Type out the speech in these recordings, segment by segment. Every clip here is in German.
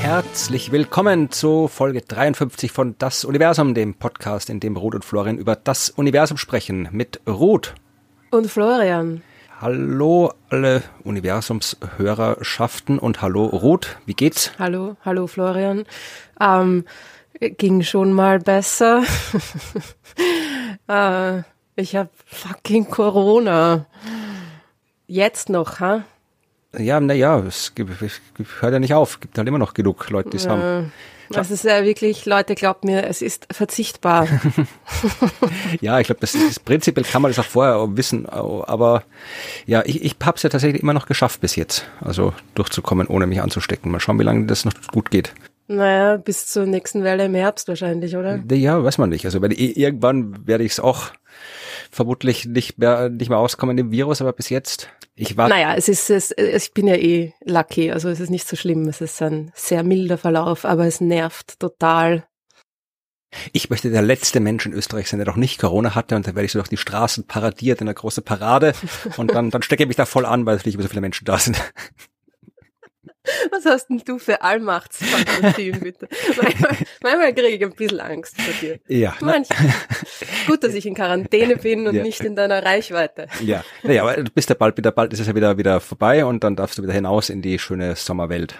Herzlich willkommen zu Folge 53 von Das Universum, dem Podcast, in dem Ruth und Florian über das Universum sprechen. Mit Ruth. Und Florian. Hallo alle Universumshörerschaften und hallo Ruth, wie geht's? Hallo, hallo Florian. Ähm, ging schon mal besser. äh, ich habe fucking Corona. Jetzt noch, ha? Ja, naja, es, es hört ja nicht auf. Es gibt halt immer noch genug Leute, die es äh, haben. Das ist ja wirklich, Leute, glaubt mir, es ist verzichtbar. ja, ich glaube, das ist prinzipiell kann man das auch vorher wissen, aber ja, ich, ich habe es ja tatsächlich immer noch geschafft bis jetzt, also durchzukommen, ohne mich anzustecken. Mal schauen, wie lange das noch gut geht. Naja, bis zur nächsten Welle im Herbst wahrscheinlich, oder? Ja, weiß man nicht. Also weil irgendwann werde ich es auch vermutlich nicht mehr nicht mehr auskommen dem Virus, aber bis jetzt ich war. Naja, es ist es, ich bin ja eh lucky, also es ist nicht so schlimm. Es ist ein sehr milder Verlauf, aber es nervt total. Ich möchte der letzte Mensch in Österreich sein, der noch nicht Corona hatte und dann werde ich so durch die Straßen paradiert in einer großen Parade und dann, dann stecke ich mich da voll an, weil natürlich immer so viele Menschen da sind. Was hast denn du für Allmachtsfantasien, bitte? Manchmal, manchmal kriege ich ein bisschen Angst vor dir. Ja. Manchmal. Gut, dass ich in Quarantäne bin und ja. nicht in deiner Reichweite. Ja, naja, aber du bist ja bald wieder, bald ist es ja wieder, wieder vorbei und dann darfst du wieder hinaus in die schöne Sommerwelt.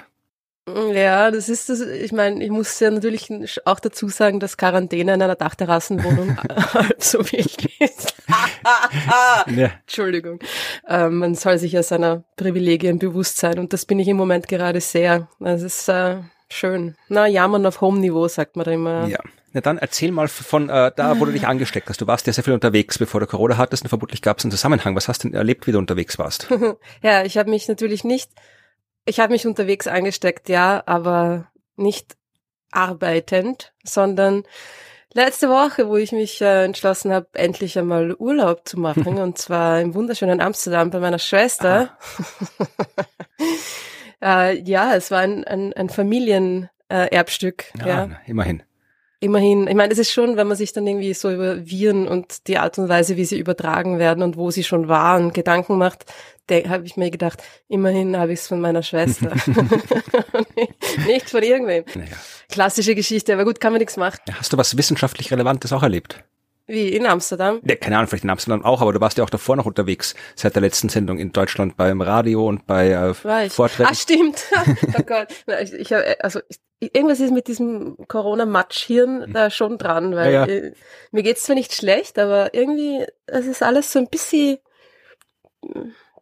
Ja, das ist das. Ich meine, ich muss ja natürlich auch dazu sagen, dass Quarantäne in einer Dachterrassenwohnung halb so wichtig ist. ja. Entschuldigung. Ähm, man soll sich ja seiner Privilegien bewusst sein und das bin ich im Moment gerade sehr. Das ist äh, schön. Na, jammern auf Home-Niveau, sagt man da immer. Ja. Na dann erzähl mal von äh, da, wo du dich angesteckt hast. Du warst ja sehr viel unterwegs, bevor du Corona hattest und vermutlich gab es einen Zusammenhang. Was hast du denn erlebt, wie du unterwegs warst? ja, ich habe mich natürlich nicht ich habe mich unterwegs angesteckt, ja, aber nicht arbeitend, sondern letzte Woche, wo ich mich äh, entschlossen habe, endlich einmal Urlaub zu machen, und zwar im wunderschönen Amsterdam bei meiner Schwester. äh, ja, es war ein, ein, ein Familienerbstück. Äh, ja, ja, immerhin. Immerhin, ich meine, es ist schon, wenn man sich dann irgendwie so über Viren und die Art und Weise, wie sie übertragen werden und wo sie schon waren, Gedanken macht, habe ich mir gedacht, immerhin habe ich es von meiner Schwester. nicht von irgendwem. Naja. Klassische Geschichte, aber gut, kann man nichts machen. Hast du was wissenschaftlich Relevantes auch erlebt? Wie, in Amsterdam? Ja, keine Ahnung, vielleicht in Amsterdam auch, aber du warst ja auch davor noch unterwegs, seit der letzten Sendung in Deutschland beim Radio und bei äh, Vorträgen. Ach, stimmt. oh Gott. Ich, ich hab, also ich, irgendwas ist mit diesem Corona-Matschhirn hm. da schon dran, weil ja, ja. Äh, mir geht's zwar nicht schlecht, aber irgendwie, es ist alles so ein bisschen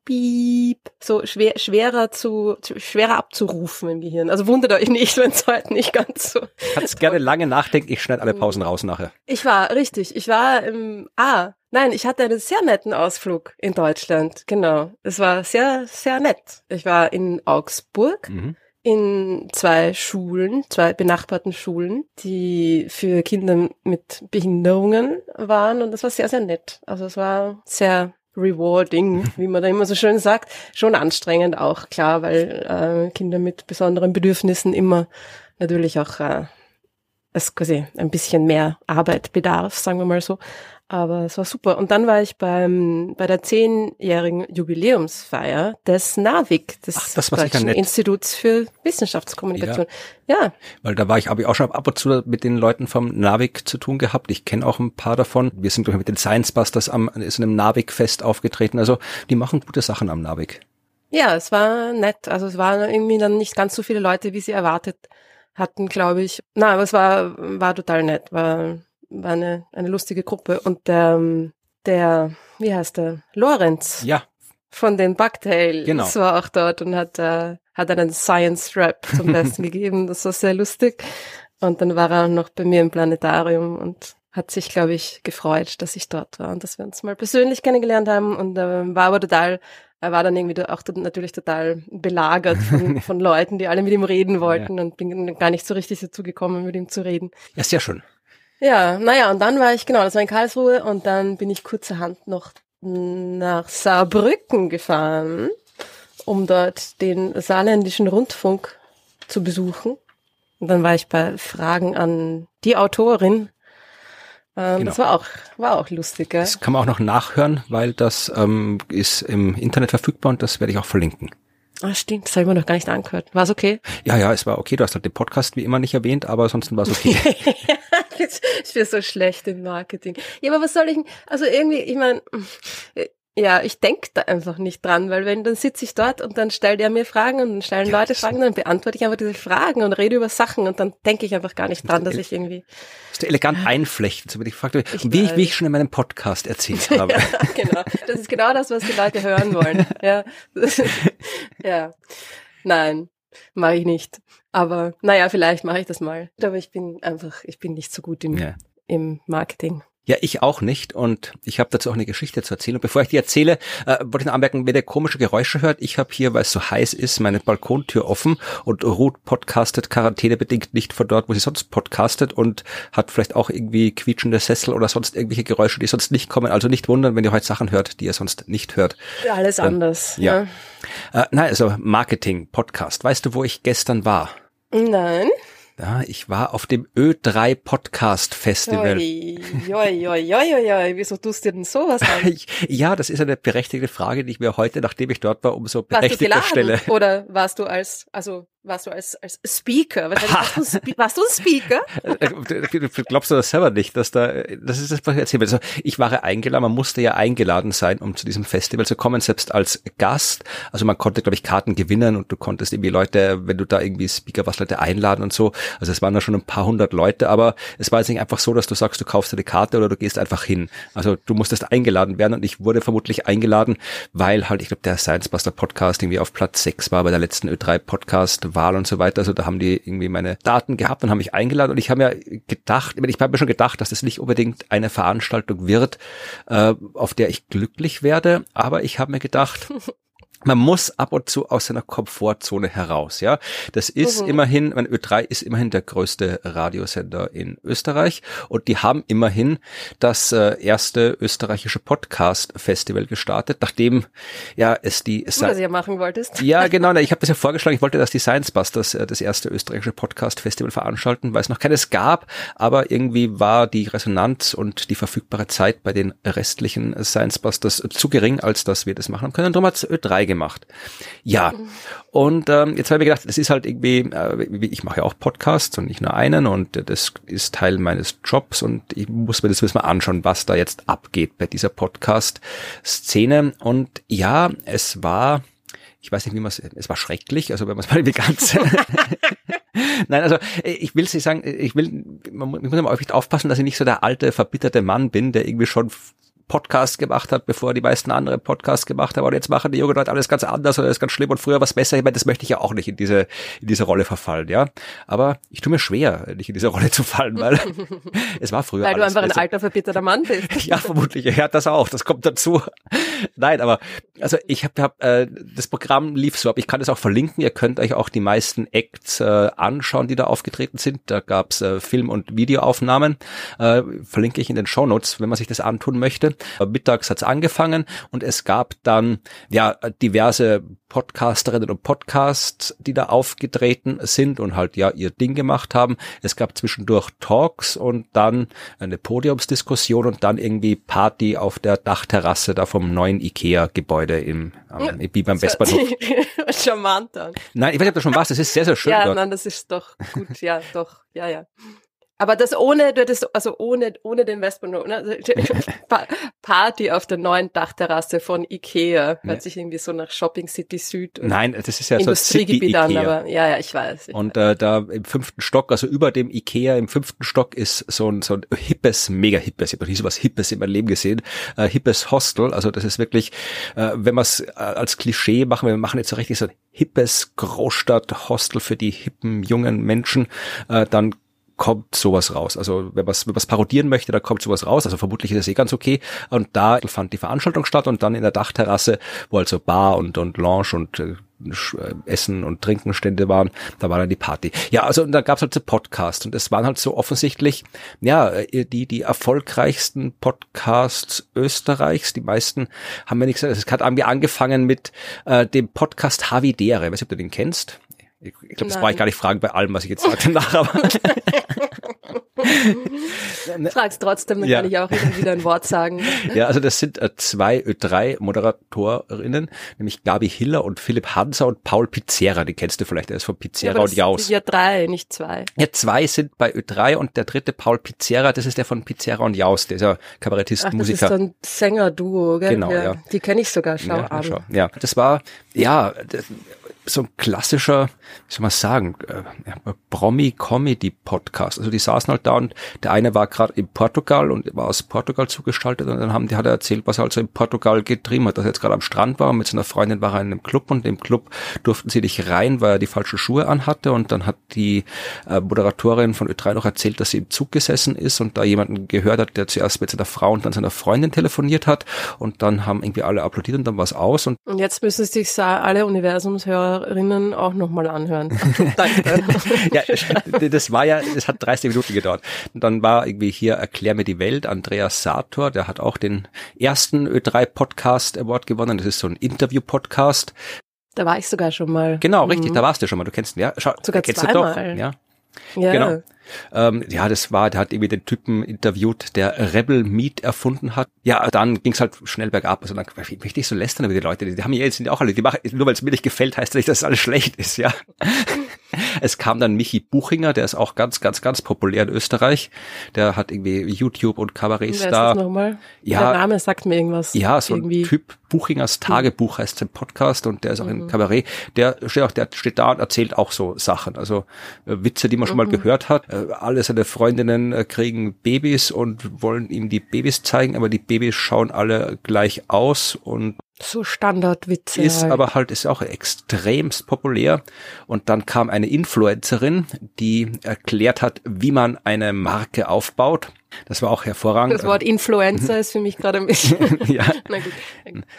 Piep, so schwer, schwerer zu, schwerer abzurufen im Gehirn. Also wundert euch nicht, wenn es heute nicht ganz so. Kannst gerne lange nachdenken, ich schneide alle Pausen raus nachher. Ich war, richtig, ich war im, ah, nein, ich hatte einen sehr netten Ausflug in Deutschland, genau. Es war sehr, sehr nett. Ich war in Augsburg. Mhm in zwei Schulen, zwei benachbarten Schulen, die für Kinder mit Behinderungen waren und das war sehr, sehr nett. Also es war sehr rewarding, wie man da immer so schön sagt, schon anstrengend auch, klar, weil äh, Kinder mit besonderen Bedürfnissen immer natürlich auch äh, es quasi ein bisschen mehr Arbeit bedarf, sagen wir mal so. Aber es war super. Und dann war ich beim, bei der zehnjährigen Jubiläumsfeier des NAVIC, des Ach, das Deutschen Instituts für Wissenschaftskommunikation. Ja. ja. Weil da war ich, habe ich auch schon ab und zu mit den Leuten vom NAVIC zu tun gehabt. Ich kenne auch ein paar davon. Wir sind mit den Science Busters am, ist in einem NAVIC-Fest aufgetreten. Also die machen gute Sachen am NAVIC. Ja, es war nett. Also es waren irgendwie dann nicht ganz so viele Leute, wie sie erwartet hatten, glaube ich. Na, aber es war, war total nett. War war eine, eine lustige Gruppe. Und der, der, wie heißt der? Lorenz. Ja. Von den Bugtails genau. war auch dort und hat, äh, hat einen Science-Rap zum Besten gegeben. Das war sehr lustig. Und dann war er noch bei mir im Planetarium und hat sich, glaube ich, gefreut, dass ich dort war und dass wir uns mal persönlich kennengelernt haben und äh, war aber total, er war dann irgendwie auch natürlich total belagert von, von Leuten, die alle mit ihm reden wollten ja. und bin gar nicht so richtig dazu gekommen, mit ihm zu reden. Ja, sehr schön. Ja, naja, und dann war ich, genau, das war in Karlsruhe und dann bin ich kurzerhand noch nach Saarbrücken gefahren, um dort den saarländischen Rundfunk zu besuchen. Und dann war ich bei Fragen an die Autorin Ähm, genau. Das war auch, war auch lustig. Gell? Das kann man auch noch nachhören, weil das ähm, ist im Internet verfügbar und das werde ich auch verlinken. Ah, stimmt, das habe ich mir noch gar nicht angehört. War es okay? Ja, ja, es war okay. Du hast halt den Podcast wie immer nicht erwähnt, aber ansonsten war es okay. ich bin so schlecht im Marketing. Ja, aber was soll ich, also irgendwie, ich meine, ja, ich denk da einfach nicht dran, weil wenn, dann sitze ich dort und dann stellt er mir Fragen und dann stellen ja, Leute Fragen, dann beantworte ich einfach diese Fragen und rede über Sachen und dann denke ich einfach gar nicht dran, dass ich irgendwie. Das ist elegant einflechten, so wie ich fragte, wie ich, wie ich schon in meinem Podcast erzählt habe. ja, genau. Das ist genau das, was die Leute hören wollen. Ja. ja. Nein, mache ich nicht. Aber naja, vielleicht mache ich das mal. Aber ich bin einfach, ich bin nicht so gut im, ja. im Marketing. Ja, ich auch nicht. Und ich habe dazu auch eine Geschichte zu erzählen. Und bevor ich die erzähle, äh, wollte ich noch anmerken, wer der komische Geräusche hört. Ich habe hier, weil es so heiß ist, meine Balkontür offen und Ruth podcastet quarantänebedingt nicht von dort, wo sie sonst podcastet und hat vielleicht auch irgendwie quietschende Sessel oder sonst irgendwelche Geräusche, die sonst nicht kommen. Also nicht wundern, wenn ihr heute Sachen hört, die ihr sonst nicht hört. Ja, alles Dann, anders. Ja. ja. Äh, nein, also Marketing, Podcast. Weißt du, wo ich gestern war? Nein. Ja, ich war auf dem Ö3 Podcast Festival. Oi, oi, oi, oi, oi. Wieso tust du denn sowas an? ja, das ist eine berechtigte Frage, die ich mir heute, nachdem ich dort war, umso berechtigter stelle. Oder warst du als, also warst du als, als Speaker? Warst du, ein warst du ein Speaker? Äh, glaubst du das selber nicht, dass da, das ist das, was ich erzähle. Also ich war eingeladen, man musste ja eingeladen sein, um zu diesem Festival zu kommen, selbst als Gast. Also man konnte, glaube ich, Karten gewinnen und du konntest irgendwie Leute, wenn du da irgendwie Speaker warst, Leute einladen und so. Also es waren da schon ein paar hundert Leute, aber es war jetzt nicht einfach so, dass du sagst, du kaufst dir eine Karte oder du gehst einfach hin. Also du musstest eingeladen werden und ich wurde vermutlich eingeladen, weil halt, ich glaube, der Science Buster Podcast irgendwie auf Platz sechs war bei der letzten Ö3 Podcast Wahl und so weiter. Also da haben die irgendwie meine Daten gehabt und haben mich eingeladen und ich habe mir gedacht, ich habe mir schon gedacht, dass das nicht unbedingt eine Veranstaltung wird, äh, auf der ich glücklich werde, aber ich habe mir gedacht, man muss ab und zu aus seiner Komfortzone heraus, ja. Das ist mhm. immerhin, mein Ö3 ist immerhin der größte Radiosender in Österreich und die haben immerhin das äh, erste österreichische Podcast-Festival gestartet, nachdem ja es die du das ja machen wolltest. Ja, genau, ich habe das ja vorgeschlagen, ich wollte, dass die Science Busters äh, das erste österreichische Podcast-Festival veranstalten, weil es noch keines gab, aber irgendwie war die Resonanz und die verfügbare Zeit bei den restlichen Science Busters zu gering, als dass wir das machen können. Darum hat Ö3 gemacht. Ja, und ähm, jetzt habe ich gedacht, das ist halt irgendwie, äh, ich mache ja auch Podcasts und nicht nur einen und das ist Teil meines Jobs und ich muss mir das mal anschauen, was da jetzt abgeht bei dieser Podcast-Szene. Und ja, es war ich weiß nicht, wie man es, es war schrecklich, also wenn man es mal ganz, Nein, also ich will Sie sagen, ich will, man, muss immer aufpassen, dass ich nicht so der alte, verbitterte Mann bin, der irgendwie schon Podcast gemacht hat, bevor die meisten andere Podcasts gemacht haben. Und jetzt machen die jungen Leute alles ganz anders oder alles ganz schlimm und früher was besser. Ich meine, das möchte ich ja auch nicht in diese, in diese Rolle verfallen, ja. Aber ich tue mir schwer, nicht in diese Rolle zu fallen, weil es war früher. Weil du einfach ein alter, verbitterter Mann bist. ja, vermutlich. Ja, das auch. Das kommt dazu. Nein, aber also ich habe hab, äh, das Programm lief so ab. Ich kann es auch verlinken. Ihr könnt euch auch die meisten Acts äh, anschauen, die da aufgetreten sind. Da gab's äh, Film- und Videoaufnahmen. Äh, verlinke ich in den Show Notes, wenn man sich das antun möchte. Mittags hat's angefangen und es gab dann ja diverse Podcasterinnen und Podcasts, die da aufgetreten sind und halt ja ihr Ding gemacht haben. Es gab zwischendurch Talks und dann eine Podiumsdiskussion und dann irgendwie Party auf der Dachterrasse da vom neuen Ikea-Gebäude im, ähm, wie beim Westbahnhof. Charmant dann. Nein, ich weiß nicht, ob du schon warst, das ist sehr, sehr schön Ja, dort. nein, das ist doch gut, ja, doch, ja, ja. Aber das ohne, das, also ohne, ohne den Westbahnhof, ne? Party auf der neuen Dachterrasse von Ikea. Hört ja. sich irgendwie so nach Shopping City Süd. Nein, das ist ja so Industriegebiet an, aber ja, ja, ich weiß. Ich und äh, da im fünften Stock, also über dem Ikea im fünften Stock ist so ein, so ein hippes, mega hippes, ich habe noch nie so was hippes in meinem Leben gesehen, äh, hippes Hostel. Also das ist wirklich, äh, wenn wir es äh, als Klischee machen, wir machen jetzt so richtig so ein hippes Großstadt-Hostel für die hippen jungen Menschen, äh, dann kommt sowas raus. Also wenn man es wenn man's parodieren möchte, da kommt sowas raus. Also vermutlich ist es eh ganz okay. Und da fand die Veranstaltung statt und dann in der Dachterrasse, wo also Bar und, und Lounge und äh, Essen und Trinkenstände waren, da war dann die Party. Ja, also und da gab es halt so Podcasts und es waren halt so offensichtlich, ja, äh, die, die erfolgreichsten Podcasts Österreichs. Die meisten haben wir nicht gesagt. Es hat irgendwie angefangen mit äh, dem Podcast Havidere. Ich weiß nicht, ob du den kennst Ich glaube, das brauche ich gar nicht fragen bei allem, was ich jetzt sage nach, aber. Frag's trotzdem, dann ja. kann ich auch wieder ein Wort sagen. Ja, also das sind äh, zwei Ö3 Moderatorinnen, nämlich Gabi Hiller und Philipp Hanser und Paul Pizzera, die kennst du vielleicht, der ist von Pizzera ja, und Jaus. Ja, drei, nicht zwei. Ja, zwei sind bei Ö3 und der dritte Paul Pizzera, das ist der von Pizzera und Jaus, der ist ja Kabarettist, Ach, Musiker. Das ist so ein Sänger-Duo, gell? Genau, ja. ja. Die kenne ich sogar, schau ja, an. Schau. Ja, das war, ja, das, so ein klassischer, wie soll man sagen, äh, Promi-Comedy-Podcast. Also die saßen halt da und der eine war gerade in Portugal und war aus Portugal zugeschaltet und dann haben die hat er erzählt, was er also in Portugal getrieben hat, dass er jetzt gerade am Strand war und mit seiner Freundin war er in einem Club und im Club durften sie nicht rein, weil er die falschen Schuhe anhatte. Und dann hat die äh, Moderatorin von Ö3 noch erzählt, dass sie im Zug gesessen ist und da jemanden gehört hat, der zuerst mit seiner Frau und dann seiner Freundin telefoniert hat. Und dann haben irgendwie alle applaudiert und dann war es aus. Und, und jetzt müssen sich alle Universumshörer Hörerinnen auch nochmal anhören. Danke. ja, das war ja, das hat 30 Minuten gedauert. Und dann war irgendwie hier Erklär mir die Welt, Andreas Sator, der hat auch den ersten Ö3 Podcast Award gewonnen. Das ist so ein Interview-Podcast. Da war ich sogar schon mal. Genau, richtig, mhm. da warst du schon mal. Du kennst ihn, ja? Schau, sogar kennst zweimal. Du doch, ja. Ja. Genau. Ähm, ja, das war, der hat irgendwie den Typen interviewt, der Rebel Meat erfunden hat. Ja, dann ging's halt schnell bergab. Also dann möchte ich so lästern über die Leute. Die, haben ja jetzt sind auch alle, die machen, nur weil es mir nicht gefällt, heißt das nicht, dass alles schlecht ist, ja. es kam dann Michi Buchinger, der ist auch ganz, ganz, ganz populär in Österreich. Der hat irgendwie YouTube und Kabaretts da. Ja. Der Name sagt mir irgendwas. Ja, so irgendwie. ein Typ Buchingers Tagebuch heißt sein Podcast und der ist auch mhm. in Kabarett. Der steht auch, der steht da und erzählt auch so Sachen. Also äh, Witze, die man schon mal mhm. gehört hat. Äh, alle seine Freundinnen äh, kriegen Babys und wollen ihm die Babys zeigen, aber die Babys schauen alle gleich aus und so Standardwitze. Ist halt. aber halt, ist auch extremst populär. Und dann kam eine Influencerin, die erklärt hat, wie man eine Marke aufbaut. Das war auch hervorragend. Das Wort Influencer ist für mich gerade ein bisschen. ja. Na gut.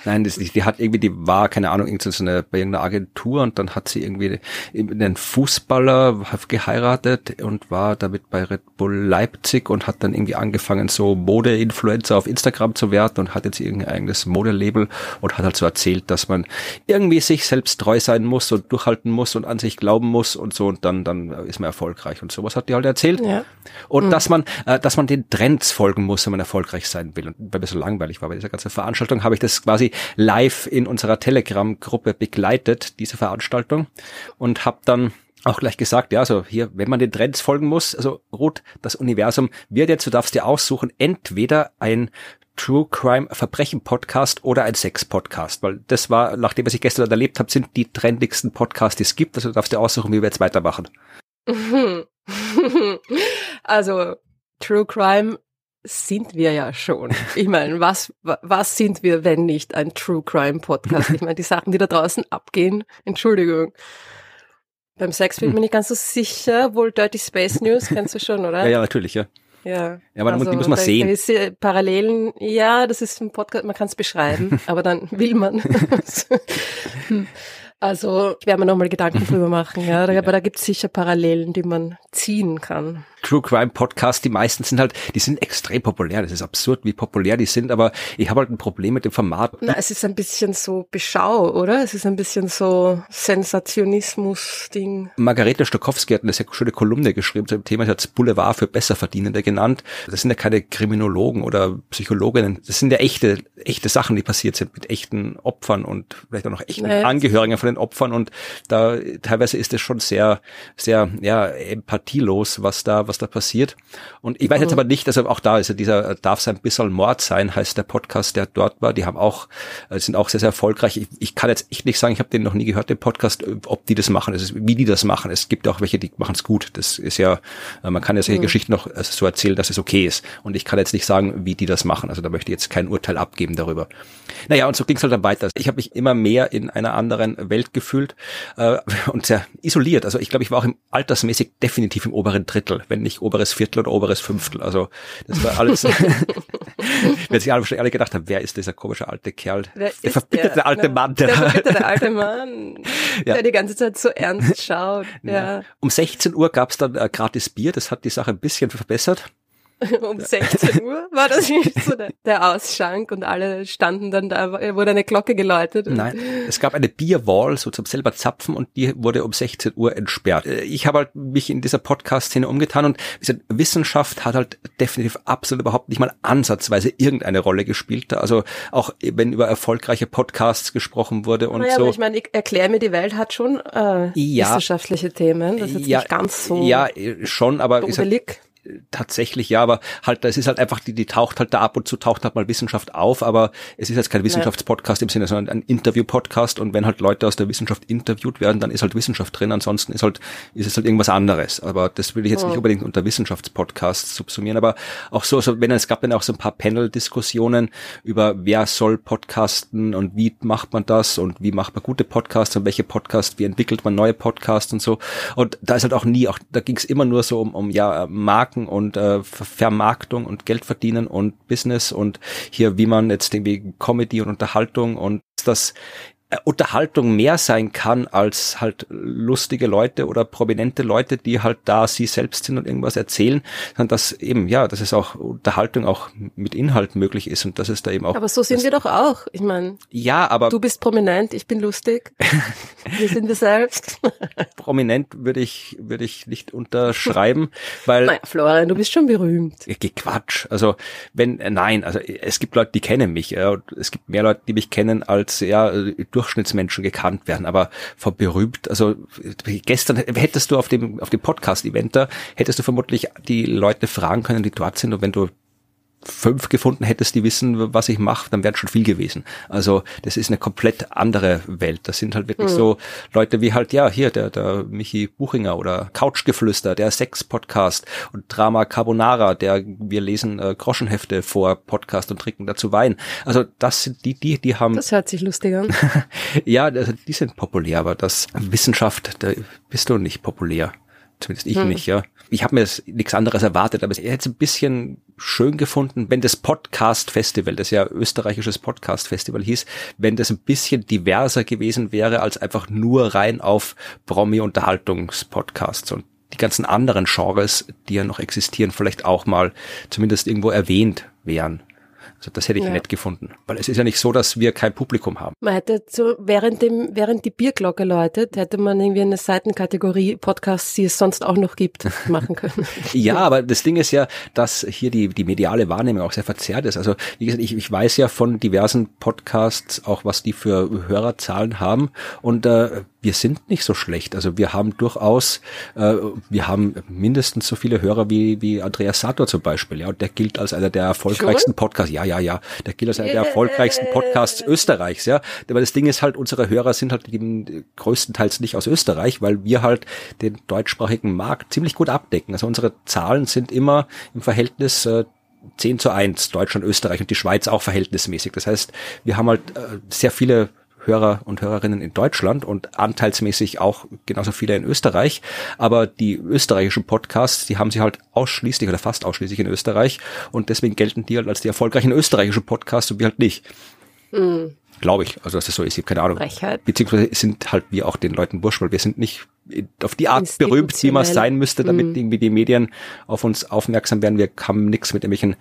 Nein, das, die hat irgendwie, die war, keine Ahnung, irgend so eine, bei irgendeiner Agentur und dann hat sie irgendwie einen Fußballer geheiratet und war damit bei Red Bull Leipzig und hat dann irgendwie angefangen, so Mode-Influencer auf Instagram zu werden und hat jetzt irgendein eigenes Modelabel und hat halt so erzählt, dass man irgendwie sich selbst treu sein muss und durchhalten muss und an sich glauben muss und so und dann, dann ist man erfolgreich und sowas hat die halt erzählt. Ja. Und mhm. dass man, äh, dass man den Trends folgen muss, wenn man erfolgreich sein will. Und weil mir so langweilig war bei dieser ganzen Veranstaltung, habe ich das quasi live in unserer Telegram-Gruppe begleitet, diese Veranstaltung, und habe dann auch gleich gesagt, ja, also hier, wenn man den Trends folgen muss, also Ruth, das Universum wird jetzt, du darfst dir aussuchen, entweder ein True Crime Verbrechen Podcast oder ein Sex Podcast, weil das war, nachdem was ich gestern erlebt habe, sind die trendigsten Podcasts, die es gibt. Also du darfst dir aussuchen, wie wir jetzt weitermachen. also True Crime sind wir ja schon. Ich meine, was, was sind wir, wenn nicht ein True Crime Podcast? Ich meine, die Sachen, die da draußen abgehen, Entschuldigung. Beim Sex bin ich mir nicht ganz so sicher. Wohl Dirty Space News kennst du schon, oder? Ja, ja, natürlich, ja. Ja, ja aber also, die muss man sehen. Gewisse Parallelen, ja, das ist ein Podcast, man kann es beschreiben, aber dann will man. also ich werde mir nochmal Gedanken drüber machen, ja. Aber da gibt es sicher Parallelen, die man ziehen kann. True Crime Podcasts, die meisten sind halt, die sind extrem populär. Das ist absurd, wie populär die sind, aber ich habe halt ein Problem mit dem Format. Na, es ist ein bisschen so Beschau, oder? Es ist ein bisschen so Sensationismus-Ding. Margarete Stokowski hat eine sehr schöne Kolumne geschrieben zu dem Thema, sie hat Boulevard für Besserverdienende genannt. Das sind ja keine Kriminologen oder Psychologinnen. Das sind ja echte, echte Sachen, die passiert sind mit echten Opfern und vielleicht auch noch echten nee. Angehörigen von den Opfern und da teilweise ist es schon sehr, sehr, ja, empathielos, was da, was was da passiert. Und ich weiß jetzt mhm. aber nicht, also auch da ist dieser Darf sein bisschen Mord sein, heißt der Podcast, der dort war. Die haben auch, äh, sind auch sehr, sehr erfolgreich. Ich, ich kann jetzt echt nicht sagen, ich habe den noch nie gehört, den Podcast, ob die das machen, ist, wie die das machen. Es gibt auch welche, die machen es gut. Das ist ja, äh, man kann ja solche mhm. Geschichten noch äh, so erzählen, dass es okay ist. Und ich kann jetzt nicht sagen, wie die das machen. Also da möchte ich jetzt kein Urteil abgeben darüber. Naja, und so ging es halt dann weiter. Ich habe mich immer mehr in einer anderen Welt gefühlt äh, und sehr isoliert. Also ich glaube, ich war auch im altersmäßig definitiv im oberen Drittel, wenn nicht oberes Viertel oder oberes Fünftel. Also das war alles. Wenn sich alle, alle gedacht haben, wer ist dieser komische alte Kerl? Wer der verbitterte der, alte Mann. Der, der verbitterte alte Mann, ja. der die ganze Zeit so ernst schaut. Ja. Um 16 Uhr gab es dann äh, gratis Bier, das hat die Sache ein bisschen verbessert. um 16 Uhr war das nicht so der, der, Ausschank und alle standen dann da, wurde eine Glocke geläutet. Nein, es gab eine Bierwall so zum selber Zapfen und die wurde um 16 Uhr entsperrt. Äh, ich habe halt mich in dieser Podcast-Szene umgetan und gesagt, Wissenschaft hat halt definitiv absolut überhaupt nicht mal ansatzweise irgendeine Rolle gespielt. Also auch wenn über erfolgreiche Podcasts gesprochen wurde und naja, so. Aber ich meine, erklär mir die Welt hat schon äh, ja, wissenschaftliche Themen. Das ist jetzt ja, nicht ganz so. Ja, schon, aber tatsächlich ja, aber halt, das ist halt einfach, die, die taucht halt da ab und zu taucht halt mal Wissenschaft auf, aber es ist jetzt kein Wissenschaftspodcast im Sinne, sondern ein Interview-Podcast und wenn halt Leute aus der Wissenschaft interviewt werden, dann ist halt Wissenschaft drin, ansonsten ist halt, ist es halt irgendwas anderes. Aber das will ich jetzt oh. nicht unbedingt unter Wissenschaftspodcasts subsumieren, aber auch so, so wenn es gab dann auch so ein paar Panel-Diskussionen über wer soll podcasten und wie macht man das und wie macht man gute Podcasts und welche Podcasts, wie entwickelt man neue Podcasts und so. Und da ist halt auch nie, auch da ging es immer nur so um, um ja, Marken Marken und äh, Vermarktung und Geld verdienen und Business und hier, wie man jetzt irgendwie Comedy und Unterhaltung und das Unterhaltung mehr sein kann als halt lustige Leute oder prominente Leute, die halt da sie selbst sind und irgendwas erzählen, sondern dass eben, ja, dass es auch Unterhaltung auch mit Inhalt möglich ist und dass es da eben auch. Aber so sind wir doch auch. Ich meine. Ja, aber. Du bist prominent, ich bin lustig. wir sind wir selbst. prominent würde ich, würde ich nicht unterschreiben, weil. Naja, Florian, du bist schon berühmt. Quatsch. Also, wenn, äh, nein, also es gibt Leute, die kennen mich, ja, und es gibt mehr Leute, die mich kennen als, ja, Durchschnittsmenschen gekannt werden, aber vor berühmt, also gestern hättest du auf dem, auf dem Podcast-Event da, hättest du vermutlich die Leute fragen können, die dort sind und wenn du fünf gefunden hättest, die wissen, was ich mache, dann wäre schon viel gewesen. Also das ist eine komplett andere Welt. Das sind halt wirklich mhm. so Leute wie halt, ja, hier der, der Michi Buchinger oder Couchgeflüster, der Sex-Podcast und Drama Carbonara, der wir lesen äh, Groschenhefte vor Podcast und trinken dazu Wein. Also das sind die, die, die haben... Das hört sich lustig an. ja, also die sind populär, aber das Wissenschaft, da bist du nicht populär. Zumindest ich hm. nicht, ja. Ich habe mir jetzt nichts anderes erwartet, aber ich hätte es ein bisschen schön gefunden, wenn das Podcast Festival, das ja österreichisches Podcast Festival hieß, wenn das ein bisschen diverser gewesen wäre als einfach nur rein auf Promi-Unterhaltungspodcasts und die ganzen anderen Genres, die ja noch existieren, vielleicht auch mal zumindest irgendwo erwähnt wären. Also das hätte ich ja. nett gefunden. Weil es ist ja nicht so, dass wir kein Publikum haben. Man hätte so, während dem, während die Bierglocke läutet, hätte man irgendwie eine Seitenkategorie Podcasts, die es sonst auch noch gibt, machen können. ja, aber das Ding ist ja, dass hier die, die mediale Wahrnehmung auch sehr verzerrt ist. Also, wie gesagt, ich, ich weiß ja von diversen Podcasts auch, was die für Hörerzahlen haben. Und äh, wir sind nicht so schlecht. Also wir haben durchaus, äh, wir haben mindestens so viele Hörer wie, wie Andreas Sator zum Beispiel, ja, und der gilt als einer der erfolgreichsten Podcasts. Ja, ja, ja, der gilt als einer der erfolgreichsten Podcasts Österreichs, ja. Aber das Ding ist halt, unsere Hörer sind halt eben größtenteils nicht aus Österreich, weil wir halt den deutschsprachigen Markt ziemlich gut abdecken. Also unsere Zahlen sind immer im Verhältnis äh, 10 zu 1, Deutschland, Österreich und die Schweiz auch verhältnismäßig. Das heißt, wir haben halt äh, sehr viele Hörer und Hörerinnen in Deutschland und anteilsmäßig auch genauso viele in Österreich. Aber die österreichischen Podcasts, die haben sie halt ausschließlich oder fast ausschließlich in Österreich und deswegen gelten die halt als die erfolgreichen österreichischen Podcasts und wir halt nicht. Mhm. Glaube ich, also dass das so ist, ich habe keine Ahnung. Frechheit. Beziehungsweise sind halt wir auch den Leuten wurscht, weil wir sind nicht auf die Art berühmt, wie man sein müsste, damit mm. irgendwie die Medien auf uns aufmerksam werden. Wir haben nichts mit irgendwelchen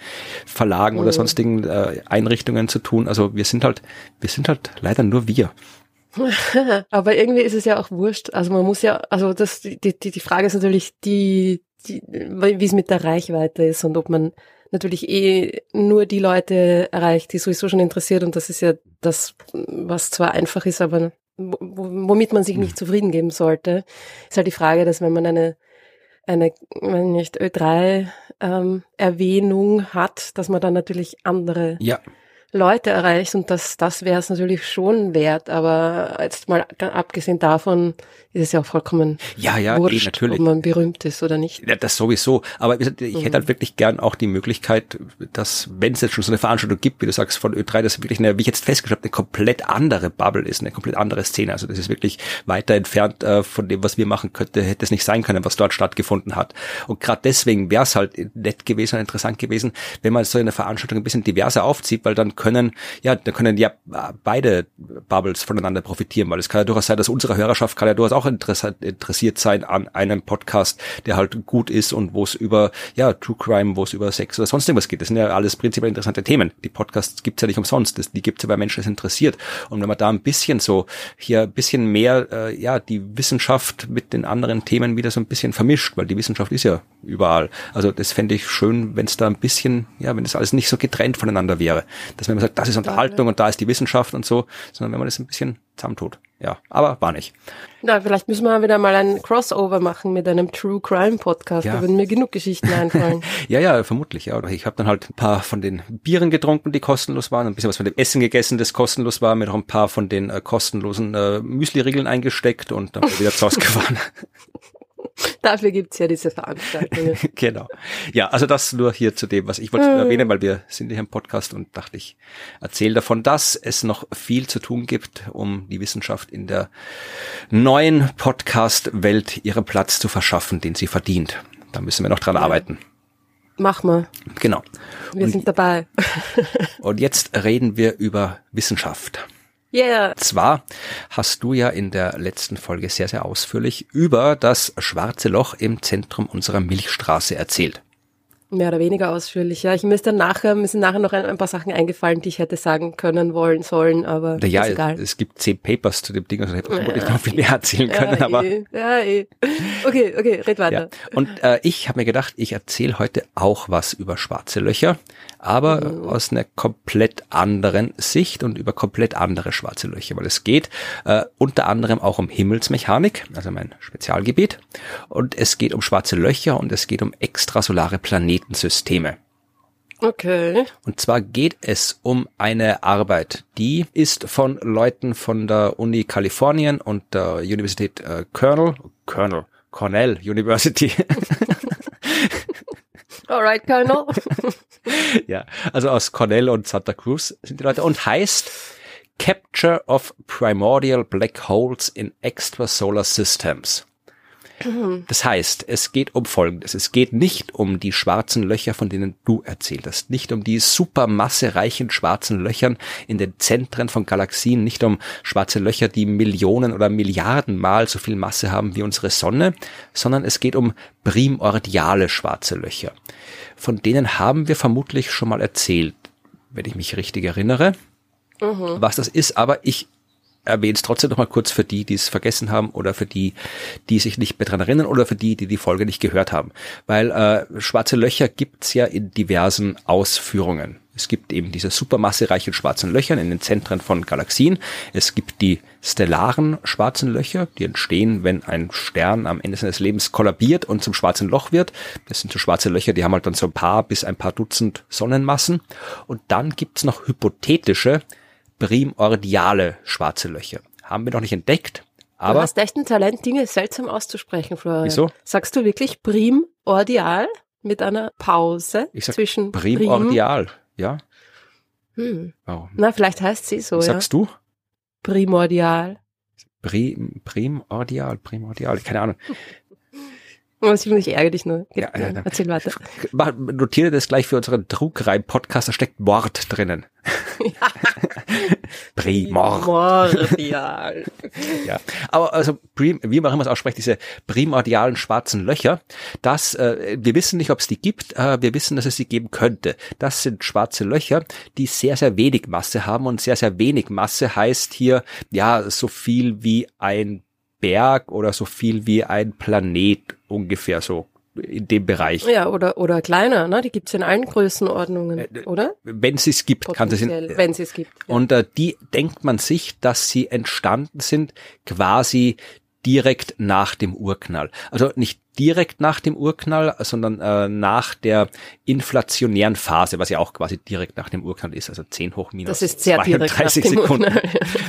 Verlagen mm. oder sonstigen äh, Einrichtungen zu tun. Also wir sind halt, wir sind halt leider nur wir. Aber irgendwie ist es ja auch wurscht. Also man muss ja, also das, die, die, die Frage ist natürlich die, die wie es mit der Reichweite ist und ob man natürlich eh nur die Leute erreicht, die sowieso schon interessiert. Und das ist ja das, was zwar einfach ist, aber womit man sich nicht zufrieden geben sollte. Ist halt die Frage, dass wenn man eine, eine, wenn nicht Ö3 ähm, hat, dass man dann natürlich andere ja. Leute erreichst und das, das wäre es natürlich schon wert, aber jetzt mal abgesehen davon ist es ja auch vollkommen ja, ja, eh, wurscht, eh, natürlich. ob man berühmt ist oder nicht. Ja, das sowieso, aber ich mhm. hätte halt wirklich gern auch die Möglichkeit, dass, wenn es jetzt schon so eine Veranstaltung gibt, wie du sagst, von Ö3, das wirklich eine, wie ich jetzt festgestellt habe, eine komplett andere Bubble ist, eine komplett andere Szene, also das ist wirklich weiter entfernt äh, von dem, was wir machen könnte, hätte es nicht sein können, was dort stattgefunden hat. Und gerade deswegen wäre es halt nett gewesen und interessant gewesen, wenn man so eine Veranstaltung ein bisschen diverser aufzieht, weil dann können, ja, da können ja beide Bubbles voneinander profitieren, weil es kann ja durchaus sein, dass unsere Hörerschaft kann ja durchaus auch interessiert sein an einem Podcast, der halt gut ist und wo es über, ja, True Crime, wo es über Sex oder sonst irgendwas geht. Das sind ja alles prinzipiell interessante Themen. Die Podcasts gibt's ja nicht umsonst, das, die gibt's ja bei Menschen, das interessiert. Und wenn man da ein bisschen so, hier ein bisschen mehr, äh, ja, die Wissenschaft mit den anderen Themen wieder so ein bisschen vermischt, weil die Wissenschaft ist ja überall. Also das fände ich schön, wenn es da ein bisschen, ja, wenn das alles nicht so getrennt voneinander wäre. Dass man immer sagt, das ist Unterhaltung und da ist die Wissenschaft und so, sondern wenn man das ein bisschen zusammentut. Ja, aber war nicht. Na, vielleicht müssen wir wieder mal ein Crossover machen mit einem True Crime Podcast. Ja. Da würden mir genug Geschichten einfallen. ja, ja, vermutlich. Ja, ich habe dann halt ein paar von den Bieren getrunken, die kostenlos waren, ein bisschen was von dem Essen gegessen, das kostenlos war, mir noch ein paar von den äh, kostenlosen äh, Müsli-Riegeln eingesteckt und dann wieder zu Hause gefahren. Dafür gibt's ja diese Veranstaltungen. genau. Ja, also das nur hier zu dem, was ich wollte äh. erwähnen, weil wir sind hier im Podcast und dachte ich, erzähle davon, dass es noch viel zu tun gibt, um die Wissenschaft in der neuen Podcast-Welt ihren Platz zu verschaffen, den sie verdient. Da müssen wir noch dran ja. arbeiten. Mach mal. Genau. Wir und, sind dabei. und jetzt reden wir über Wissenschaft. Yeah. Zwar hast du ja in der letzten Folge sehr, sehr ausführlich über das schwarze Loch im Zentrum unserer Milchstraße erzählt. Mehr oder weniger ausführlich, ja. Ich müsste nachher, mir sind nachher noch ein, ein, paar Sachen eingefallen, die ich hätte sagen können, wollen, sollen, aber ja, ist egal. Es gibt zehn Papers zu dem Ding, also hätte ich ja. noch viel mehr erzählen können, ja, aber. Eh. Ja, eh. Okay, okay, red weiter. Ja. Und äh, ich habe mir gedacht, ich erzähle heute auch was über schwarze Löcher, aber mhm. aus einer komplett anderen Sicht und über komplett andere schwarze Löcher, weil es geht äh, unter anderem auch um Himmelsmechanik, also mein Spezialgebiet, und es geht um schwarze Löcher und es geht um extrasolare Planeten. Planetensysteme. Okay. Und zwar geht es um eine Arbeit, die ist von Leuten von der Uni Kalifornien und der Universität äh, Colonel, Colonel, Cornell University. Alright, Colonel. ja, also aus Cornell und Santa Cruz sind die Leute und heißt Capture of Primordial Black Holes in Extrasolar Systems. Das heißt, es geht um Folgendes. Es geht nicht um die schwarzen Löcher, von denen du erzählt hast. Nicht um die supermassereichen schwarzen Löchern in den Zentren von Galaxien. Nicht um schwarze Löcher, die Millionen oder Milliarden Mal so viel Masse haben wie unsere Sonne. Sondern es geht um primordiale schwarze Löcher. Von denen haben wir vermutlich schon mal erzählt, wenn ich mich richtig erinnere. Mhm. was das ist, aber ich erwähne es trotzdem noch mal kurz für die, die es vergessen haben oder für die, die sich nicht mehr dran erinnern oder für die, die die Folge nicht gehört haben. Weil äh, schwarze Löcher gibt's ja in diversen Ausführungen. Es gibt eben diese supermassereichen schwarzen Löcher in den Zentren von Galaxien. Es gibt die stellaren schwarzen Löcher, die entstehen, wenn ein Stern am Ende seines Lebens kollabiert und zum schwarzen Loch wird. Das sind so schwarze Löcher, die haben halt dann so ein paar bis ein paar Dutzend Sonnenmassen. Und dann gibt's noch hypothetische primordiale schwarze Löcher. Haben wir noch nicht entdeckt. Aber du hast echt ein Talent, Dinge seltsam auszusprechen, Florian. Wieso? Sagst du wirklich primordial mit einer Pause ich sag zwischen primordial, prim ja. Hm. Warum? Na, vielleicht heißt sie so, Was ja. Sagst du? Primordial. Prim, primordial, primordial, keine Ahnung. Was ich ärgere dich nur. Ja, ja, ja, erzähl weiter. Notiere das gleich für unseren Trugreim-Podcast, da steckt Wort drinnen. Primordial. ja. Aber also, wie man immer es ausspricht, diese primordialen schwarzen Löcher, das, äh, wir wissen nicht, ob es die gibt, äh, wir wissen, dass es sie geben könnte. Das sind schwarze Löcher, die sehr, sehr wenig Masse haben und sehr, sehr wenig Masse heißt hier, ja, so viel wie ein Berg oder so viel wie ein Planet ungefähr so in dem Bereich. Ja, oder, oder kleiner, ne? Die gibt's in allen Größenordnungen, äh, oder? Wenn sie es gibt, kann das in, wenn sie es gibt. Ja. Und äh, die denkt man sich, dass sie entstanden sind, quasi direkt nach dem Urknall. Also nicht direkt nach dem Urknall, sondern äh, nach der inflationären Phase, was ja auch quasi direkt nach dem Urknall ist, also 10 hoch minus das ist sehr 32 Sekunden. Urknall.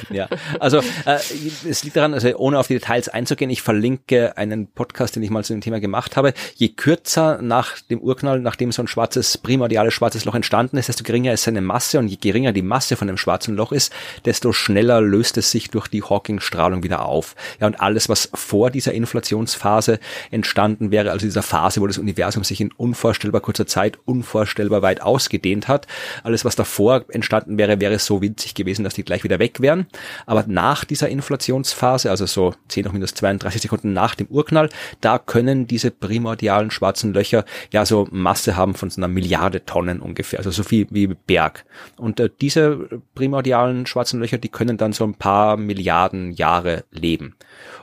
ja, also äh, es liegt daran, also ohne auf die Details einzugehen, ich verlinke einen Podcast, den ich mal zu dem Thema gemacht habe. Je kürzer nach dem Urknall, nachdem so ein schwarzes, primordiales schwarzes Loch entstanden ist, desto geringer ist seine Masse und je geringer die Masse von dem schwarzen Loch ist, desto schneller löst es sich durch die Hawking-Strahlung wieder auf. Ja, und alles, was vor dieser Inflationsphase entsteht, entstanden wäre, also dieser Phase, wo das Universum sich in unvorstellbar kurzer Zeit unvorstellbar weit ausgedehnt hat. Alles, was davor entstanden wäre, wäre so winzig gewesen, dass die gleich wieder weg wären. Aber nach dieser Inflationsphase, also so 10 hoch minus 32 Sekunden nach dem Urknall, da können diese primordialen schwarzen Löcher ja so Masse haben von so einer Milliarde Tonnen ungefähr, also so viel wie Berg. Und äh, diese primordialen schwarzen Löcher, die können dann so ein paar Milliarden Jahre leben.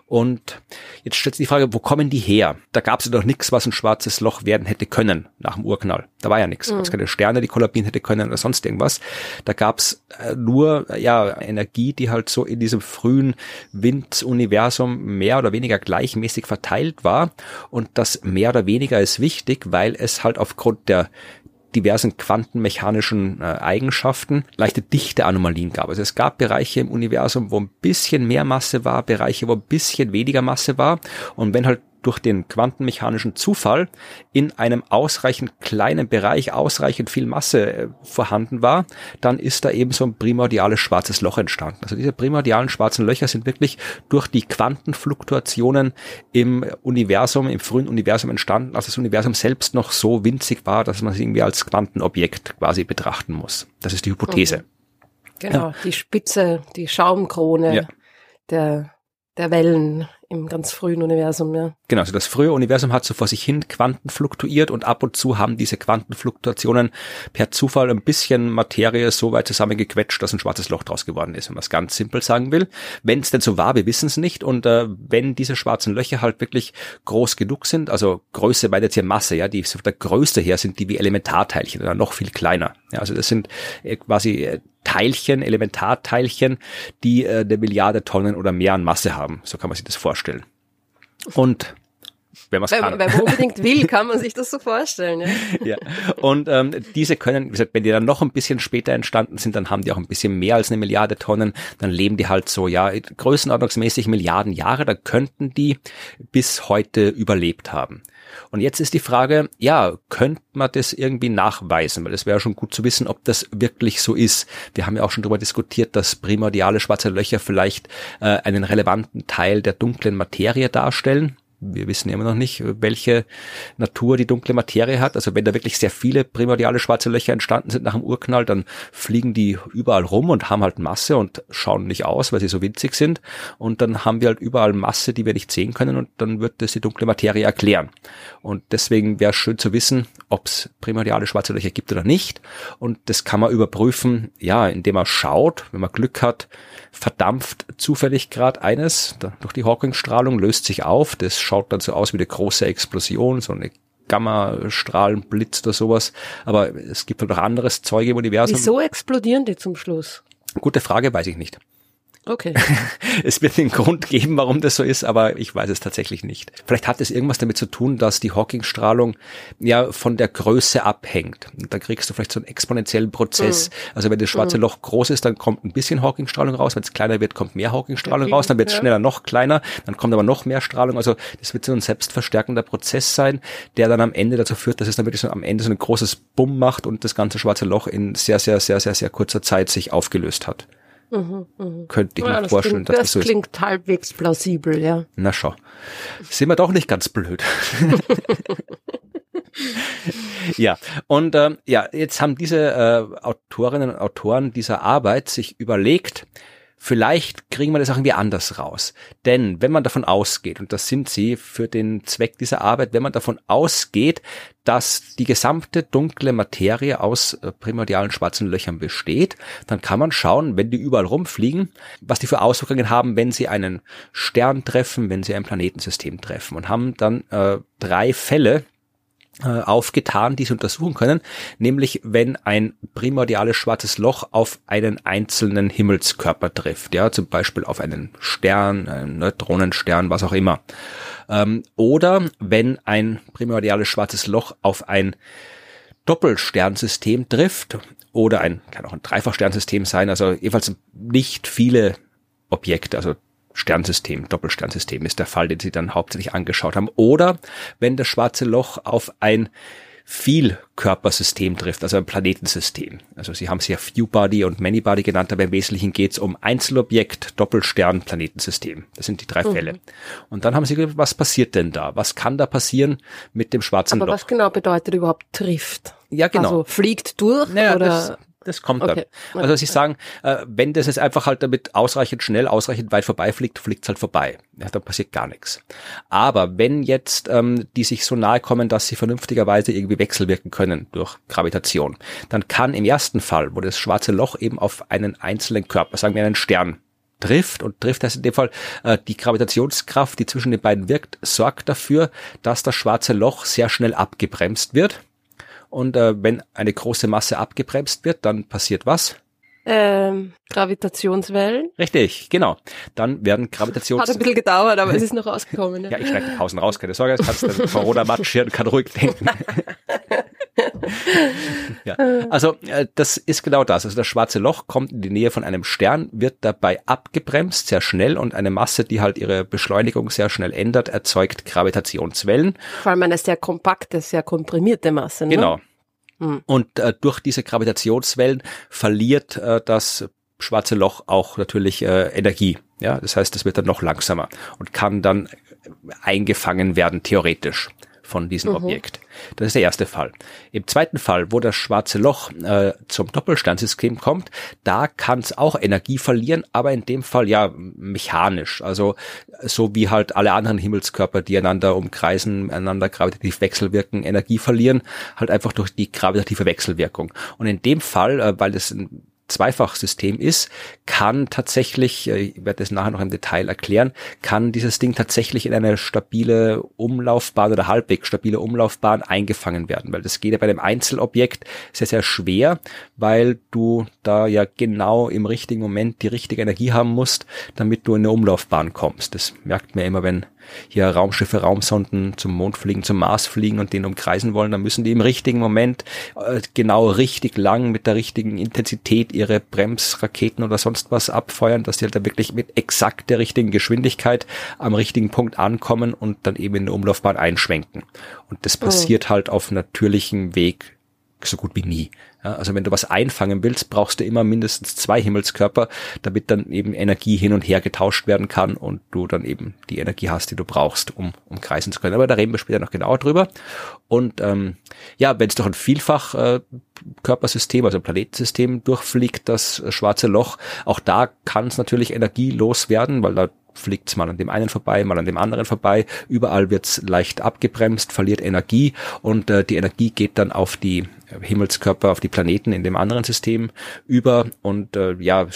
Und jetzt stellt sich die Frage, wo kommen die her? Da gab es ja doch nichts, was ein schwarzes Loch werden hätte können nach dem Urknall. Da war ja nichts. Mhm. Es keine Sterne, die kollabieren hätte können oder sonst irgendwas. Da gab es äh, nur ja Energie, die halt so in diesem frühen Winduniversum mehr oder weniger gleichmäßig verteilt war. Und das mehr oder weniger ist wichtig, weil es halt aufgrund der diversen quantenmechanischen äh, Eigenschaften leichte Dichteanomalien gab. Also es gab Bereiche im Universum, wo ein bisschen mehr Masse war, Bereiche, wo ein bisschen weniger Masse war. Und wenn halt durch den quantenmechanischen Zufall in einem ausreichend kleinen Bereich ausreichend viel Masse äh, vorhanden war, dann ist da eben so ein primordiales schwarzes Loch entstanden. Also diese primordialen schwarzen Löcher sind wirklich durch die Quantenfluktuationen im Universum, im frühen Universum entstanden, als das Universum selbst noch so winzig war, dass man es irgendwie als Quantenobjekt quasi betrachten muss. Das ist die Hypothese. Okay. Genau, ja. die Spitze, die Schaumkrone ja. der, der Wellen im ganz frühen Universum, ja. Genau, also das frühe Universum hat so vor sich hin Quanten fluktuiert und ab und zu haben diese Quantenfluktuationen per Zufall ein bisschen Materie so weit zusammengequetscht, dass ein schwarzes Loch draus geworden ist, wenn man es ganz simpel sagen will. Wenn es denn so war, wir wissen es nicht und äh, wenn diese schwarzen Löcher halt wirklich groß genug sind, also Größe bei jetzt hier Masse, ja, die von der Größe her sind die wie Elementarteilchen oder noch viel kleiner. Ja, also das sind äh, quasi äh, Teilchen, Elementarteilchen, die äh, eine Milliarde Tonnen oder mehr an Masse haben. So kann man sich das vorstellen. Und wenn man es kann. Wenn man unbedingt will, kann man sich das so vorstellen. Ja. ja. Und ähm, diese können, wie gesagt, wenn die dann noch ein bisschen später entstanden sind, dann haben die auch ein bisschen mehr als eine Milliarde Tonnen. Dann leben die halt so, ja, größenordnungsmäßig Milliarden Jahre. Da könnten die bis heute überlebt haben. Und jetzt ist die Frage, ja, könnte man das irgendwie nachweisen? Weil es wäre schon gut zu wissen, ob das wirklich so ist. Wir haben ja auch schon darüber diskutiert, dass primordiale schwarze Löcher vielleicht äh, einen relevanten Teil der dunklen Materie darstellen wir wissen immer noch nicht, welche Natur die dunkle Materie hat. Also wenn da wirklich sehr viele primordiale schwarze Löcher entstanden sind nach dem Urknall, dann fliegen die überall rum und haben halt Masse und schauen nicht aus, weil sie so winzig sind. Und dann haben wir halt überall Masse, die wir nicht sehen können und dann wird das die dunkle Materie erklären. Und deswegen wäre es schön zu wissen, ob es primordiale schwarze Löcher gibt oder nicht. Und das kann man überprüfen, ja, indem man schaut, wenn man Glück hat, verdampft zufällig gerade eines durch die Hawking-Strahlung, löst sich auf. Das schaut dann so aus wie eine große Explosion, so eine Gamma-Strahlenblitz oder sowas. Aber es gibt halt auch anderes Zeug im Universum. Wieso explodieren die zum Schluss? Gute Frage, weiß ich nicht. Okay. es wird den Grund geben, warum das so ist, aber ich weiß es tatsächlich nicht. Vielleicht hat es irgendwas damit zu tun, dass die Hawking-Strahlung ja von der Größe abhängt. Da kriegst du vielleicht so einen exponentiellen Prozess. Mhm. Also wenn das schwarze mhm. Loch groß ist, dann kommt ein bisschen Hawking-Strahlung raus. Wenn es kleiner wird, kommt mehr Hawking-Strahlung raus. Dann wird es schneller noch kleiner. Dann kommt aber noch mehr Strahlung. Also das wird so ein selbstverstärkender Prozess sein, der dann am Ende dazu führt, dass es dann wirklich so am Ende so ein großes Bumm macht und das ganze schwarze Loch in sehr, sehr, sehr, sehr, sehr kurzer Zeit sich aufgelöst hat. Mhm, mh. Könnte ich ja, mir vorstellen, dass das, das so ist. Klingt halbwegs plausibel, ja. Na schau. Sind wir doch nicht ganz blöd. ja, und ähm, ja, jetzt haben diese äh, Autorinnen und Autoren dieser Arbeit sich überlegt, Vielleicht kriegen wir das auch irgendwie anders raus. Denn wenn man davon ausgeht, und das sind sie für den Zweck dieser Arbeit, wenn man davon ausgeht, dass die gesamte dunkle Materie aus äh, primordialen schwarzen Löchern besteht, dann kann man schauen, wenn die überall rumfliegen, was die für Auswirkungen haben, wenn sie einen Stern treffen, wenn sie ein Planetensystem treffen und haben dann äh, drei Fälle aufgetan, die sie untersuchen können, nämlich wenn ein primordiales schwarzes Loch auf einen einzelnen Himmelskörper trifft, ja, zum Beispiel auf einen Stern, einen Neutronenstern, was auch immer. Ähm, oder wenn ein primordiales schwarzes Loch auf ein Doppelsternsystem trifft oder ein, kann auch ein Dreifachsternsystem sein, also jedenfalls nicht viele Objekte, also Sternsystem, Doppelsternsystem ist der Fall, den sie dann hauptsächlich angeschaut haben. Oder wenn das schwarze Loch auf ein Vielkörpersystem trifft, also ein Planetensystem. Also Sie haben es ja Few-Body und Many-Body genannt, aber im Wesentlichen geht es um Einzelobjekt, Doppelstern, Planetensystem. Das sind die drei mhm. Fälle. Und dann haben Sie gesagt, was passiert denn da? Was kann da passieren mit dem schwarzen aber Loch? Aber was genau bedeutet überhaupt trifft? Ja, genau. Also fliegt durch naja, oder? Das, das kommt okay. dann. Also Sie sagen, äh, wenn das jetzt einfach halt damit ausreichend schnell, ausreichend weit vorbeifliegt, fliegt es halt vorbei. Ja, dann passiert gar nichts. Aber wenn jetzt ähm, die sich so nahe kommen, dass sie vernünftigerweise irgendwie wechselwirken können durch Gravitation, dann kann im ersten Fall, wo das schwarze Loch eben auf einen einzelnen Körper, sagen wir einen Stern, trifft und trifft heißt in dem Fall äh, die Gravitationskraft, die zwischen den beiden wirkt, sorgt dafür, dass das schwarze Loch sehr schnell abgebremst wird und äh, wenn eine große Masse abgebremst wird, dann passiert was? Ähm, Gravitationswellen. Richtig, genau. Dann werden Gravitationswellen. Hat ein bisschen gedauert, aber es ist noch rausgekommen. Ja, ja ich schneide Pausen raus, keine Sorge, jetzt kannst du Corona-Matsch hier und kann ruhig denken. ja. Also äh, das ist genau das. Also das schwarze Loch kommt in die Nähe von einem Stern, wird dabei abgebremst, sehr schnell und eine Masse, die halt ihre Beschleunigung sehr schnell ändert, erzeugt Gravitationswellen. Vor allem eine sehr kompakte, sehr komprimierte Masse. Ne? Genau. Hm. Und äh, durch diese Gravitationswellen verliert äh, das schwarze Loch auch natürlich äh, Energie. Ja, das heißt, es wird dann noch langsamer und kann dann eingefangen werden, theoretisch von diesem mhm. Objekt. Das ist der erste Fall. Im zweiten Fall, wo das schwarze Loch äh, zum Doppelsternsystem kommt, da kann es auch Energie verlieren, aber in dem Fall ja mechanisch. Also so wie halt alle anderen Himmelskörper, die einander umkreisen, einander gravitativ wechselwirken, Energie verlieren, halt einfach durch die gravitative Wechselwirkung. Und in dem Fall, äh, weil es ein Zweifachsystem ist, kann tatsächlich, äh, ich werde das nachher noch im Detail erklären, kann dieses Ding tatsächlich in eine stabile Umlaufbahn oder halbwegs stabile Umlaufbahn eingefangen werden, weil das geht ja bei dem Einzelobjekt sehr, sehr schwer, weil du da ja genau im richtigen Moment die richtige Energie haben musst, damit du in eine Umlaufbahn kommst. Das merkt man immer, wenn hier Raumschiffe, Raumsonden zum Mond fliegen, zum Mars fliegen und den umkreisen wollen, dann müssen die im richtigen Moment äh, genau richtig lang mit der richtigen Intensität ihre Bremsraketen oder sonst was abfeuern, dass die halt da wirklich mit exakt der richtigen Geschwindigkeit am richtigen Punkt ankommen und dann eben in der Umlaufbahn einschwenken. Und das oh. passiert oh. halt auf natürlichem Weg so gut wie nie. Ja, also wenn du was einfangen willst, brauchst du immer mindestens zwei Himmelskörper, damit dann eben Energie hin und her getauscht werden kann und du dann eben die Energie hast, die du brauchst, um, um kreisen zu können. Aber da reden wir später noch genauer drüber. Und ähm, ja, wenn es doch ein Vielfach äh, Körpersystem, also Planetensystem durchfliegt, das schwarze Loch, auch da kann es natürlich energielos werden, weil da fliegt's mal an dem einen vorbei, mal an dem anderen vorbei. Überall wird's leicht abgebremst, verliert Energie und äh, die Energie geht dann auf die Himmelskörper, auf die Planeten in dem anderen System über und äh, ja, äh,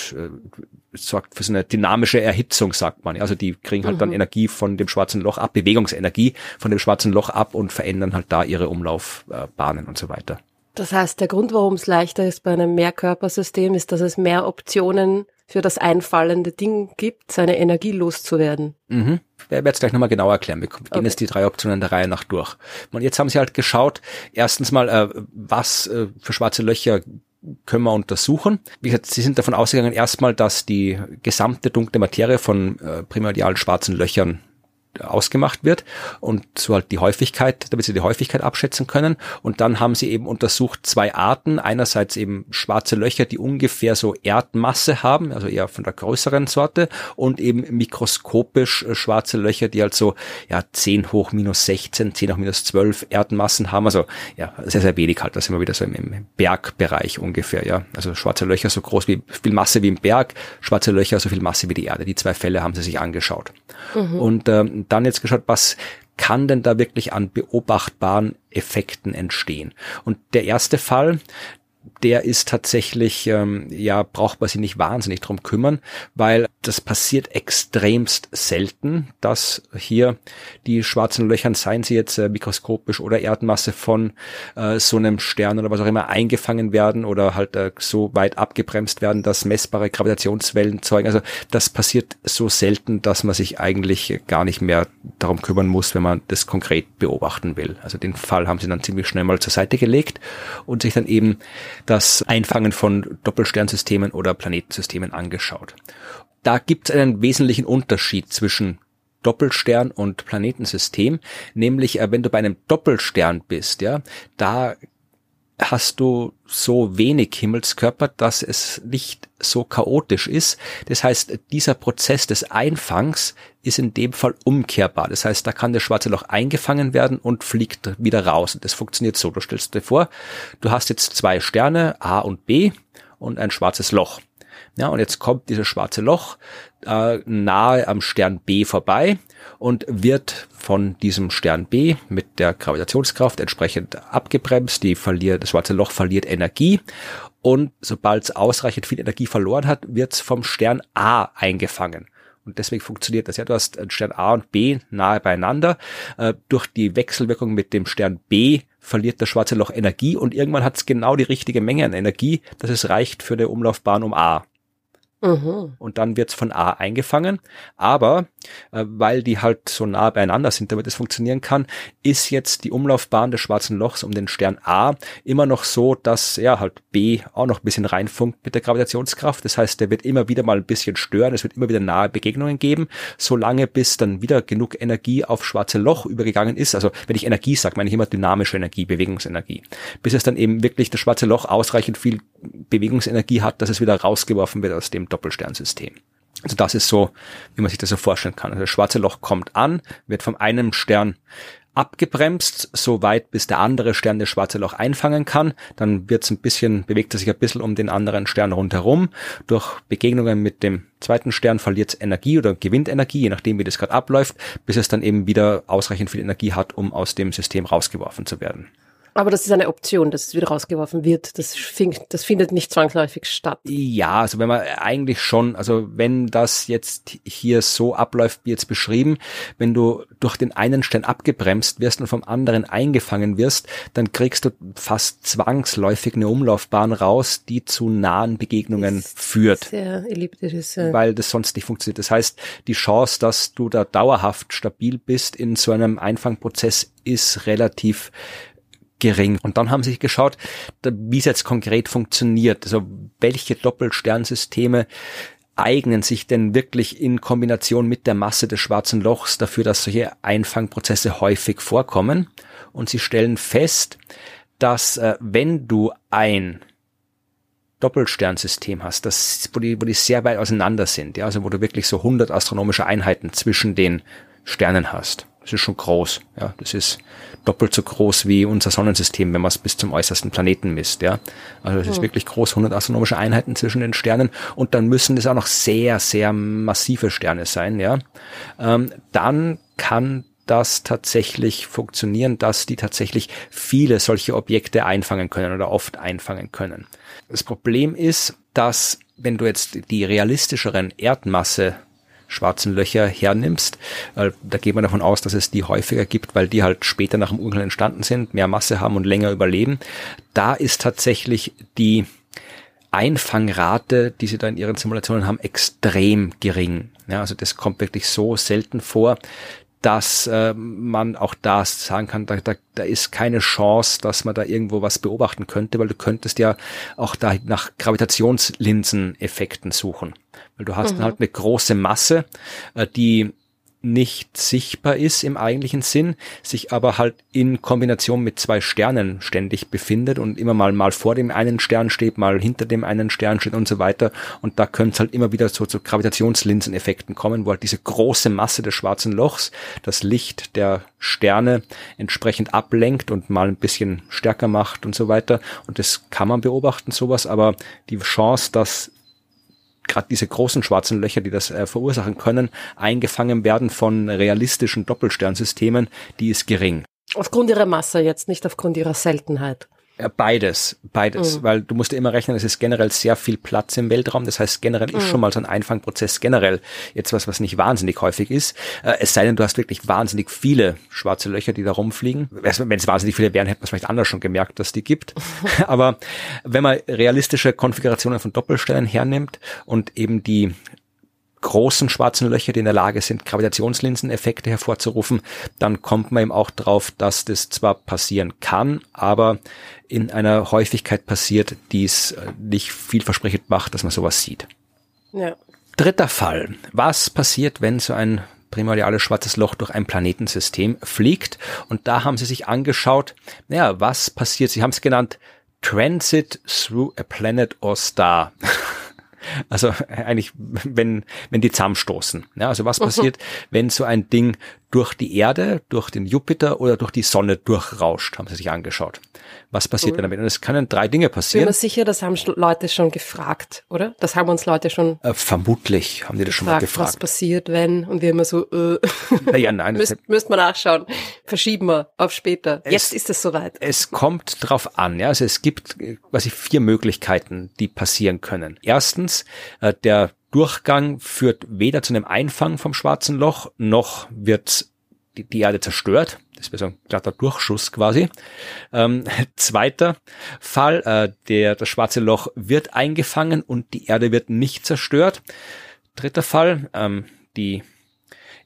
sorgt für so eine dynamische Erhitzung, sagt man. Also die kriegen halt mhm. dann Energie von dem schwarzen Loch ab, Bewegungsenergie von dem schwarzen Loch ab und verändern halt da ihre Umlaufbahnen und so weiter. Das heißt, der Grund, warum es leichter ist bei einem Mehrkörpersystem, ist, dass es mehr Optionen für das einfallende Ding gibt, seine Energie loszuwerden. Mhm. Ich werde es gleich nochmal genau erklären. Wir gehen okay. jetzt die drei Optionen der Reihe nach durch. Und jetzt haben sie halt geschaut, erstens mal, äh, was äh, für schwarze Löcher können wir untersuchen. Wie gesagt, sie sind davon ausgegangen, erstmal, dass die gesamte dunkle Materie von äh, primordialen schwarzen Löchern ausgemacht wird und so halt die Häufigkeit, damit sie die Häufigkeit abschätzen können. Und dann haben sie eben untersucht zwei Arten. Einerseits eben schwarze Löcher, die ungefähr so Erdmasse haben, also eher von der größeren Sorte und eben mikroskopisch äh, schwarze Löcher, die halt so ja 10 hoch minus 16, 10 hoch minus 12 Erdmassen haben. Also ja, sehr, sehr wenig halt. Das sind wir wieder so im, im Bergbereich ungefähr, ja. Also schwarze Löcher so groß wie viel Masse wie im Berg, schwarze Löcher so viel Masse wie die Erde. Die zwei Fälle haben sie sich angeschaut. Mhm. Und ähm, dann jetzt geschaut, was kann denn da wirklich an beobachtbaren Effekten entstehen? Und der erste Fall, der ist tatsächlich, ähm, ja, braucht man sich nicht wahnsinnig drum kümmern, weil das passiert extremst selten, dass hier die schwarzen Löchern, seien sie jetzt äh, mikroskopisch oder Erdmasse von äh, so einem Stern oder was auch immer eingefangen werden oder halt äh, so weit abgebremst werden, dass messbare Gravitationswellen zeugen. Also das passiert so selten, dass man sich eigentlich gar nicht mehr darum kümmern muss, wenn man das konkret beobachten will. Also den Fall haben sie dann ziemlich schnell mal zur Seite gelegt und sich dann eben das Einfangen von Doppelsternsystemen oder Planetensystemen angeschaut. Da gibt es einen wesentlichen Unterschied zwischen Doppelstern und Planetensystem, nämlich äh, wenn du bei einem Doppelstern bist, ja, da hast du so wenig Himmelskörper, dass es nicht so chaotisch ist. Das heißt, dieser Prozess des Einfangs ist in dem Fall umkehrbar. Das heißt, da kann das schwarze Loch eingefangen werden und fliegt wieder raus. Das funktioniert so. Du stellst dir vor, du hast jetzt zwei Sterne, A und B, und ein schwarzes Loch. Ja, und jetzt kommt dieses schwarze Loch äh, nahe am Stern B vorbei und wird von diesem Stern B mit der Gravitationskraft entsprechend abgebremst. Die verliert, das schwarze Loch verliert Energie und sobald es ausreichend viel Energie verloren hat, wird es vom Stern A eingefangen. Und deswegen funktioniert das ja. Du hast Stern A und B nahe beieinander. Äh, durch die Wechselwirkung mit dem Stern B verliert das schwarze Loch Energie und irgendwann hat es genau die richtige Menge an Energie, dass es reicht für die Umlaufbahn um A. Mhm. Und dann wird's von A eingefangen. Aber äh, weil die halt so nah beieinander sind, damit es funktionieren kann, ist jetzt die Umlaufbahn des schwarzen Lochs um den Stern A immer noch so, dass ja halt B auch noch ein bisschen reinfunkt mit der Gravitationskraft. Das heißt, der wird immer wieder mal ein bisschen stören. Es wird immer wieder nahe Begegnungen geben, solange bis dann wieder genug Energie auf schwarze Loch übergegangen ist. Also wenn ich Energie sage, meine ich immer dynamische Energie, Bewegungsenergie. Bis es dann eben wirklich das schwarze Loch ausreichend viel Bewegungsenergie hat, dass es wieder rausgeworfen wird aus dem Doppelsternsystem. Also das ist so, wie man sich das so vorstellen kann. Also das schwarze Loch kommt an, wird von einem Stern abgebremst, so weit bis der andere Stern das schwarze Loch einfangen kann. Dann wird es ein bisschen, bewegt er sich ein bisschen um den anderen Stern rundherum. Durch Begegnungen mit dem zweiten Stern verliert es Energie oder gewinnt Energie, je nachdem wie das gerade abläuft, bis es dann eben wieder ausreichend viel Energie hat, um aus dem System rausgeworfen zu werden. Aber das ist eine Option, dass es wieder rausgeworfen wird. Das, das findet nicht zwangsläufig statt. Ja, also wenn man eigentlich schon, also wenn das jetzt hier so abläuft, wie jetzt beschrieben, wenn du durch den einen Stern abgebremst wirst und vom anderen eingefangen wirst, dann kriegst du fast zwangsläufig eine Umlaufbahn raus, die zu nahen Begegnungen ist führt. Sehr elliptisch ist. Ja. Weil das sonst nicht funktioniert. Das heißt, die Chance, dass du da dauerhaft stabil bist in so einem Einfangprozess ist relativ gering. Und dann haben sie sich geschaut, wie es jetzt konkret funktioniert. Also welche Doppelsternsysteme eignen sich denn wirklich in Kombination mit der Masse des schwarzen Lochs dafür, dass solche Einfangprozesse häufig vorkommen. Und sie stellen fest, dass äh, wenn du ein Doppelsternsystem hast, das, wo, die, wo die sehr weit auseinander sind, ja, also wo du wirklich so 100 astronomische Einheiten zwischen den Sternen hast. Das ist schon groß, ja, das ist doppelt so groß wie unser Sonnensystem, wenn man es bis zum äußersten Planeten misst. Ja, also es ist hm. wirklich groß, 100 astronomische Einheiten zwischen den Sternen und dann müssen es auch noch sehr, sehr massive Sterne sein. Ja, ähm, dann kann das tatsächlich funktionieren, dass die tatsächlich viele solche Objekte einfangen können oder oft einfangen können. Das Problem ist, dass wenn du jetzt die realistischeren Erdmasse schwarzen Löcher hernimmst. Äh, da geht man davon aus, dass es die häufiger gibt, weil die halt später nach dem Urknall entstanden sind, mehr Masse haben und länger überleben. Da ist tatsächlich die Einfangrate, die sie da in ihren Simulationen haben, extrem gering. Ja, also das kommt wirklich so selten vor, dass äh, man auch da sagen kann, da, da, da ist keine Chance, dass man da irgendwo was beobachten könnte, weil du könntest ja auch da nach Gravitationslinseneffekten suchen. Weil du hast mhm. halt eine große Masse, äh, die nicht sichtbar ist im eigentlichen Sinn, sich aber halt in Kombination mit zwei Sternen ständig befindet und immer mal mal vor dem einen Stern steht, mal hinter dem einen Stern steht und so weiter. Und da könnte es halt immer wieder so zu Gravitationslinseneffekten kommen, wo halt diese große Masse des schwarzen Lochs das Licht der Sterne entsprechend ablenkt und mal ein bisschen stärker macht und so weiter. Und das kann man beobachten, sowas, aber die Chance, dass gerade diese großen schwarzen Löcher, die das äh, verursachen können, eingefangen werden von realistischen Doppelsternsystemen, die ist gering. Aufgrund ihrer Masse jetzt, nicht aufgrund ihrer Seltenheit. Beides, beides, mhm. weil du musst immer rechnen, es ist generell sehr viel Platz im Weltraum. Das heißt, generell ist mhm. schon mal so ein Einfangprozess generell jetzt was, was nicht wahnsinnig häufig ist. Äh, es sei denn, du hast wirklich wahnsinnig viele schwarze Löcher, die da rumfliegen. Wenn es wahnsinnig viele wären, hätte man es vielleicht anders schon gemerkt, dass die gibt. Aber wenn man realistische Konfigurationen von Doppelstellen hernimmt und eben die großen schwarzen Löcher, die in der Lage sind, Gravitationslinseneffekte hervorzurufen, dann kommt man eben auch drauf, dass das zwar passieren kann, aber in einer Häufigkeit passiert, die es äh, nicht vielversprechend macht, dass man sowas sieht. Ja. Dritter Fall. Was passiert, wenn so ein primordiales schwarzes Loch durch ein Planetensystem fliegt. Und da haben sie sich angeschaut, naja, was passiert? Sie haben es genannt Transit through a planet or star. Also eigentlich, wenn, wenn die zusammenstoßen. Ja, also was passiert, wenn so ein Ding durch die Erde, durch den Jupiter oder durch die Sonne durchrauscht, haben sie sich angeschaut. Was passiert cool. damit? Und es können drei Dinge passieren. Bin mir sicher, das haben Leute schon gefragt, oder? Das haben uns Leute schon. Äh, vermutlich haben die das gefragt, schon mal gefragt. Was passiert, wenn? Und wir immer so, äh, naja, nein. Müsst, müsst man nachschauen. Verschieben wir auf später. Es, Jetzt ist es soweit. Es kommt drauf an, ja. Also es gibt äh, quasi vier Möglichkeiten, die passieren können. Erstens, äh, der Durchgang führt weder zu einem Einfang vom schwarzen Loch, noch wird die, die Erde zerstört. Das wäre so ein glatter Durchschuss quasi. Ähm, zweiter Fall, äh, der, das schwarze Loch wird eingefangen und die Erde wird nicht zerstört. Dritter Fall, ähm, die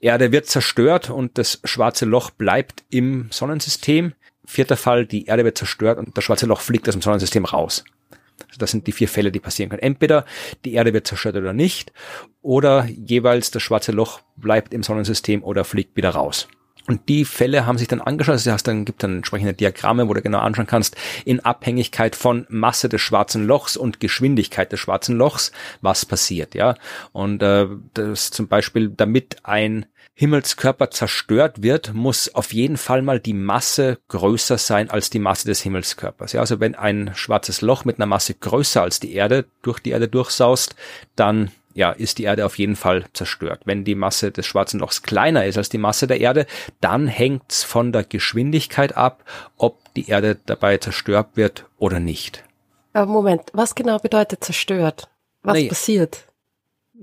Erde wird zerstört und das schwarze Loch bleibt im Sonnensystem. Vierter Fall, die Erde wird zerstört und das schwarze Loch fliegt aus dem Sonnensystem raus. Also das sind die vier Fälle, die passieren können. Entweder die Erde wird zerstört oder nicht, oder jeweils das schwarze Loch bleibt im Sonnensystem oder fliegt wieder raus. Und die Fälle haben sich dann angeschaut, also hast dann gibt dann entsprechende Diagramme, wo du genau anschauen kannst, in Abhängigkeit von Masse des schwarzen Lochs und Geschwindigkeit des schwarzen Lochs, was passiert, ja. Und äh, das zum Beispiel, damit ein Himmelskörper zerstört wird, muss auf jeden Fall mal die Masse größer sein als die Masse des Himmelskörpers. Ja, also wenn ein schwarzes Loch mit einer Masse größer als die Erde durch die Erde durchsaust, dann ja, ist die Erde auf jeden Fall zerstört. Wenn die Masse des schwarzen Lochs kleiner ist als die Masse der Erde, dann hängt's von der Geschwindigkeit ab, ob die Erde dabei zerstört wird oder nicht. Aber Moment, was genau bedeutet zerstört? Was nee. passiert?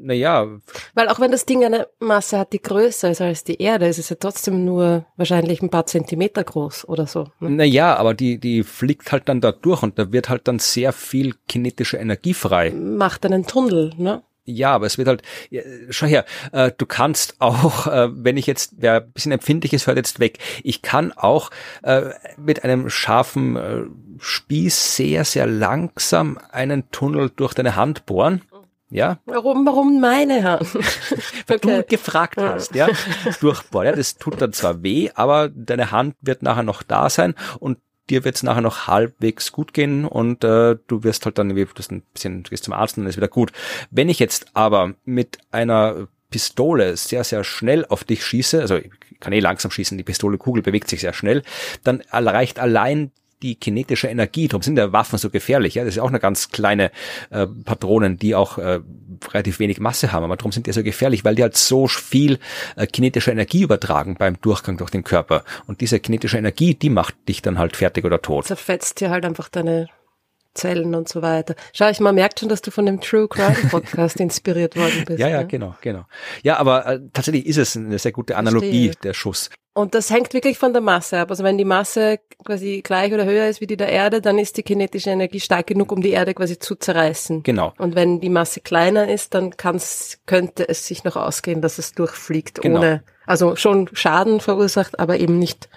Naja. Weil auch wenn das Ding eine Masse hat, die größer ist als die Erde, ist es ja trotzdem nur wahrscheinlich ein paar Zentimeter groß oder so. Ne? Naja, aber die, die fliegt halt dann da durch und da wird halt dann sehr viel kinetische Energie frei. Macht einen Tunnel, ne? Ja, aber es wird halt, schau her, äh, du kannst auch, äh, wenn ich jetzt, wer ein bisschen empfindlich ist, hört jetzt weg. Ich kann auch äh, mit einem scharfen äh, Spieß sehr, sehr langsam einen Tunnel durch deine Hand bohren ja? Warum, warum meine Hand? Weil okay. du gefragt hast, ja? Durchbohren, ja? Das tut dann zwar weh, aber deine Hand wird nachher noch da sein und dir wird es nachher noch halbwegs gut gehen und äh, du wirst halt dann, du ein bisschen, gehst zum Arzt und dann ist wieder gut. Wenn ich jetzt aber mit einer Pistole sehr, sehr schnell auf dich schieße, also ich kann eh langsam schießen, die Pistole Kugel bewegt sich sehr schnell, dann reicht allein die kinetische Energie, darum sind ja Waffen so gefährlich. Ja, das ist auch eine ganz kleine äh, Patronen, die auch äh, relativ wenig Masse haben, aber darum sind die so gefährlich, weil die halt so viel äh, kinetische Energie übertragen beim Durchgang durch den Körper. Und diese kinetische Energie, die macht dich dann halt fertig oder tot. Zerfetzt dir halt einfach deine Zellen und so weiter. Schau, ich man merkt schon, dass du von dem True Crime Podcast inspiriert worden bist. Ja, ja, ja, genau, genau. Ja, aber äh, tatsächlich ist es eine sehr gute Analogie, Verstehe. der Schuss. Und das hängt wirklich von der Masse ab. Also wenn die Masse quasi gleich oder höher ist wie die der Erde, dann ist die kinetische Energie stark genug, um die Erde quasi zu zerreißen. Genau. Und wenn die Masse kleiner ist, dann kann's, könnte es sich noch ausgehen, dass es durchfliegt, genau. ohne, also schon Schaden verursacht, aber eben nicht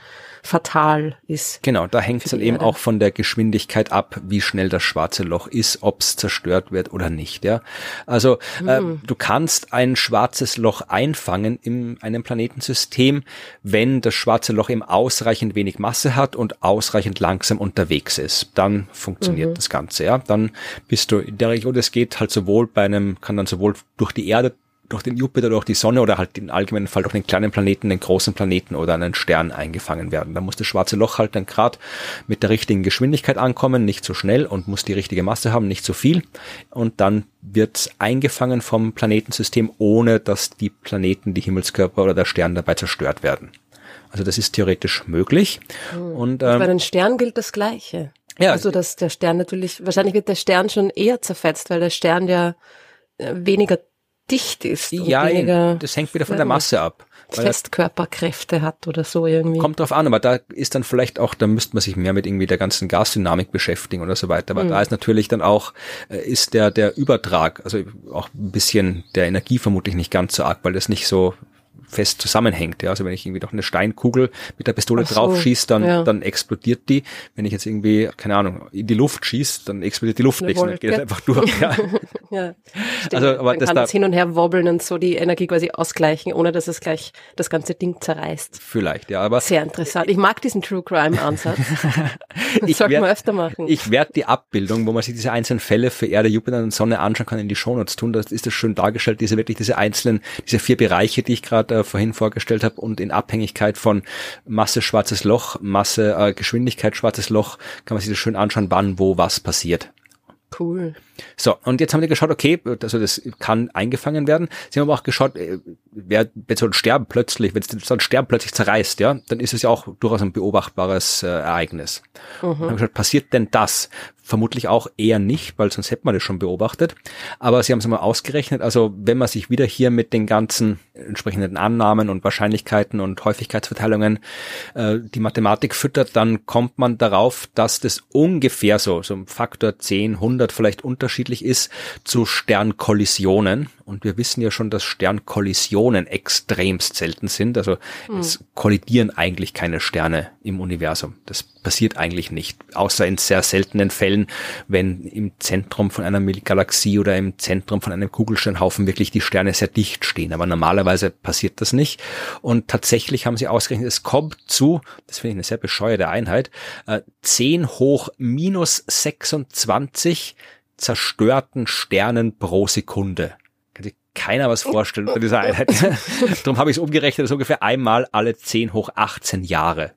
fatal ist. Genau, da hängt es dann eben auch von der Geschwindigkeit ab, wie schnell das schwarze Loch ist, ob es zerstört wird oder nicht. Ja, also hm. äh, du kannst ein schwarzes Loch einfangen in einem Planetensystem, wenn das schwarze Loch eben ausreichend wenig Masse hat und ausreichend langsam unterwegs ist. Dann funktioniert mhm. das Ganze. Ja, dann bist du in der Region. Das geht halt sowohl bei einem, kann dann sowohl durch die Erde durch den Jupiter, durch die Sonne oder halt im allgemeinen Fall durch den kleinen Planeten, den großen Planeten oder einen Stern eingefangen werden. Da muss das schwarze Loch halt dann gerade mit der richtigen Geschwindigkeit ankommen, nicht so schnell und muss die richtige Masse haben, nicht so viel. Und dann wird eingefangen vom Planetensystem, ohne dass die Planeten, die Himmelskörper oder der Stern dabei zerstört werden. Also das ist theoretisch möglich. Hm. Und, ähm, bei den Sternen gilt das Gleiche. Ja, also dass der Stern natürlich, wahrscheinlich wird der Stern schon eher zerfetzt, weil der Stern ja äh, weniger dicht ist. Ja, weniger, das hängt wieder von der Masse ab. Festkörperkräfte hat oder so irgendwie. Kommt drauf an, aber da ist dann vielleicht auch, da müsste man sich mehr mit irgendwie der ganzen Gasdynamik beschäftigen oder so weiter. Aber mhm. da ist natürlich dann auch, äh, ist der, der Übertrag, also auch ein bisschen der Energie vermutlich nicht ganz so arg, weil das nicht so fest zusammenhängt. Ja, also wenn ich irgendwie doch eine Steinkugel mit der Pistole so, drauf schieße, dann, ja. dann explodiert die. Wenn ich jetzt irgendwie, keine Ahnung, in die Luft schieße, dann explodiert die Luft nicht, dann geht es einfach durch. Ja. ja. Also, aber man das kann da, das hin und her wobbeln und so die Energie quasi ausgleichen, ohne dass es gleich das ganze Ding zerreißt. Vielleicht, ja, aber. Sehr interessant. Ich mag diesen True Crime Ansatz. Das ich sollte man öfter machen. Ich werde die Abbildung, wo man sich diese einzelnen Fälle für Erde, Jupiter und Sonne anschauen kann, in die Shownotes tun. Da ist das schön dargestellt, diese wirklich diese einzelnen, diese vier Bereiche, die ich gerade äh, vorhin vorgestellt habe und in Abhängigkeit von Masse schwarzes Loch, Masse äh, Geschwindigkeit schwarzes Loch, kann man sich das schön anschauen, wann, wo, was passiert. Cool. So, und jetzt haben die geschaut, okay, also das kann eingefangen werden. Sie haben aber auch geschaut, äh, wer, wenn so ein Sterben plötzlich, wenn so ein Sterben plötzlich zerreißt, ja, dann ist es ja auch durchaus ein beobachtbares äh, Ereignis. Mhm. Haben geschaut, passiert denn das? Vermutlich auch eher nicht, weil sonst hätte man das schon beobachtet. Aber sie haben es mal ausgerechnet, also wenn man sich wieder hier mit den ganzen entsprechenden Annahmen und Wahrscheinlichkeiten und Häufigkeitsverteilungen äh, die Mathematik füttert, dann kommt man darauf, dass das ungefähr so, so ein Faktor 10, 100 vielleicht unterschiedlich ist zu Sternkollisionen. Und wir wissen ja schon, dass Sternkollisionen extremst selten sind. Also mhm. es kollidieren eigentlich keine Sterne im Universum. Das passiert eigentlich nicht. Außer in sehr seltenen Fällen, wenn im Zentrum von einer Galaxie oder im Zentrum von einem Kugelsternhaufen wirklich die Sterne sehr dicht stehen. Aber normalerweise passiert das nicht. Und tatsächlich haben sie ausgerechnet, es kommt zu, das finde ich eine sehr bescheuerte Einheit, äh, 10 hoch minus 26 zerstörten Sternen pro Sekunde keiner was vorstellen unter dieser Einheit. Darum habe ich es umgerechnet, das ist ungefähr einmal alle 10 hoch 18 Jahre.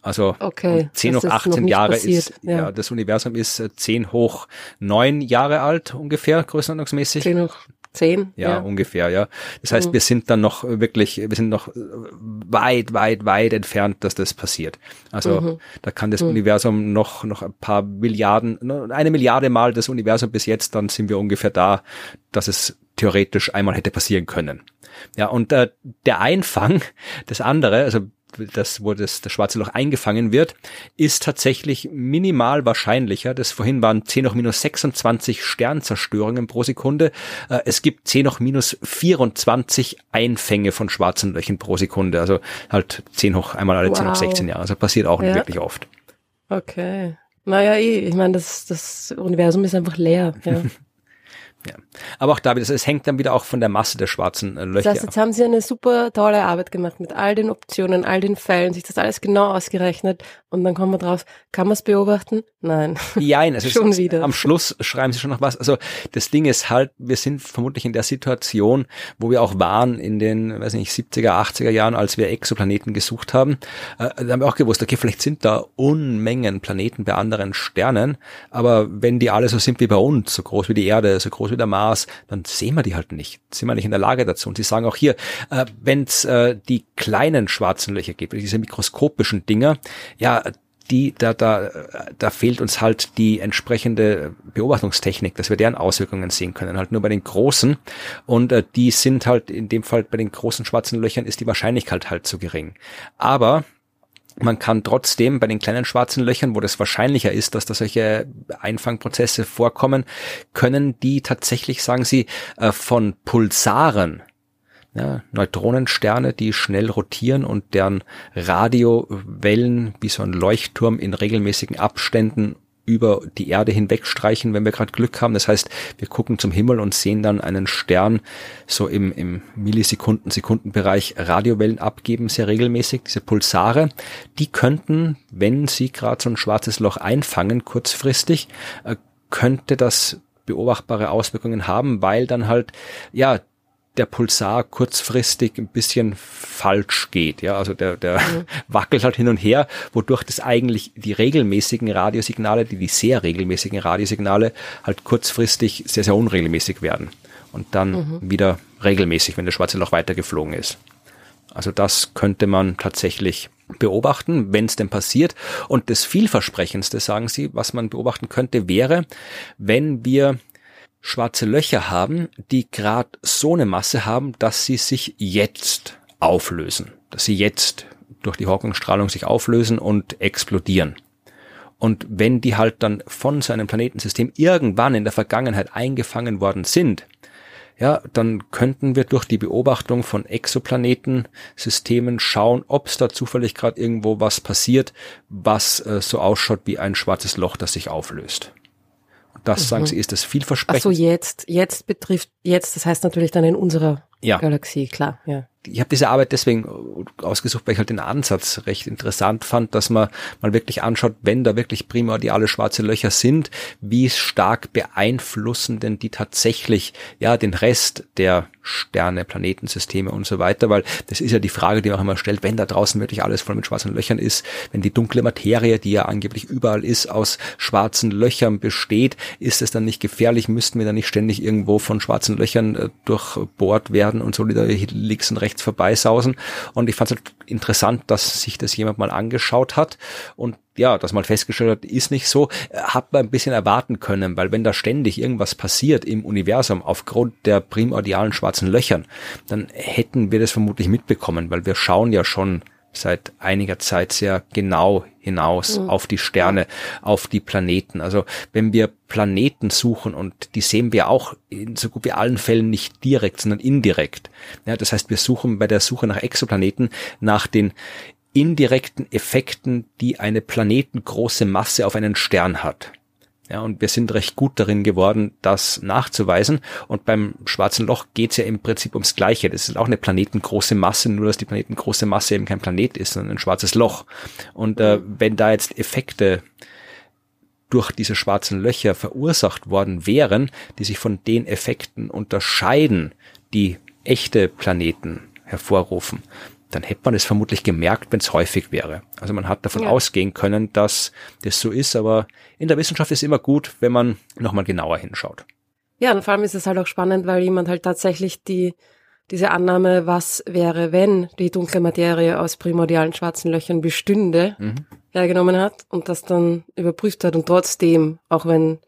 Also okay, 10 hoch 18 Jahre passiert, ist, ja. ja. das Universum ist 10 hoch 9 Jahre alt ungefähr, größenordnungsmäßig. 10 hoch Zehn? Ja, ja, ungefähr, ja. Das heißt, mhm. wir sind dann noch wirklich, wir sind noch weit, weit, weit entfernt, dass das passiert. Also mhm. da kann das mhm. Universum noch, noch ein paar Milliarden, eine Milliarde Mal das Universum bis jetzt, dann sind wir ungefähr da, dass es theoretisch einmal hätte passieren können. Ja, und äh, der Einfang, das andere, also das, wo das, das schwarze Loch eingefangen wird, ist tatsächlich minimal wahrscheinlicher. Das vorhin waren 10 hoch minus 26 Sternzerstörungen pro Sekunde. Äh, es gibt 10 hoch minus 24 Einfänge von schwarzen Löchern pro Sekunde. Also halt 10 hoch einmal alle wow. 10 hoch 16 Jahre. Also passiert auch nicht wirklich oft. Okay. Naja, eh, ich meine, das, das Universum ist einfach leer. Ja. Ja. Aber auch da wieder, es hängt dann wieder auch von der Masse der schwarzen äh, Löcher. Das heißt, jetzt haben Sie eine super tolle Arbeit gemacht mit all den Optionen, all den Fällen, sich das alles genau ausgerechnet und dann kommen wir drauf, kann man es beobachten? Nein. Nein, also schon wieder. am Schluss schreiben Sie schon noch was. Also das Ding ist halt, wir sind vermutlich in der Situation, wo wir auch waren in den, weiß nicht, 70er, 80er Jahren, als wir Exoplaneten gesucht haben. Äh, da haben wir auch gewusst, okay, vielleicht sind da Unmengen Planeten bei anderen Sternen, aber wenn die alle so sind wie bei uns, so groß wie die Erde, so groß wie der Mars, dann sehen wir die halt nicht. Sind wir nicht in der Lage dazu. Und sie sagen auch hier, äh, wenn es äh, die kleinen schwarzen Löcher gibt, diese mikroskopischen Dinger, ja, die, da, da, da fehlt uns halt die entsprechende Beobachtungstechnik, dass wir deren Auswirkungen sehen können, halt nur bei den großen. Und äh, die sind halt in dem Fall bei den großen schwarzen Löchern ist die Wahrscheinlichkeit halt zu gering. Aber man kann trotzdem bei den kleinen schwarzen Löchern, wo das wahrscheinlicher ist, dass da solche Einfangprozesse vorkommen, können die tatsächlich, sagen sie, äh, von Pulsaren, ja, Neutronensterne, die schnell rotieren und deren Radiowellen wie so ein Leuchtturm in regelmäßigen Abständen über die Erde hinwegstreichen, wenn wir gerade Glück haben. Das heißt, wir gucken zum Himmel und sehen dann einen Stern so im, im Millisekunden, Sekundenbereich Radiowellen abgeben, sehr regelmäßig, diese Pulsare. Die könnten, wenn sie gerade so ein schwarzes Loch einfangen, kurzfristig, äh, könnte das beobachtbare Auswirkungen haben, weil dann halt, ja, der Pulsar kurzfristig ein bisschen falsch geht. Ja, also der, der mhm. wackelt halt hin und her, wodurch das eigentlich die regelmäßigen Radiosignale, die, die sehr regelmäßigen Radiosignale halt kurzfristig sehr, sehr unregelmäßig werden. Und dann mhm. wieder regelmäßig, wenn das schwarze Loch weitergeflogen ist. Also das könnte man tatsächlich beobachten, wenn es denn passiert. Und das vielversprechendste, sagen Sie, was man beobachten könnte, wäre, wenn wir schwarze Löcher haben, die gerade so eine Masse haben, dass sie sich jetzt auflösen, dass sie jetzt durch die Hawking-Strahlung sich auflösen und explodieren. Und wenn die halt dann von so einem Planetensystem irgendwann in der Vergangenheit eingefangen worden sind, ja, dann könnten wir durch die Beobachtung von Exoplanetensystemen schauen, ob es da zufällig gerade irgendwo was passiert, was äh, so ausschaut wie ein schwarzes Loch, das sich auflöst. Das, mhm. sagen sie, ist das vielversprechend. Ach so, jetzt, jetzt betrifft, jetzt, das heißt natürlich dann in unserer ja. Galaxie, klar, ja ich habe diese Arbeit deswegen ausgesucht, weil ich halt den Ansatz recht interessant fand, dass man mal wirklich anschaut, wenn da wirklich primordiale schwarze Löcher sind, wie stark beeinflussen denn die tatsächlich ja den Rest der Sterne, Planetensysteme und so weiter, weil das ist ja die Frage, die man auch immer stellt, wenn da draußen wirklich alles voll mit schwarzen Löchern ist, wenn die dunkle Materie, die ja angeblich überall ist, aus schwarzen Löchern besteht, ist es dann nicht gefährlich, müssten wir dann nicht ständig irgendwo von schwarzen Löchern äh, durchbohrt werden und so? Da links und rechts rechts vorbeisausen. Und ich fand es halt interessant, dass sich das jemand mal angeschaut hat und ja, dass man festgestellt hat, ist nicht so, hat man ein bisschen erwarten können, weil wenn da ständig irgendwas passiert im Universum aufgrund der primordialen schwarzen Löchern, dann hätten wir das vermutlich mitbekommen, weil wir schauen ja schon seit einiger Zeit sehr genau hinaus mhm. auf die Sterne, auf die Planeten. Also wenn wir Planeten suchen und die sehen wir auch in so gut wie allen Fällen nicht direkt, sondern indirekt. Ja, das heißt, wir suchen bei der Suche nach Exoplaneten nach den indirekten Effekten, die eine planetengroße Masse auf einen Stern hat. Ja, und wir sind recht gut darin geworden, das nachzuweisen. Und beim schwarzen Loch geht's ja im Prinzip ums Gleiche. Das ist auch eine planetengroße Masse, nur dass die planetengroße Masse eben kein Planet ist, sondern ein schwarzes Loch. Und äh, wenn da jetzt Effekte durch diese schwarzen Löcher verursacht worden wären, die sich von den Effekten unterscheiden, die echte Planeten hervorrufen, dann hätte man es vermutlich gemerkt, wenn es häufig wäre. Also man hat davon ja. ausgehen können, dass das so ist, aber in der Wissenschaft ist immer gut, wenn man nochmal genauer hinschaut. Ja, und vor allem ist es halt auch spannend, weil jemand halt tatsächlich die, diese Annahme, was wäre, wenn die dunkle Materie aus primordialen schwarzen Löchern bestünde, mhm. hergenommen hat und das dann überprüft hat und trotzdem, auch wenn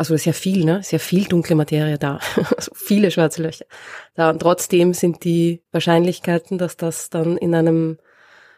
also ja viel, ne? Ja viel dunkle Materie da. also viele schwarze Löcher da. Und trotzdem sind die Wahrscheinlichkeiten, dass das dann in einem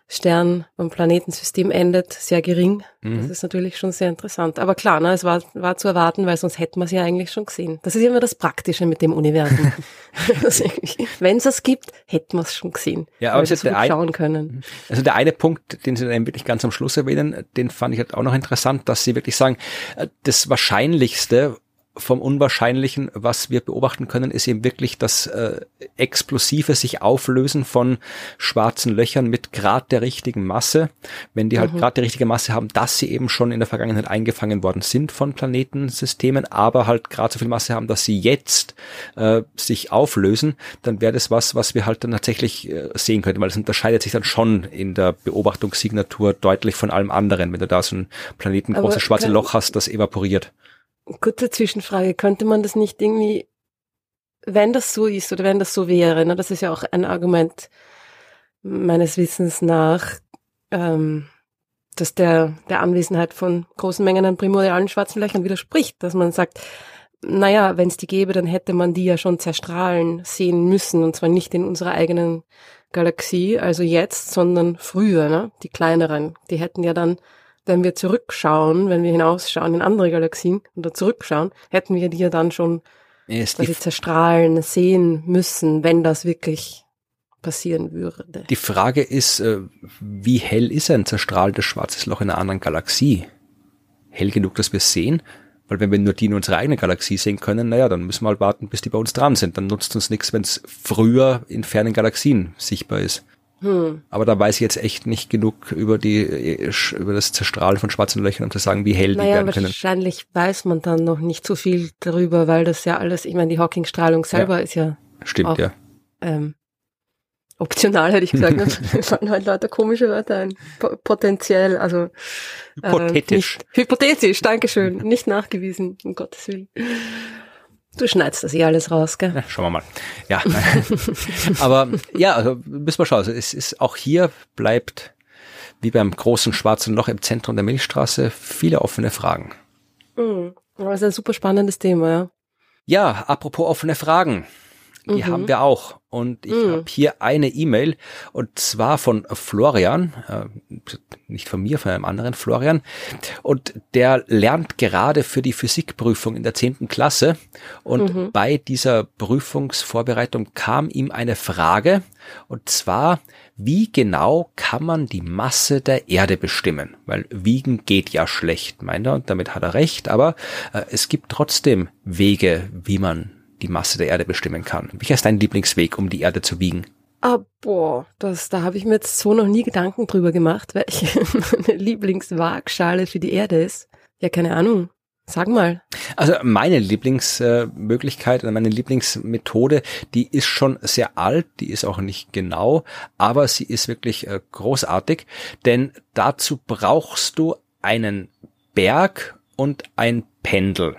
Stern- und Planetensystem endet, sehr gering. Mhm. Das ist natürlich schon sehr interessant. Aber klar, ne, es war, war zu erwarten, weil sonst hätten wir es ja eigentlich schon gesehen. Das ist immer das Praktische mit dem Universum. Wenn es es gibt, hätten wir es schon gesehen. Ja, aber es der schauen können. Also der eine Punkt, den Sie dann wirklich ganz am Schluss erwähnen, den fand ich halt auch noch interessant, dass Sie wirklich sagen, äh, das Wahrscheinlichste, vom Unwahrscheinlichen, was wir beobachten können, ist eben wirklich das äh, explosive sich auflösen von schwarzen Löchern mit Grad der richtigen Masse. Wenn die halt mhm. Grad der richtige Masse haben, dass sie eben schon in der Vergangenheit eingefangen worden sind von Planetensystemen, aber halt gerade so viel Masse haben, dass sie jetzt äh, sich auflösen, dann wäre das was, was wir halt dann tatsächlich äh, sehen könnten, weil es unterscheidet sich dann schon in der Beobachtungssignatur deutlich von allem anderen, wenn du da so ein planetengroßes schwarzes Loch hast, das evaporiert. Kurze Zwischenfrage, könnte man das nicht irgendwie, wenn das so ist oder wenn das so wäre, ne, das ist ja auch ein Argument meines Wissens nach, ähm, dass der, der Anwesenheit von großen Mengen an primordialen schwarzen Löchern widerspricht, dass man sagt, naja, wenn es die gäbe, dann hätte man die ja schon zerstrahlen sehen müssen, und zwar nicht in unserer eigenen Galaxie, also jetzt, sondern früher, ne? die kleineren. Die hätten ja dann wenn wir zurückschauen, wenn wir hinausschauen in andere Galaxien oder zurückschauen, hätten wir die ja dann schon quasi zerstrahlen, sehen müssen, wenn das wirklich passieren würde. Die Frage ist, äh, wie hell ist ein zerstrahltes schwarzes Loch in einer anderen Galaxie? Hell genug, dass wir es sehen? Weil wenn wir nur die in unserer eigenen Galaxie sehen können, naja, dann müssen wir halt warten, bis die bei uns dran sind. Dann nutzt uns nichts, wenn es früher in fernen Galaxien sichtbar ist. Hm. Aber da weiß ich jetzt echt nicht genug über die über das Zerstrahlen von schwarzen Löchern, um zu sagen, wie hell naja, die werden können. Wahrscheinlich weiß man dann noch nicht so viel darüber, weil das ja alles, ich meine, die Hawking-Strahlung selber ja. ist ja stimmt auch, ja ähm, optional hätte ich gesagt. Ne? fallen halt lauter komische Wörter ein. Potenziell, also hypothetisch. Äh, nicht, hypothetisch, Dankeschön, nicht nachgewiesen, um Gottes Willen. Du schneidest das eh alles raus, gell? Ja, schauen wir mal. Ja, aber ja, also müssen wir schauen. Also es ist auch hier bleibt wie beim großen schwarzen Loch im Zentrum der Milchstraße viele offene Fragen. Mhm. Das ist ein super spannendes Thema, ja. Ja, apropos offene Fragen. Die mhm. haben wir auch. Und ich mhm. habe hier eine E-Mail und zwar von Florian, äh, nicht von mir, von einem anderen Florian. Und der lernt gerade für die Physikprüfung in der zehnten Klasse. Und mhm. bei dieser Prüfungsvorbereitung kam ihm eine Frage. Und zwar, wie genau kann man die Masse der Erde bestimmen? Weil wiegen geht ja schlecht, meint er, und damit hat er recht. Aber äh, es gibt trotzdem Wege, wie man die Masse der Erde bestimmen kann. Welcher ist dein Lieblingsweg, um die Erde zu wiegen? Ah, boah, das, da habe ich mir jetzt so noch nie Gedanken drüber gemacht, welche meine Lieblingswaagschale für die Erde ist. Ja, keine Ahnung. Sag mal. Also meine Lieblingsmöglichkeit oder meine Lieblingsmethode, die ist schon sehr alt, die ist auch nicht genau, aber sie ist wirklich äh, großartig, denn dazu brauchst du einen Berg und ein Pendel.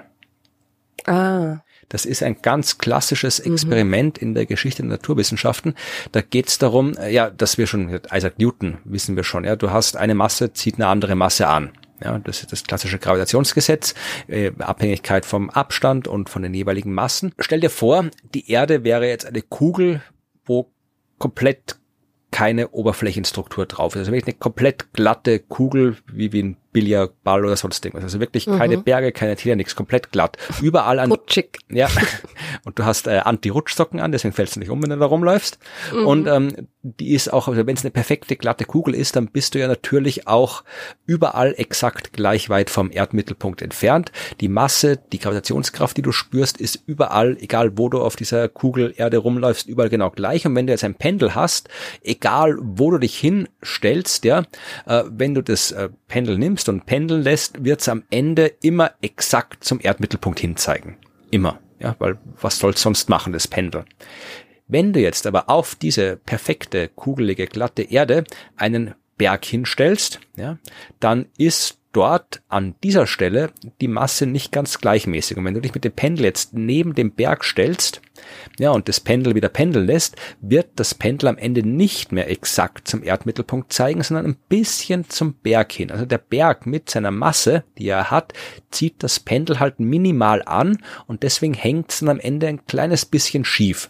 Ah. Das ist ein ganz klassisches mhm. Experiment mhm. in der Geschichte der Naturwissenschaften. Da geht es darum, äh, ja, dass wir schon, Isaac Newton wissen wir schon, ja, du hast eine Masse, zieht eine andere Masse an. Ja, das ist das klassische Gravitationsgesetz, äh, Abhängigkeit vom Abstand und von den jeweiligen Massen. Stell dir vor, die Erde wäre jetzt eine Kugel, wo komplett keine Oberflächenstruktur drauf ist. Also wirklich eine komplett glatte Kugel, wie, wie ein Billardball oder sonst irgendwas. Also wirklich mhm. keine Berge, keine Täler, nichts, komplett glatt. Überall an. Rutschig. Ja. Und du hast äh, Anti-Rutschsocken an, deswegen fällst du nicht um, wenn du da rumläufst. Mhm. Und ähm, die ist auch, also wenn es eine perfekte glatte Kugel ist, dann bist du ja natürlich auch überall exakt gleich weit vom Erdmittelpunkt entfernt. Die Masse, die Gravitationskraft, die du spürst, ist überall, egal wo du auf dieser Kugel Erde rumläufst, überall genau gleich. Und wenn du jetzt ein Pendel hast, egal wo du dich hinstellst, ja, äh, wenn du das äh, Pendel nimmst und pendeln lässt, wird es am Ende immer exakt zum Erdmittelpunkt hinzeigen. Immer. Ja, weil was soll sonst machen, das Pendel? Wenn du jetzt aber auf diese perfekte, kugelige, glatte Erde einen Berg hinstellst, ja, dann ist dort an dieser Stelle die Masse nicht ganz gleichmäßig. Und wenn du dich mit dem Pendel jetzt neben dem Berg stellst, ja, und das Pendel wieder pendeln lässt, wird das Pendel am Ende nicht mehr exakt zum Erdmittelpunkt zeigen, sondern ein bisschen zum Berg hin. Also der Berg mit seiner Masse, die er hat, zieht das Pendel halt minimal an und deswegen hängt es dann am Ende ein kleines bisschen schief.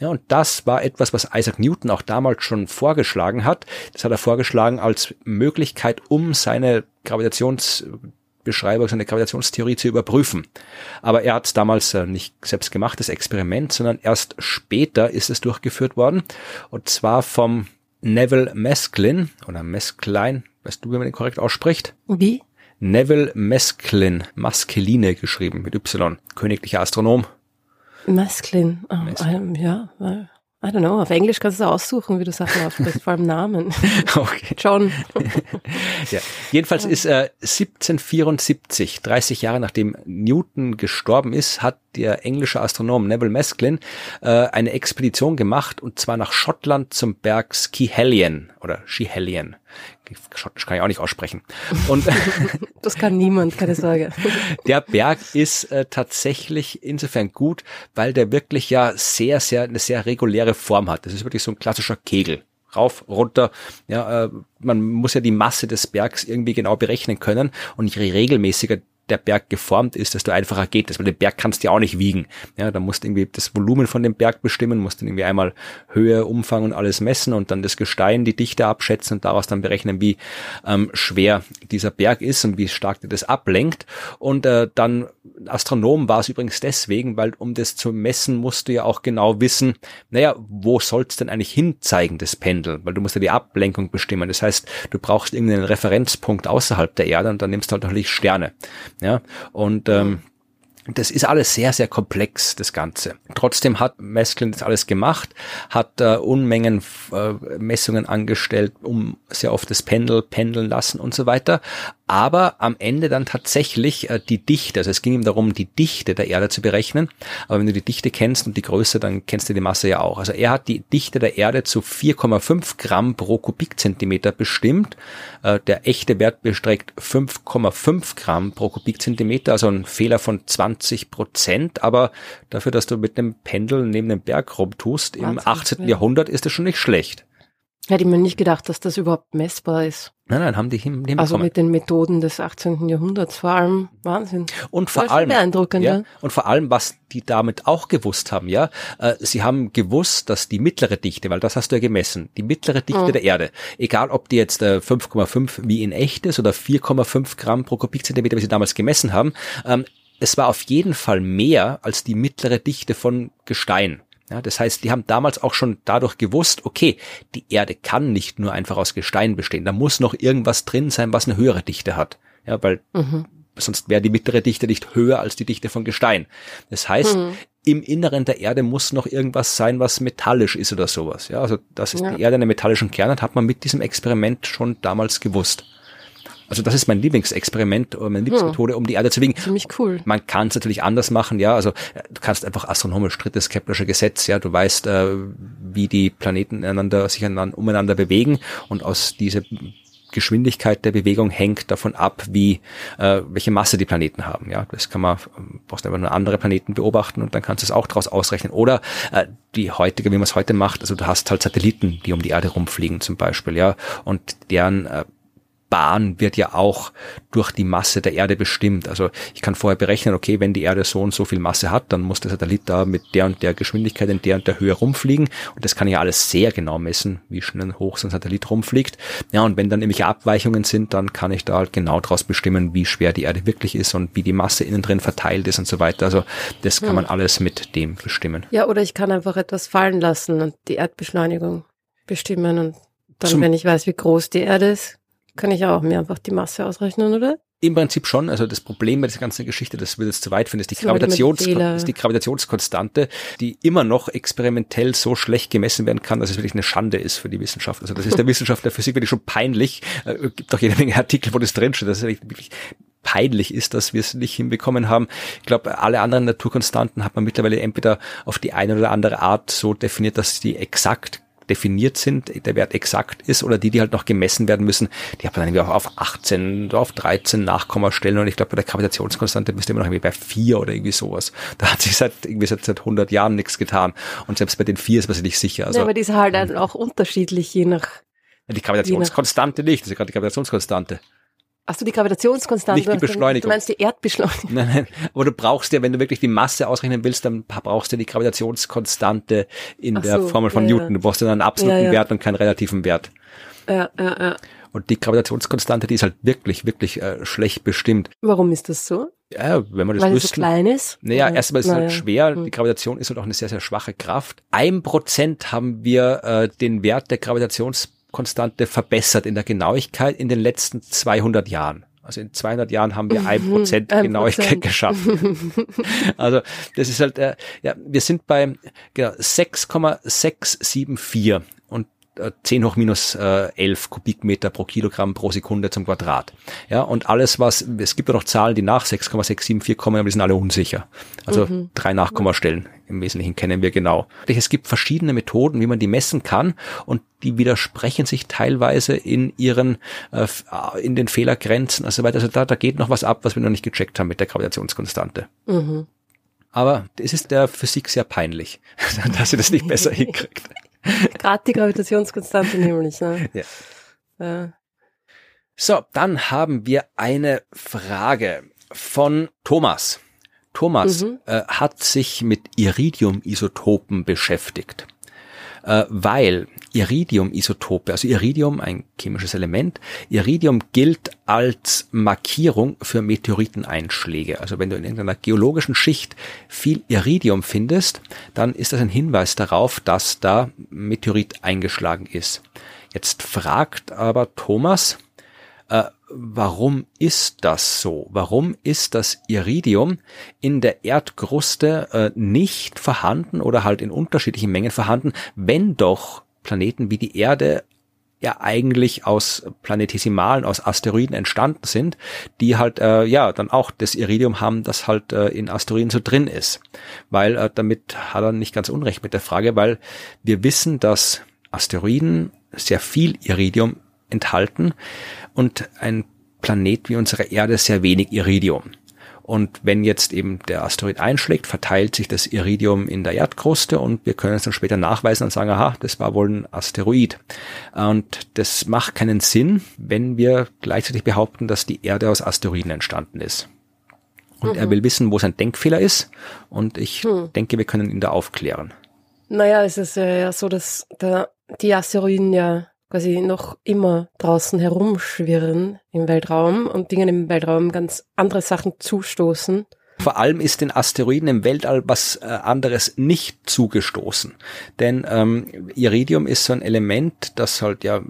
Ja, und das war etwas, was Isaac Newton auch damals schon vorgeschlagen hat. Das hat er vorgeschlagen als Möglichkeit, um seine Gravitationsbeschreibung, seine Gravitationstheorie zu überprüfen. Aber er hat es damals äh, nicht selbst gemacht, das Experiment, sondern erst später ist es durchgeführt worden. Und zwar vom Neville Mesklin oder Mesklin, weißt du, wie man den korrekt ausspricht? Wie? Neville Mesklin, Maskeline geschrieben mit Y, königlicher Astronom. Masklin. Oh, Masklin. ja, I don't know. Auf Englisch kannst du aussuchen, wie du Sachen aussprichst, vor allem Namen. Okay. John. ja. Jedenfalls ist äh, 1774, 30 Jahre nachdem Newton gestorben ist, hat der englische Astronom Neville Mesklin äh, eine Expedition gemacht und zwar nach Schottland zum Berg Schiehallion oder Schiehallion. Schottisch kann ich auch nicht aussprechen. Und das kann niemand, keine Sorge. Der Berg ist äh, tatsächlich insofern gut, weil der wirklich ja sehr, sehr eine sehr reguläre Form hat. Das ist wirklich so ein klassischer Kegel rauf, runter. Ja, äh, man muss ja die Masse des Bergs irgendwie genau berechnen können und je regelmäßiger der Berg geformt ist, desto einfacher geht es, weil den Berg kannst du ja auch nicht wiegen. Ja, da musst du irgendwie das Volumen von dem Berg bestimmen, musst dann irgendwie einmal Höhe, Umfang und alles messen und dann das Gestein, die Dichte abschätzen und daraus dann berechnen, wie ähm, schwer dieser Berg ist und wie stark dir das ablenkt. Und äh, dann Astronom war es übrigens deswegen, weil um das zu messen, musst du ja auch genau wissen, naja, wo soll es denn eigentlich hinzeigen, das Pendel? Weil du musst ja die Ablenkung bestimmen. Das heißt, du brauchst irgendeinen Referenzpunkt außerhalb der Erde und dann nimmst du halt natürlich Sterne. Ja, und ähm, das ist alles sehr, sehr komplex, das Ganze. Trotzdem hat Mesklin das alles gemacht, hat äh, Unmengen äh, Messungen angestellt, um sehr oft das Pendel pendeln lassen und so weiter aber am Ende dann tatsächlich äh, die Dichte, also es ging ihm darum, die Dichte der Erde zu berechnen, aber wenn du die Dichte kennst und die Größe, dann kennst du die Masse ja auch. Also er hat die Dichte der Erde zu 4,5 Gramm pro Kubikzentimeter bestimmt. Äh, der echte Wert bestreckt 5,5 Gramm pro Kubikzentimeter, also ein Fehler von 20 Prozent, aber dafür, dass du mit einem Pendel neben dem Berg rumtust, im 18. Jahrhundert ist das schon nicht schlecht. Hätte ich mir nicht gedacht, dass das überhaupt messbar ist. Nein, nein, haben die hinbekommen. Also mit den Methoden des 18. Jahrhunderts vor allem Wahnsinn. Und vor allem, beeindruckend, ja, ja, und vor allem, was die damit auch gewusst haben, ja, äh, sie haben gewusst, dass die mittlere Dichte, weil das hast du ja gemessen, die mittlere Dichte mhm. der Erde, egal ob die jetzt äh, 5,5 wie in echt ist oder 4,5 Gramm pro Kubikzentimeter, wie sie damals gemessen haben, ähm, es war auf jeden Fall mehr als die mittlere Dichte von Gestein. Ja, das heißt, die haben damals auch schon dadurch gewusst, okay, die Erde kann nicht nur einfach aus Gestein bestehen. Da muss noch irgendwas drin sein, was eine höhere Dichte hat. Ja, weil mhm. sonst wäre die mittlere Dichte nicht höher als die Dichte von Gestein. Das heißt, mhm. im Inneren der Erde muss noch irgendwas sein, was metallisch ist oder sowas. Ja, also, dass ja. die Erde einen metallischen Kern hat, hat man mit diesem Experiment schon damals gewusst. Also das ist mein Lieblingsexperiment oder meine Lieblingsmethode, um die Erde zu wiegen. Ziemlich cool. Man kann es natürlich anders machen, ja. Also äh, du kannst einfach astronomisch drittes Keplersche Gesetz, ja. Du weißt, äh, wie die Planeten einander, sich einander, umeinander bewegen und aus dieser Geschwindigkeit der Bewegung hängt davon ab, wie äh, welche Masse die Planeten haben. Ja, das kann man brauchst einfach nur andere Planeten beobachten und dann kannst du es auch daraus ausrechnen. Oder äh, die heutige, wie man es heute macht, also du hast halt Satelliten, die um die Erde rumfliegen zum Beispiel, ja, und deren äh, Bahn wird ja auch durch die Masse der Erde bestimmt. Also ich kann vorher berechnen, okay, wenn die Erde so und so viel Masse hat, dann muss der Satellit da mit der und der Geschwindigkeit in der und der Höhe rumfliegen. Und das kann ich ja alles sehr genau messen, wie schnell hoch so ein Satellit rumfliegt. Ja, und wenn dann irgendwelche Abweichungen sind, dann kann ich da halt genau daraus bestimmen, wie schwer die Erde wirklich ist und wie die Masse innen drin verteilt ist und so weiter. Also das kann hm. man alles mit dem bestimmen. Ja, oder ich kann einfach etwas fallen lassen und die Erdbeschleunigung bestimmen und dann, Zum wenn ich weiß, wie groß die Erde ist, kann ich auch mir einfach die Masse ausrechnen, oder? Im Prinzip schon. Also das Problem bei dieser ganzen Geschichte, das wird jetzt zu weit finden, ist die, Gravitations ist die Gravitationskonstante, die immer noch experimentell so schlecht gemessen werden kann, dass es wirklich eine Schande ist für die Wissenschaft. Also das ist der Wissenschaft der Physik wirklich schon peinlich. Äh, gibt auch jede Menge Artikel, wo das drinsteht. Das ist wirklich peinlich ist, dass wir es nicht hinbekommen haben. Ich glaube, alle anderen Naturkonstanten hat man mittlerweile entweder auf die eine oder andere Art so definiert, dass die exakt definiert sind, der Wert exakt ist oder die, die halt noch gemessen werden müssen, die hat man dann irgendwie auch auf 18 oder auf 13 Nachkommastellen und ich glaube, bei der Gravitationskonstante bist du immer noch irgendwie bei 4 oder irgendwie sowas. Da hat sich seit, irgendwie seit, seit 100 Jahren nichts getan und selbst bei den 4 ist man sich nicht sicher. Also, ja, aber die ist halt dann auch unterschiedlich, je nach die Gravitationskonstante nicht, das ist gerade die Gravitationskonstante. Ach so, die Gravitationskonstante. Nicht die Beschleunigung. Du meinst die Erdbeschleunigung. Nein, nein. Aber du brauchst ja, wenn du wirklich die Masse ausrechnen willst, dann brauchst du die Gravitationskonstante in Ach der so, Formel von ja, Newton. Du brauchst dann einen absoluten ja, ja. Wert und keinen relativen Wert. Ja, ja, ja. Und die Gravitationskonstante, die ist halt wirklich, wirklich äh, schlecht bestimmt. Warum ist das so? Ja, wenn man das Weil wüsste. es so klein ist? Naja, erstmal ist es halt schwer. Hm. Die Gravitation ist halt auch eine sehr, sehr schwache Kraft. Ein Prozent haben wir äh, den Wert der Gravitations Konstante verbessert in der Genauigkeit in den letzten 200 Jahren. Also in 200 Jahren haben wir ein Prozent Genauigkeit geschafft. also das ist halt, äh, ja, wir sind bei genau, 6,674 und 10 hoch minus äh, 11 Kubikmeter pro Kilogramm pro Sekunde zum Quadrat. Ja, und alles was, es gibt ja noch Zahlen, die nach 6,674 kommen, aber die sind alle unsicher. Also mhm. drei Nachkommastellen im Wesentlichen kennen wir genau. Es gibt verschiedene Methoden, wie man die messen kann und die widersprechen sich teilweise in ihren, äh, in den Fehlergrenzen und so weiter. Also da, da geht noch was ab, was wir noch nicht gecheckt haben mit der Gravitationskonstante. Mhm. Aber es ist der Physik sehr peinlich, dass sie das nicht besser hinkriegt. Gerade die Gravitationskonstante nämlich. Ne? Ja. ja. So, dann haben wir eine Frage von Thomas. Thomas mhm. äh, hat sich mit Iridium-Isotopen beschäftigt äh, weil Iridium-Isotope, also Iridium, ein chemisches Element, Iridium gilt als Markierung für Meteoriteneinschläge. Also wenn du in irgendeiner geologischen Schicht viel Iridium findest, dann ist das ein Hinweis darauf, dass da Meteorit eingeschlagen ist. Jetzt fragt aber Thomas, äh, warum ist das so? Warum ist das Iridium in der Erdkruste äh, nicht vorhanden oder halt in unterschiedlichen Mengen vorhanden, wenn doch Planeten wie die Erde ja eigentlich aus Planetesimalen, aus Asteroiden entstanden sind, die halt äh, ja dann auch das Iridium haben, das halt äh, in Asteroiden so drin ist. Weil äh, damit hat er nicht ganz unrecht mit der Frage, weil wir wissen, dass Asteroiden sehr viel Iridium enthalten und ein Planet wie unsere Erde sehr wenig Iridium. Und wenn jetzt eben der Asteroid einschlägt, verteilt sich das Iridium in der Erdkruste und wir können es dann später nachweisen und sagen, aha, das war wohl ein Asteroid. Und das macht keinen Sinn, wenn wir gleichzeitig behaupten, dass die Erde aus Asteroiden entstanden ist. Und mhm. er will wissen, wo sein Denkfehler ist. Und ich mhm. denke, wir können ihn da aufklären. Naja, es ist ja so, dass da die Asteroiden ja quasi noch immer draußen herumschwirren im Weltraum und Dingen im Weltraum ganz andere Sachen zustoßen vor allem ist den Asteroiden im Weltall was äh, anderes nicht zugestoßen. Denn ähm, Iridium ist so ein Element, das halt ja äh,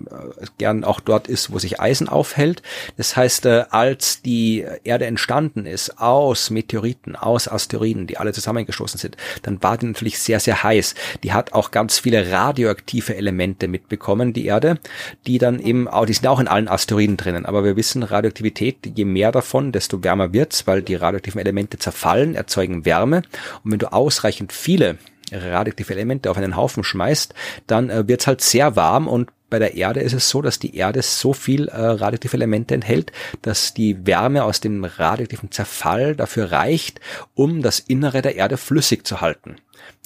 gern auch dort ist, wo sich Eisen aufhält. Das heißt, äh, als die Erde entstanden ist aus Meteoriten, aus Asteroiden, die alle zusammengestoßen sind, dann war die natürlich sehr, sehr heiß. Die hat auch ganz viele radioaktive Elemente mitbekommen, die Erde, die dann eben auch, die sind auch in allen Asteroiden drinnen. Aber wir wissen, Radioaktivität, je mehr davon, desto wärmer wird's, weil die radioaktiven Elemente zerfallen, erzeugen Wärme. Und wenn du ausreichend viele radioaktive Elemente auf einen Haufen schmeißt, dann äh, wird's halt sehr warm und bei der Erde ist es so, dass die Erde so viel äh, radioaktive Elemente enthält, dass die Wärme aus dem radioaktiven Zerfall dafür reicht, um das Innere der Erde flüssig zu halten.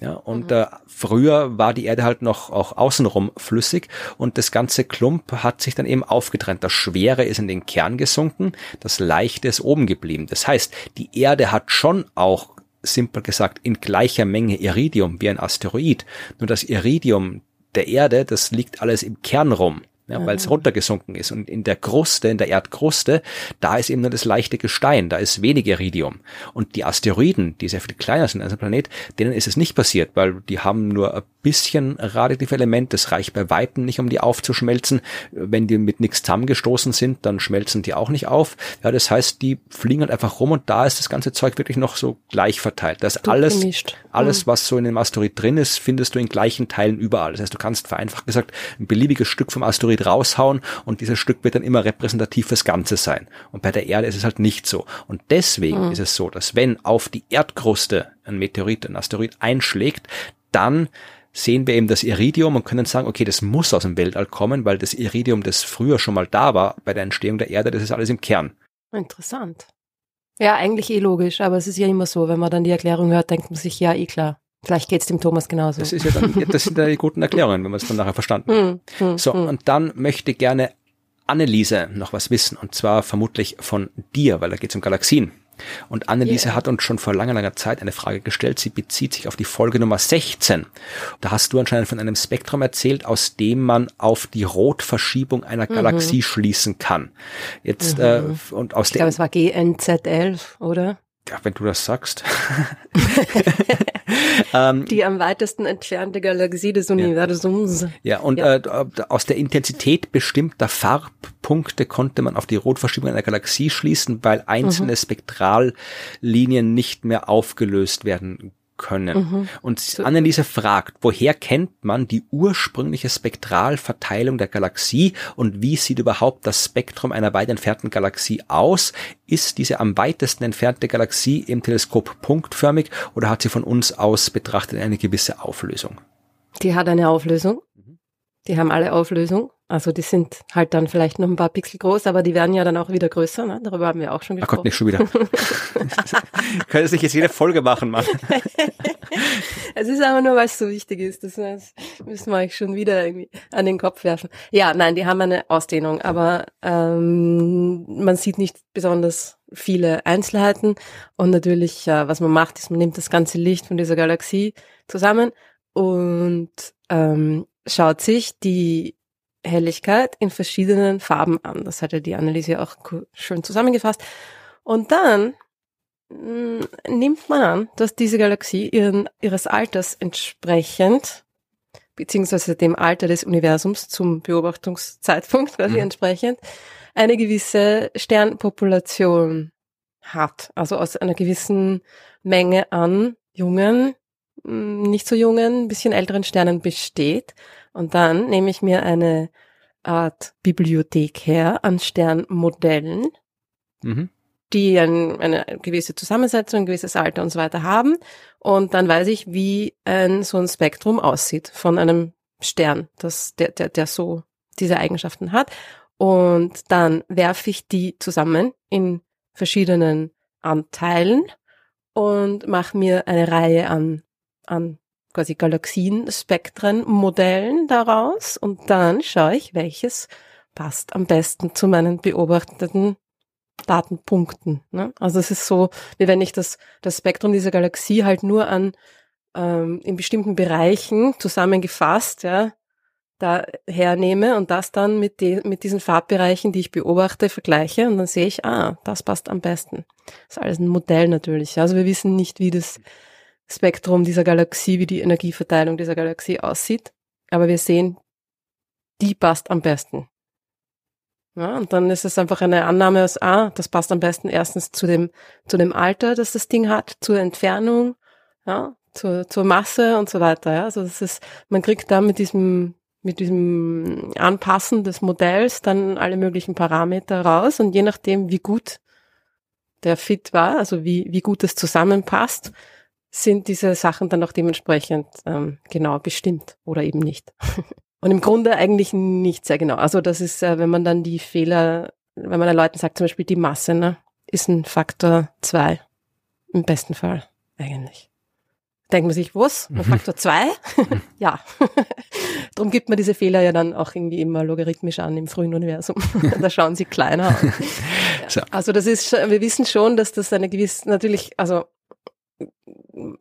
Ja, und mhm. äh, früher war die Erde halt noch auch außenrum flüssig und das ganze Klump hat sich dann eben aufgetrennt. Das Schwere ist in den Kern gesunken, das Leichte ist oben geblieben. Das heißt, die Erde hat schon auch simpel gesagt in gleicher Menge Iridium wie ein Asteroid. Nur das Iridium der Erde, das liegt alles im Kern rum ja, weil es runtergesunken ist. Und in der Kruste, in der Erdkruste, da ist eben nur das leichte Gestein, da ist wenig Iridium. Und die Asteroiden, die sehr viel kleiner sind als ein Planet, denen ist es nicht passiert, weil die haben nur ein bisschen radioaktive Element, das reicht bei Weitem nicht, um die aufzuschmelzen. Wenn die mit nichts zusammengestoßen sind, dann schmelzen die auch nicht auf. Ja, das heißt, die fliegen halt einfach rum und da ist das ganze Zeug wirklich noch so gleich verteilt. Das ist alles, gemischt. alles, mhm. was so in dem Asteroid drin ist, findest du in gleichen Teilen überall. Das heißt, du kannst vereinfacht gesagt ein beliebiges Stück vom Asteroid Raushauen und dieses Stück wird dann immer repräsentativ fürs Ganze sein. Und bei der Erde ist es halt nicht so. Und deswegen mhm. ist es so, dass wenn auf die Erdkruste ein Meteorit, ein Asteroid einschlägt, dann sehen wir eben das Iridium und können sagen, okay, das muss aus dem Weltall kommen, weil das Iridium, das früher schon mal da war bei der Entstehung der Erde, das ist alles im Kern. Interessant. Ja, eigentlich eh logisch, aber es ist ja immer so, wenn man dann die Erklärung hört, denkt man sich, ja, eh klar. Vielleicht geht's dem Thomas genauso. Das, ist ja dann, das sind ja die guten Erklärungen, wenn man es dann nachher verstanden hat. Hm, hm, so, hm. und dann möchte gerne Anneliese noch was wissen, und zwar vermutlich von dir, weil da geht's um Galaxien. Und Anneliese yeah. hat uns schon vor langer, langer Zeit eine Frage gestellt. Sie bezieht sich auf die Folge Nummer 16. Da hast du anscheinend von einem Spektrum erzählt, aus dem man auf die Rotverschiebung einer mhm. Galaxie schließen kann. Jetzt mhm. äh, und aus ich glaube, es war GNZ11, oder? Ja, wenn du das sagst. Ähm, die am weitesten entfernte Galaxie des Universums. Ja, und ja. Äh, aus der Intensität bestimmter Farbpunkte konnte man auf die Rotverschiebung einer Galaxie schließen, weil einzelne mhm. Spektrallinien nicht mehr aufgelöst werden können. Mhm. Und Anneliese fragt, woher kennt man die ursprüngliche Spektralverteilung der Galaxie und wie sieht überhaupt das Spektrum einer weit entfernten Galaxie aus? Ist diese am weitesten entfernte Galaxie im Teleskop punktförmig oder hat sie von uns aus betrachtet eine gewisse Auflösung? Die hat eine Auflösung. Mhm. Die haben alle Auflösung. Also die sind halt dann vielleicht noch ein paar Pixel groß, aber die werden ja dann auch wieder größer. Ne? Darüber haben wir auch schon gesprochen. Ach Gott, nicht schon wieder. Können es nicht jetzt jede Folge machen, Mann. es ist aber nur, weil es so wichtig ist. Das müssen wir euch schon wieder irgendwie an den Kopf werfen. Ja, nein, die haben eine Ausdehnung, aber ähm, man sieht nicht besonders viele Einzelheiten. Und natürlich, äh, was man macht, ist, man nimmt das ganze Licht von dieser Galaxie zusammen und ähm, schaut sich die Helligkeit in verschiedenen Farben an. Das hat ja die Analyse auch schön zusammengefasst. Und dann mh, mm, nimmt man an, dass diese Galaxie ihren, ihres Alters entsprechend, beziehungsweise dem Alter des Universums zum Beobachtungszeitpunkt quasi mhm. entsprechend, eine gewisse Sternpopulation hat. Also aus einer gewissen Menge an jungen, mm, nicht so jungen, bisschen älteren Sternen besteht. Und dann nehme ich mir eine Art Bibliothek her an Sternmodellen, mhm. die ein, eine gewisse Zusammensetzung, ein gewisses Alter und so weiter haben. Und dann weiß ich, wie ein, so ein Spektrum aussieht von einem Stern, das, der, der, der so diese Eigenschaften hat. Und dann werfe ich die zusammen in verschiedenen Anteilen und mache mir eine Reihe an, an quasi Galaxienspektren-Modellen daraus und dann schaue ich, welches passt am besten zu meinen beobachteten Datenpunkten. Ne? Also es ist so, wie wenn ich das, das Spektrum dieser Galaxie halt nur an ähm, in bestimmten Bereichen zusammengefasst, ja, da hernehme und das dann mit, de, mit diesen Farbbereichen, die ich beobachte, vergleiche und dann sehe ich, ah, das passt am besten. Das ist alles ein Modell natürlich. Also wir wissen nicht, wie das Spektrum dieser Galaxie, wie die Energieverteilung dieser Galaxie aussieht, aber wir sehen, die passt am besten. Ja, und dann ist es einfach eine Annahme dass, ah, das passt am besten erstens zu dem, zu dem Alter, das das Ding hat, zur Entfernung, ja, zur, zur Masse und so weiter. Ja. Also das ist, man kriegt da mit diesem, mit diesem Anpassen des Modells dann alle möglichen Parameter raus und je nachdem, wie gut der Fit war, also wie, wie gut es zusammenpasst, sind diese Sachen dann auch dementsprechend ähm, genau bestimmt oder eben nicht. Und im Grunde eigentlich nicht sehr genau. Also das ist, äh, wenn man dann die Fehler, wenn man den Leuten sagt, zum Beispiel die Masse, ne, ist ein Faktor zwei Im besten Fall eigentlich. Denkt man sich, was? Ein mhm. Faktor zwei? ja. Darum gibt man diese Fehler ja dann auch irgendwie immer logarithmisch an im frühen Universum. da schauen sie kleiner aus. Ja. Also das ist, wir wissen schon, dass das eine gewisse, natürlich, also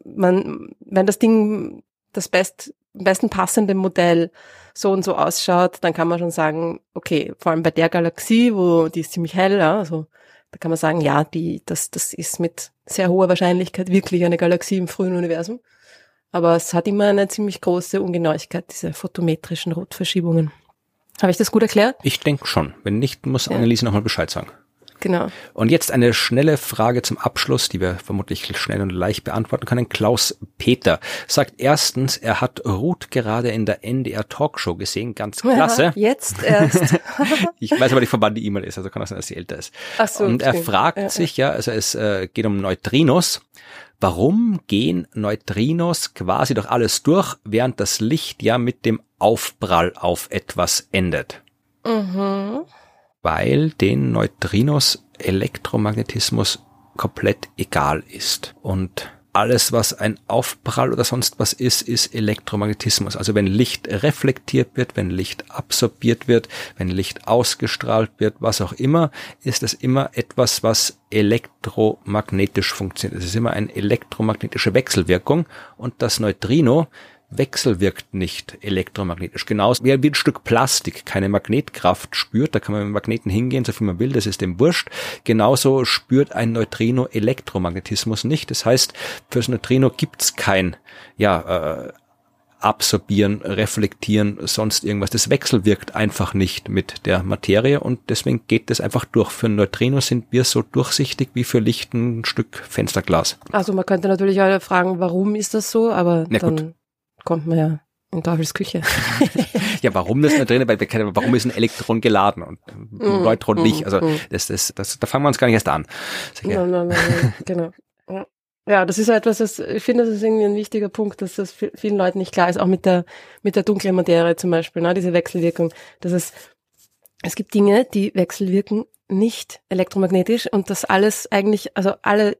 man, wenn das Ding das best, besten passende Modell so und so ausschaut, dann kann man schon sagen, okay, vor allem bei der Galaxie, wo die ist ziemlich hell, ja, also da kann man sagen, ja, die, das, das ist mit sehr hoher Wahrscheinlichkeit wirklich eine Galaxie im frühen Universum. Aber es hat immer eine ziemlich große Ungenauigkeit, diese photometrischen Rotverschiebungen. Habe ich das gut erklärt? Ich denke schon. Wenn nicht, muss ja. Anneliese nochmal Bescheid sagen. Genau. Und jetzt eine schnelle Frage zum Abschluss, die wir vermutlich schnell und leicht beantworten können. Klaus Peter sagt erstens, er hat Ruth gerade in der NDR Talkshow gesehen, ganz klasse. Ja, jetzt erst. ich weiß aber nicht, von wann die E-Mail ist, also kann auch sein, dass sie älter ist. Ach so, und er fragt ja, sich, ja, also es äh, geht um Neutrinos. Warum gehen Neutrinos quasi durch alles durch, während das Licht ja mit dem Aufprall auf etwas endet? Mhm weil den Neutrinos Elektromagnetismus komplett egal ist. Und alles, was ein Aufprall oder sonst was ist, ist Elektromagnetismus. Also wenn Licht reflektiert wird, wenn Licht absorbiert wird, wenn Licht ausgestrahlt wird, was auch immer, ist es immer etwas, was elektromagnetisch funktioniert. Es ist immer eine elektromagnetische Wechselwirkung und das Neutrino wechselwirkt nicht elektromagnetisch. Genauso wie ein Stück Plastik keine Magnetkraft spürt, da kann man mit Magneten hingehen, so viel man will, das ist dem wurscht. Genauso spürt ein Neutrino Elektromagnetismus nicht. Das heißt, fürs Neutrino gibt's kein, ja, äh, absorbieren, reflektieren, sonst irgendwas. Das wechselwirkt einfach nicht mit der Materie und deswegen geht das einfach durch. Für ein Neutrino sind wir so durchsichtig wie für Licht ein Stück Fensterglas. Also man könnte natürlich auch fragen, warum ist das so, aber Na, dann gut kommt man ja in Teufels Küche. ja, warum das da drin? Weil wir kennen, warum ist ein Elektron geladen und ein mm, Neutron mm, nicht? Also mm. das, das, das, da fangen wir uns gar nicht erst an. Nein, nein, nein, genau. Ja, das ist etwas, das, ich finde, das ist irgendwie ein wichtiger Punkt, dass das vielen Leuten nicht klar ist, auch mit der, mit der dunklen Materie zum Beispiel, ne, diese Wechselwirkung, dass es, es gibt Dinge, die wechselwirken nicht elektromagnetisch und das alles eigentlich, also alle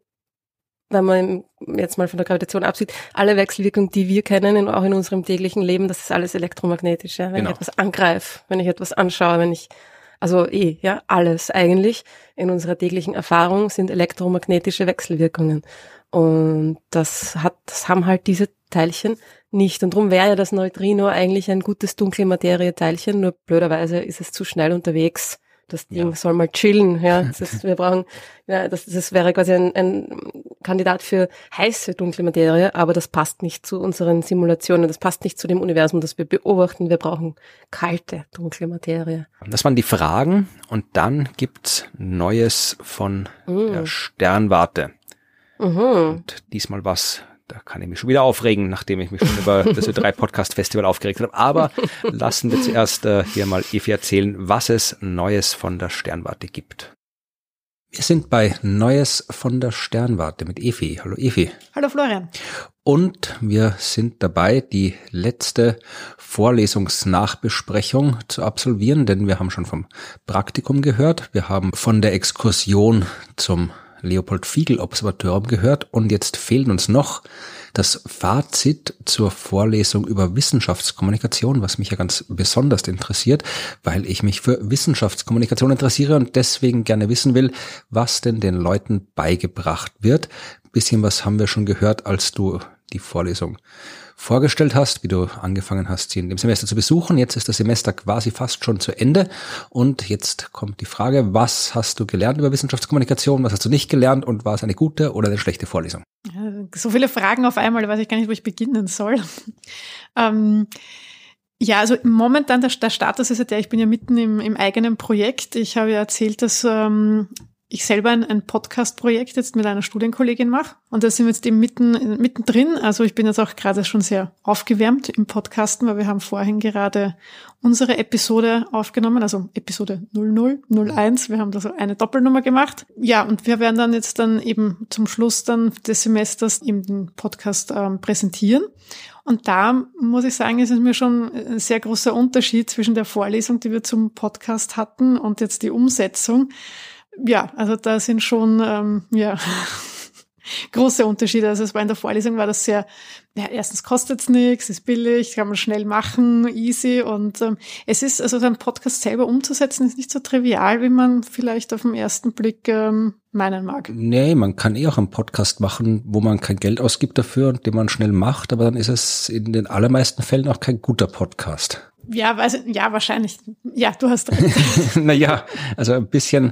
wenn man jetzt mal von der Gravitation absieht, alle Wechselwirkungen, die wir kennen, auch in unserem täglichen Leben, das ist alles elektromagnetisch. Ja? Wenn genau. ich etwas angreife, wenn ich etwas anschaue, wenn ich, also eh, ja, alles eigentlich in unserer täglichen Erfahrung sind elektromagnetische Wechselwirkungen. Und das hat, das haben halt diese Teilchen nicht. Und darum wäre ja das Neutrino eigentlich ein gutes dunkle Materie-Teilchen, nur blöderweise ist es zu schnell unterwegs das Ding ja. soll mal chillen. Ja, das ist, wir brauchen, ja, das, das wäre quasi ein, ein Kandidat für heiße dunkle Materie, aber das passt nicht zu unseren Simulationen, das passt nicht zu dem Universum, das wir beobachten. Wir brauchen kalte dunkle Materie. Das waren die Fragen und dann gibt's Neues von mm. der Sternwarte. Mhm. Und diesmal was da kann ich mich schon wieder aufregen, nachdem ich mich schon über das Ö3 Podcast Festival aufgeregt habe. Aber lassen wir zuerst äh, hier mal Evi erzählen, was es Neues von der Sternwarte gibt. Wir sind bei Neues von der Sternwarte mit Evi. Hallo Evi. Hallo Florian. Und wir sind dabei, die letzte Vorlesungsnachbesprechung zu absolvieren, denn wir haben schon vom Praktikum gehört. Wir haben von der Exkursion zum Leopold Fiegel Observatorium gehört und jetzt fehlen uns noch das Fazit zur Vorlesung über Wissenschaftskommunikation, was mich ja ganz besonders interessiert, weil ich mich für Wissenschaftskommunikation interessiere und deswegen gerne wissen will, was denn den Leuten beigebracht wird. bisschen was haben wir schon gehört, als du die Vorlesung vorgestellt hast, wie du angefangen hast, sie in dem Semester zu besuchen. Jetzt ist das Semester quasi fast schon zu Ende. Und jetzt kommt die Frage, was hast du gelernt über Wissenschaftskommunikation, was hast du nicht gelernt und war es eine gute oder eine schlechte Vorlesung? So viele Fragen auf einmal, weiß ich gar nicht, wo ich beginnen soll. ähm, ja, also momentan der, der Status ist ja der, ich bin ja mitten im, im eigenen Projekt. Ich habe ja erzählt, dass ähm, ich selber ein, ein Podcast-Projekt jetzt mit einer Studienkollegin mache. Und da sind wir jetzt eben mitten, mittendrin. Also ich bin jetzt auch gerade schon sehr aufgewärmt im Podcasten, weil wir haben vorhin gerade unsere Episode aufgenommen, also Episode 00, 01. Wir haben da so eine Doppelnummer gemacht. Ja, und wir werden dann jetzt dann eben zum Schluss dann des Semesters eben den Podcast ähm, präsentieren. Und da muss ich sagen, ist es mir schon ein sehr großer Unterschied zwischen der Vorlesung, die wir zum Podcast hatten und jetzt die Umsetzung ja, also da sind schon ähm, ja große Unterschiede. Also es war in der Vorlesung war das sehr, ja, erstens kostet's nichts, ist billig, kann man schnell machen, easy und ähm, es ist, also so ein Podcast selber umzusetzen, ist nicht so trivial, wie man vielleicht auf den ersten Blick ähm, meinen mag. Nee, man kann eh auch einen Podcast machen, wo man kein Geld ausgibt dafür und den man schnell macht, aber dann ist es in den allermeisten Fällen auch kein guter Podcast. Ja, weiß, ja, wahrscheinlich. Ja, du hast recht. naja, also ein bisschen,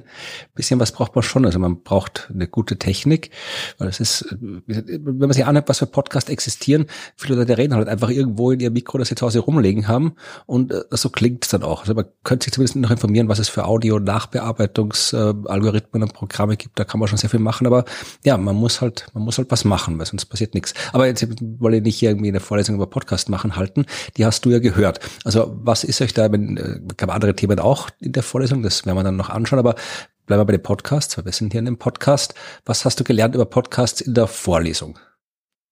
bisschen was braucht man schon. Also man braucht eine gute Technik, weil es ist, wenn man sich anhört, was für Podcasts existieren, viele Leute reden halt einfach irgendwo in ihr Mikro, das sie zu Hause rumlegen haben und äh, so klingt es dann auch. Also man könnte sich zumindest noch informieren, was es für Audio-Nachbearbeitungsalgorithmen und Programme gibt. Da kann man schon sehr viel machen, aber ja, man muss halt, man muss halt was machen, weil sonst passiert nichts. Aber jetzt wollte ich nicht irgendwie eine Vorlesung über Podcast machen halten. Die hast du ja gehört. Also was ist euch da, wenn, äh, gab andere Themen auch in der Vorlesung, das werden wir dann noch anschauen, aber bleiben wir bei den Podcasts, weil wir sind hier in dem Podcast. Was hast du gelernt über Podcasts in der Vorlesung?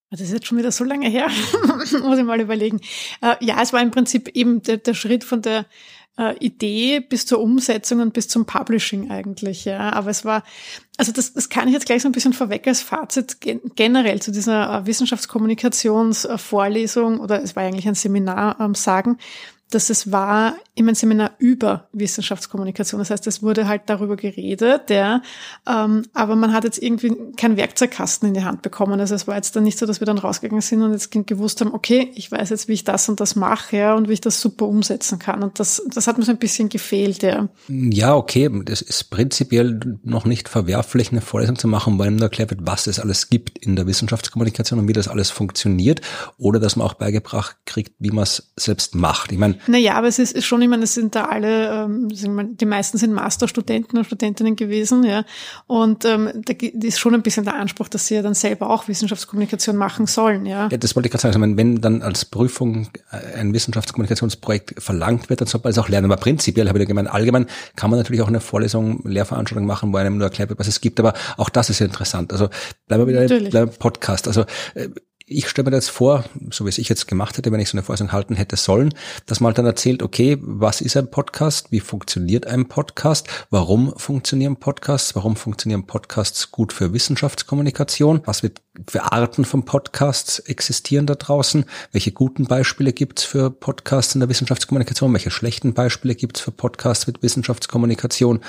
Das ist jetzt schon wieder so lange her, muss ich mal überlegen. Äh, ja, es war im Prinzip eben der, der Schritt von der äh, Idee bis zur Umsetzung und bis zum Publishing eigentlich, ja. Aber es war, also das, das kann ich jetzt gleich so ein bisschen vorweg als Fazit generell zu dieser Wissenschaftskommunikationsvorlesung oder es war eigentlich ein Seminar ähm, sagen, dass es war immer ein Seminar über Wissenschaftskommunikation. Das heißt, es wurde halt darüber geredet, ja, ähm, aber man hat jetzt irgendwie keinen Werkzeugkasten in die Hand bekommen. Also es war jetzt dann nicht so, dass wir dann rausgegangen sind und jetzt gewusst haben, okay, ich weiß jetzt, wie ich das und das mache, ja, und wie ich das super umsetzen kann. Und das, das hat mir so ein bisschen gefehlt, ja. Ja, okay, das ist prinzipiell noch nicht verwerflich, eine Vorlesung zu machen, weil man erklärt wird, was es alles gibt in der Wissenschaftskommunikation und wie das alles funktioniert, oder dass man auch beigebracht kriegt, wie man es selbst macht. Ich meine, naja, aber es ist, ist schon, ich meine, es sind da alle, ähm, die meisten sind Masterstudenten und Studentinnen gewesen, ja. Und ähm, da ist schon ein bisschen der Anspruch, dass sie ja dann selber auch Wissenschaftskommunikation machen sollen, ja. Ja, das wollte ich gerade sagen. Also, wenn dann als Prüfung äh, ein Wissenschaftskommunikationsprojekt verlangt wird, dann sollte man es auch lernen. Aber prinzipiell habe ich gemeint, allgemein kann man natürlich auch eine Vorlesung, Lehrveranstaltung machen, wo einem nur erklärt wird, was es gibt. Aber auch das ist ja interessant. Also bleiben wir wieder beim Podcast. Also äh, ich stelle mir das vor, so wie es ich jetzt gemacht hätte, wenn ich so eine Vorlesung halten hätte sollen, dass man halt dann erzählt, okay, was ist ein Podcast? Wie funktioniert ein Podcast? Warum funktionieren Podcasts? Warum funktionieren Podcasts gut für Wissenschaftskommunikation? Was wird für Arten von Podcasts existieren da draußen? Welche guten Beispiele gibt's für Podcasts in der Wissenschaftskommunikation? Welche schlechten Beispiele gibt's für Podcasts mit Wissenschaftskommunikation?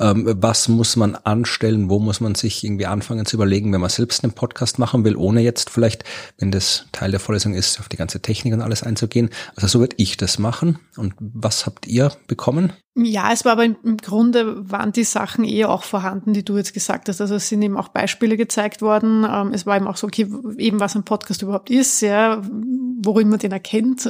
Ähm, was muss man anstellen? Wo muss man sich irgendwie anfangen zu überlegen, wenn man selbst einen Podcast machen will, ohne jetzt vielleicht wenn das Teil der Vorlesung ist, auf die ganze Technik und alles einzugehen. Also so würde ich das machen. Und was habt ihr bekommen? Ja, es war aber im Grunde waren die Sachen eh auch vorhanden, die du jetzt gesagt hast. Also es sind eben auch Beispiele gezeigt worden. Ähm, es war eben auch so, okay, eben was ein Podcast überhaupt ist, ja, worin man den erkennt.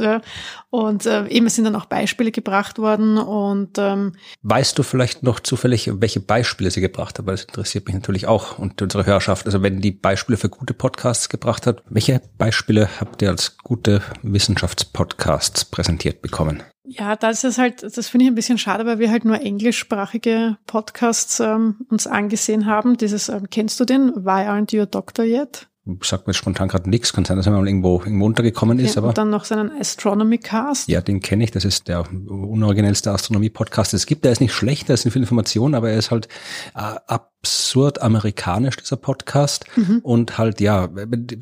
Und äh, eben sind dann auch Beispiele gebracht worden. Und ähm, weißt du vielleicht noch zufällig, welche Beispiele sie gebracht hat? Weil das interessiert mich natürlich auch und unsere Hörerschaft. Also wenn die Beispiele für gute Podcasts gebracht hat, welche Beispiele habt ihr als gute Wissenschaftspodcasts präsentiert bekommen? Ja, das ist halt, das finde ich ein bisschen schade, weil wir halt nur englischsprachige Podcasts ähm, uns angesehen haben. Dieses, ähm, kennst du den? Why aren't you a doctor yet? Sagt mir spontan gerade nichts, kann sein, dass er mal irgendwo, irgendwo untergekommen ist. Ja, aber und dann noch seinen Astronomy Cast. Ja, den kenne ich. Das ist der unoriginellste Astronomie-Podcast, es gibt. Der ist nicht schlecht, da sind viele Informationen, aber er ist halt äh, ab absurd amerikanisch, dieser Podcast. Mhm. Und halt, ja,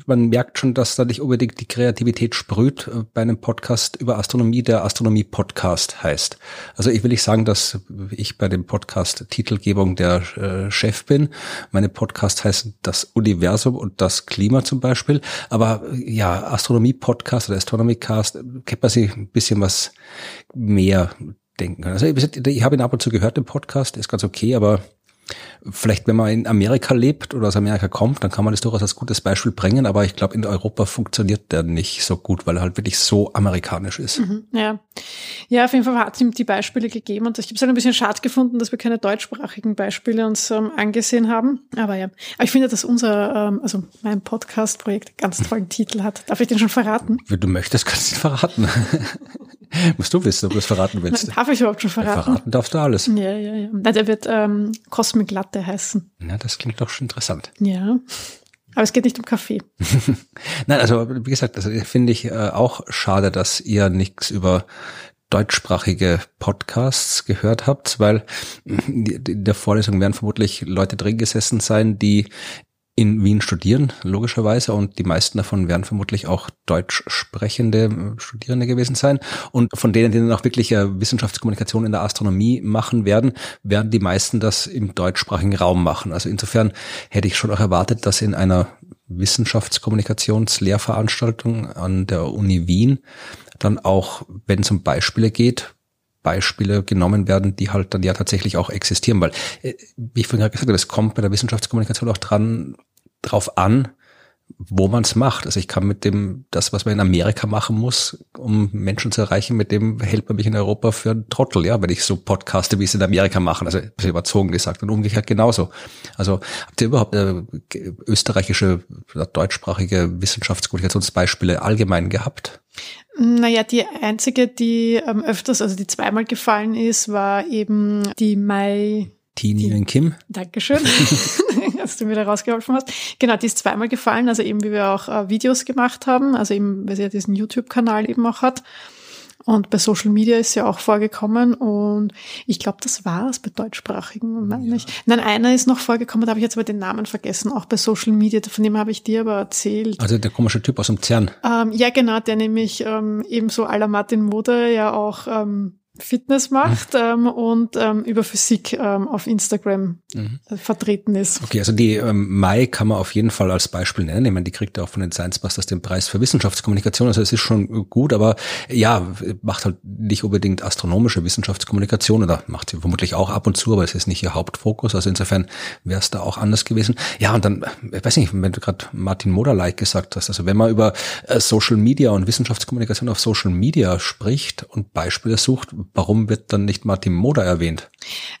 man merkt schon, dass da nicht unbedingt die Kreativität sprüht äh, bei einem Podcast über Astronomie, der Astronomie-Podcast heißt. Also ich will nicht sagen, dass ich bei dem Podcast Titelgebung der äh, Chef bin. Meine Podcasts heißen das Universum und das Klima zum Beispiel. Aber ja, Astronomie-Podcast oder Astronomy-Cast, kennt man sich ein bisschen was mehr denken kann. Also ich, ich habe ihn ab und zu gehört, im Podcast, ist ganz okay, aber Vielleicht, wenn man in Amerika lebt oder aus Amerika kommt, dann kann man das durchaus als gutes Beispiel bringen, aber ich glaube, in Europa funktioniert der nicht so gut, weil er halt wirklich so amerikanisch ist. Mhm, ja. ja, auf jeden Fall hat es ihm die Beispiele gegeben und ich habe es halt ein bisschen schade gefunden, dass wir keine deutschsprachigen Beispiele uns ähm, angesehen haben. Aber ja, aber ich finde, dass unser, ähm, also mein Podcast-Projekt ganz tollen Titel hat. Darf ich den schon verraten? Wenn du möchtest, kannst du ihn verraten. Musst du wissen, ob du es verraten willst. Darf ich überhaupt schon verraten? Ja, verraten darfst du alles. Ja, ja, ja. Der wird ähm, Cosmic Latte heißen. Ja, das klingt doch schon interessant. Ja. Aber es geht nicht um Kaffee. Nein, also wie gesagt, das finde ich äh, auch schade, dass ihr nichts über deutschsprachige Podcasts gehört habt, weil in der Vorlesung werden vermutlich Leute drin gesessen sein, die in Wien studieren, logischerweise, und die meisten davon werden vermutlich auch deutsch sprechende äh, Studierende gewesen sein. Und von denen, die dann auch wirklich äh, Wissenschaftskommunikation in der Astronomie machen werden, werden die meisten das im deutschsprachigen Raum machen. Also insofern hätte ich schon auch erwartet, dass in einer Wissenschaftskommunikationslehrveranstaltung an der Uni Wien dann auch, wenn es um Beispiele geht, Beispiele genommen werden, die halt dann ja tatsächlich auch existieren, weil, äh, wie ich vorhin gerade gesagt habe, es kommt bei der Wissenschaftskommunikation auch dran, drauf an, wo man es macht. Also ich kann mit dem, das, was man in Amerika machen muss, um Menschen zu erreichen, mit dem hält man mich in Europa für einen Trottel, ja, wenn ich so podcaste, wie es in Amerika machen. Also überzogen gesagt und umgekehrt genauso. Also habt ihr überhaupt äh, österreichische, deutschsprachige Wissenschaftskommunikationsbeispiele allgemein gehabt? Naja, die einzige, die ähm, öfters, also die zweimal gefallen ist, war eben die Mai Tini und Kim. Dankeschön, dass du mir da rausgeholfen hast. Genau, die ist zweimal gefallen, also eben wie wir auch äh, Videos gemacht haben, also eben, weil sie ja diesen YouTube-Kanal eben auch hat. Und bei Social Media ist sie auch vorgekommen und ich glaube, das war es bei deutschsprachigen, meine ja. ich. Nein, einer ist noch vorgekommen, da habe ich jetzt aber den Namen vergessen, auch bei Social Media, von dem habe ich dir aber erzählt. Also der komische Typ aus dem CERN. Ähm, ja, genau, der nämlich ähm, ebenso à la Martin Moder ja auch ähm, Fitness macht ähm, und ähm, über Physik ähm, auf Instagram mhm. vertreten ist. Okay, also die ähm, Mai kann man auf jeden Fall als Beispiel nennen. Ich meine, die kriegt ja auch von den Science Busters den Preis für Wissenschaftskommunikation. Also es ist schon gut, aber ja, macht halt nicht unbedingt astronomische Wissenschaftskommunikation oder macht sie vermutlich auch ab und zu, aber es ist nicht ihr Hauptfokus. Also insofern wäre es da auch anders gewesen. Ja, und dann, ich weiß nicht, wenn du gerade Martin Moderleit gesagt hast, also wenn man über äh, Social Media und Wissenschaftskommunikation auf Social Media spricht und Beispiele sucht, warum wird dann nicht Martin Moder erwähnt?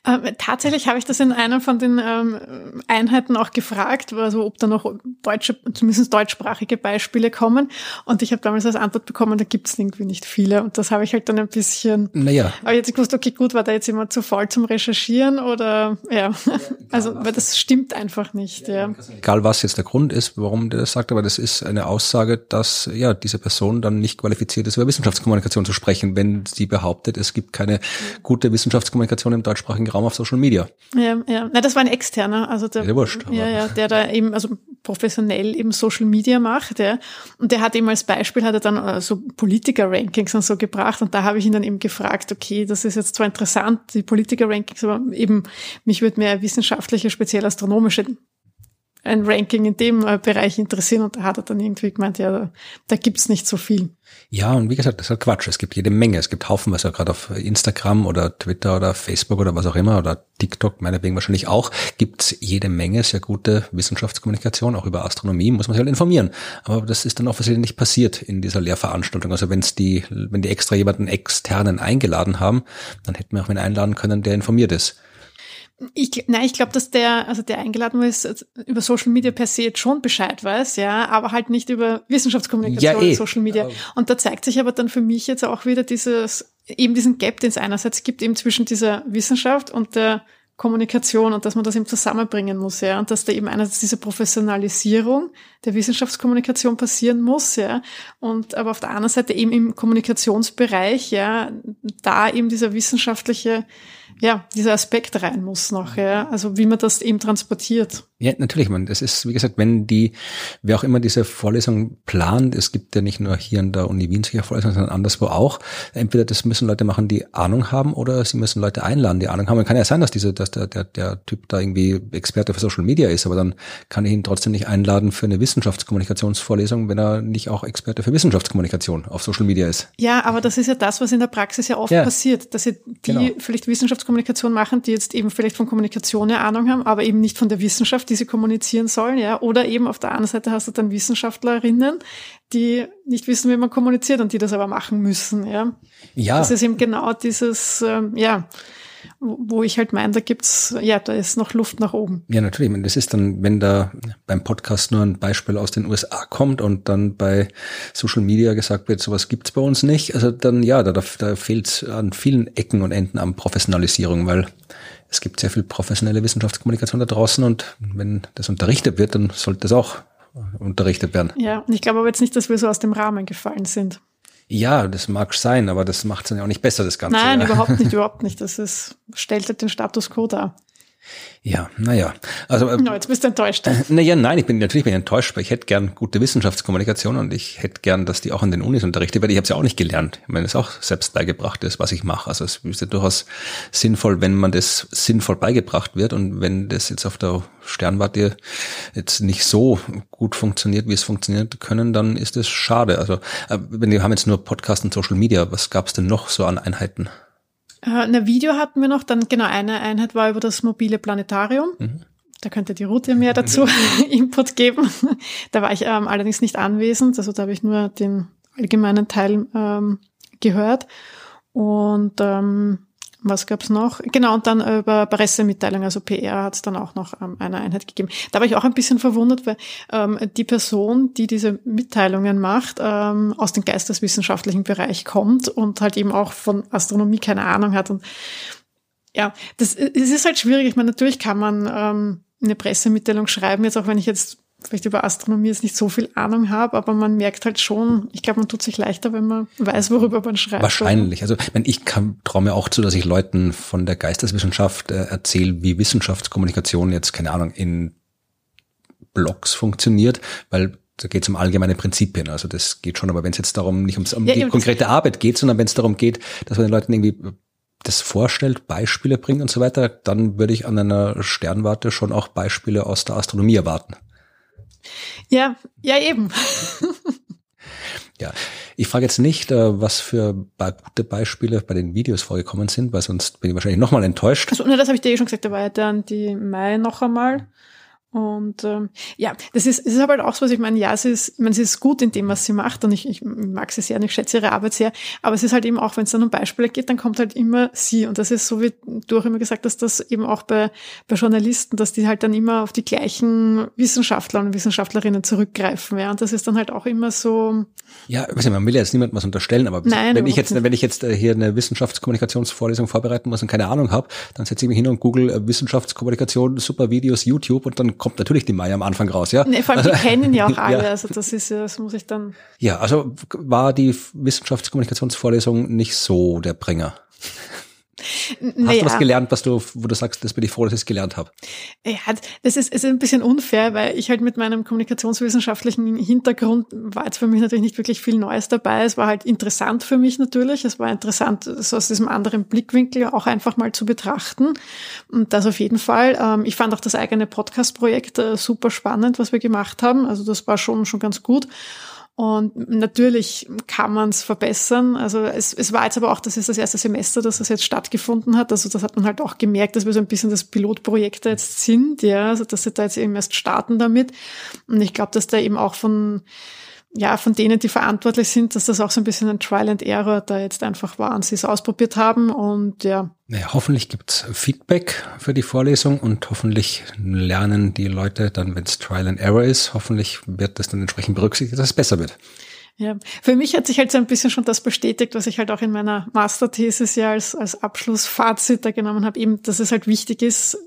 Ähm, tatsächlich habe ich das in einer von den ähm, Einheiten auch gefragt, also ob da noch deutsche, zumindest deutschsprachige Beispiele kommen. Und ich habe damals als Antwort bekommen, da gibt es irgendwie nicht viele. Und das habe ich halt dann ein bisschen. Naja. Aber jetzt gewusst, okay, gut, war da jetzt jemand zu faul zum Recherchieren oder ja. ja also, weil das stimmt einfach nicht. Ja, ja. Egal was jetzt der Grund ist, warum der das sagt, aber das ist eine Aussage, dass ja diese Person dann nicht qualifiziert ist, über Wissenschaftskommunikation zu sprechen, wenn sie behauptet, es gibt keine gute Wissenschaftskommunikation im deutschsprachigen Raum auf Social Media. Ja, ja. Na, das war ein externer, also der, ja, wurscht, ja, ja, der da eben, also professionell eben Social Media macht, ja. Und der hat eben als Beispiel, hat er dann äh, so Politiker-Rankings und so gebracht. Und da habe ich ihn dann eben gefragt, okay, das ist jetzt zwar interessant, die Politiker-Rankings, aber eben, mich würde mehr wissenschaftliche, speziell astronomische ein Ranking in dem äh, Bereich interessieren und da hat er dann irgendwie gemeint, ja, da, da gibt's nicht so viel. Ja, und wie gesagt, das ist halt Quatsch. Es gibt jede Menge. Es gibt Haufen, was ja gerade auf Instagram oder Twitter oder Facebook oder was auch immer oder TikTok meinetwegen wahrscheinlich auch, gibt's jede Menge sehr gute Wissenschaftskommunikation, auch über Astronomie, muss man sich halt informieren. Aber das ist dann offensichtlich nicht passiert in dieser Lehrveranstaltung. Also wenn's die, wenn die extra jemanden externen eingeladen haben, dann hätten wir auch wen einladen können, der informiert ist. Ich, nein, ich glaube, dass der, also der eingeladen ist, über Social Media per se jetzt schon Bescheid weiß, ja, aber halt nicht über Wissenschaftskommunikation ja, eh. Social Media. Und da zeigt sich aber dann für mich jetzt auch wieder dieses, eben diesen Gap, den es einerseits gibt, eben zwischen dieser Wissenschaft und der Kommunikation und dass man das eben zusammenbringen muss, ja, und dass da eben einerseits diese Professionalisierung der Wissenschaftskommunikation passieren muss, ja, und aber auf der anderen Seite eben im Kommunikationsbereich, ja, da eben dieser wissenschaftliche ja, dieser Aspekt rein muss noch, ja. Also wie man das eben transportiert. Ja, natürlich, man. Das ist, wie gesagt, wenn die, wer auch immer diese Vorlesung plant, es gibt ja nicht nur hier in der Uni Wien solche Vorlesungen, sondern anderswo auch. Entweder das müssen Leute machen, die Ahnung haben, oder sie müssen Leute einladen, die Ahnung haben. Man kann ja sein, dass diese, dass der, der, der Typ da irgendwie Experte für Social Media ist, aber dann kann ich ihn trotzdem nicht einladen für eine Wissenschaftskommunikationsvorlesung, wenn er nicht auch Experte für Wissenschaftskommunikation auf Social Media ist. Ja, aber das ist ja das, was in der Praxis ja oft ja. passiert, dass sie die genau. vielleicht Wissenschaftskommunikation machen, die jetzt eben vielleicht von Kommunikation eine Ahnung haben, aber eben nicht von der Wissenschaft, die sie kommunizieren sollen, ja. Oder eben auf der anderen Seite hast du dann Wissenschaftlerinnen, die nicht wissen, wie man kommuniziert und die das aber machen müssen, ja. Ja. Das ist eben genau dieses, ähm, ja, wo ich halt meine, da gibt's, ja, da ist noch Luft nach oben. Ja, natürlich. Das ist dann, wenn da beim Podcast nur ein Beispiel aus den USA kommt und dann bei Social Media gesagt wird, sowas gibt's bei uns nicht, also dann ja, da, da fehlt an vielen Ecken und Enden an Professionalisierung, weil es gibt sehr viel professionelle Wissenschaftskommunikation da draußen und wenn das unterrichtet wird, dann sollte das auch unterrichtet werden. Ja, und ich glaube aber jetzt nicht, dass wir so aus dem Rahmen gefallen sind. Ja, das mag sein, aber das macht es dann ja auch nicht besser, das Ganze. Nein, ja. überhaupt nicht, überhaupt nicht. Das ist, stellt halt den Status quo dar. Ja, naja. Also, äh, no, jetzt bist du enttäuscht. Äh, naja, nein, ich bin natürlich bin enttäuscht, weil ich hätte gern gute Wissenschaftskommunikation und ich hätte gern, dass die auch an den Unis unterrichtet wird. Ich habe es ja auch nicht gelernt. Ich meine, es auch selbst beigebracht ist, was ich mache. Also es ist ja durchaus sinnvoll, wenn man das sinnvoll beigebracht wird und wenn das jetzt auf der Sternwarte jetzt nicht so gut funktioniert, wie es funktioniert können, dann ist es schade. Also äh, wenn wir haben jetzt nur Podcast und Social Media, was gab es denn noch so an Einheiten? Äh, eine Video hatten wir noch, dann genau eine Einheit war über das mobile Planetarium. Mhm. Da könnte die Route mehr dazu Input geben. Da war ich ähm, allerdings nicht anwesend, also da habe ich nur den allgemeinen Teil ähm, gehört. Und ähm, was gab's noch? Genau, und dann über Pressemitteilung, also PR hat es dann auch noch ähm, eine Einheit gegeben. Da war ich auch ein bisschen verwundert, weil ähm, die Person, die diese Mitteilungen macht, ähm, aus dem geisteswissenschaftlichen Bereich kommt und halt eben auch von Astronomie keine Ahnung hat. Und ja, das es ist halt schwierig. Ich meine, natürlich kann man ähm, eine Pressemitteilung schreiben, jetzt auch wenn ich jetzt vielleicht über Astronomie jetzt nicht so viel Ahnung habe, aber man merkt halt schon, ich glaube, man tut sich leichter, wenn man weiß, worüber man schreibt. Wahrscheinlich. Also ich traue mir auch zu, dass ich Leuten von der Geisteswissenschaft äh, erzähle, wie Wissenschaftskommunikation jetzt, keine Ahnung, in Blogs funktioniert, weil da geht es um allgemeine Prinzipien. Also das geht schon, aber wenn es jetzt darum, nicht ums, um ja, die konkrete Arbeit geht, sondern wenn es darum geht, dass man den Leuten irgendwie das vorstellt, Beispiele bringt und so weiter, dann würde ich an einer Sternwarte schon auch Beispiele aus der Astronomie erwarten. Ja, ja eben. ja, ich frage jetzt nicht, äh, was für gute Beispiele bei den Videos vorgekommen sind, weil sonst bin ich wahrscheinlich nochmal enttäuscht. Also, ne, das habe ich dir eh schon gesagt, da war ja dann die Mai noch einmal. Und ähm, ja, das ist, es ist aber halt auch so, was ich meine, ja, es ist, ich meine, sie ist gut in dem, was sie macht und ich, ich mag sie sehr und ich schätze ihre Arbeit sehr, aber es ist halt eben auch, wenn es dann um Beispiele geht, dann kommt halt immer sie und das ist so, wie du auch immer gesagt hast, dass eben auch bei, bei Journalisten, dass die halt dann immer auf die gleichen Wissenschaftler und Wissenschaftlerinnen zurückgreifen, ja, und das ist dann halt auch immer so. Ja, weiß nicht, man will ja jetzt niemandem was unterstellen, aber Nein, wenn ich jetzt, wenn ich jetzt äh, hier eine Wissenschaftskommunikationsvorlesung vorbereiten muss und keine Ahnung habe, dann setze ich mich hin und google äh, Wissenschaftskommunikation, super Videos, YouTube und dann kommt natürlich die Mai am Anfang raus, ja. Nee, vor allem, also, die kennen ja auch alle, ja. also das ist ja, das muss ich dann. Ja, also war die Wissenschaftskommunikationsvorlesung nicht so der Bringer. Hast du was gelernt, was du, wo du sagst, das bin ich froh, dass ich es gelernt habe? Ja, das ist, ist ein bisschen unfair, weil ich halt mit meinem kommunikationswissenschaftlichen Hintergrund war jetzt für mich natürlich nicht wirklich viel Neues dabei. Es war halt interessant für mich natürlich. Es war interessant, so aus diesem anderen Blickwinkel auch einfach mal zu betrachten. Und das auf jeden Fall. Ähm, ich fand auch das eigene Podcast-Projekt äh, super spannend, was wir gemacht haben. Also das war schon, schon ganz gut. Und natürlich kann man es verbessern. Also es, es war jetzt aber auch, das ist das erste Semester, dass das jetzt stattgefunden hat. Also das hat man halt auch gemerkt, dass wir so ein bisschen das Pilotprojekt jetzt sind, ja, also dass sie da jetzt eben erst starten damit. Und ich glaube, dass da eben auch von ja, von denen, die verantwortlich sind, dass das auch so ein bisschen ein Trial and Error da jetzt einfach war und sie es ausprobiert haben und ja. Naja, hoffentlich gibt's Feedback für die Vorlesung und hoffentlich lernen die Leute dann, wenn es Trial and Error ist, hoffentlich wird das dann entsprechend berücksichtigt, dass es besser wird. Ja, für mich hat sich halt so ein bisschen schon das bestätigt, was ich halt auch in meiner Masterthesis ja als, als Abschlussfazit da genommen habe, eben, dass es halt wichtig ist,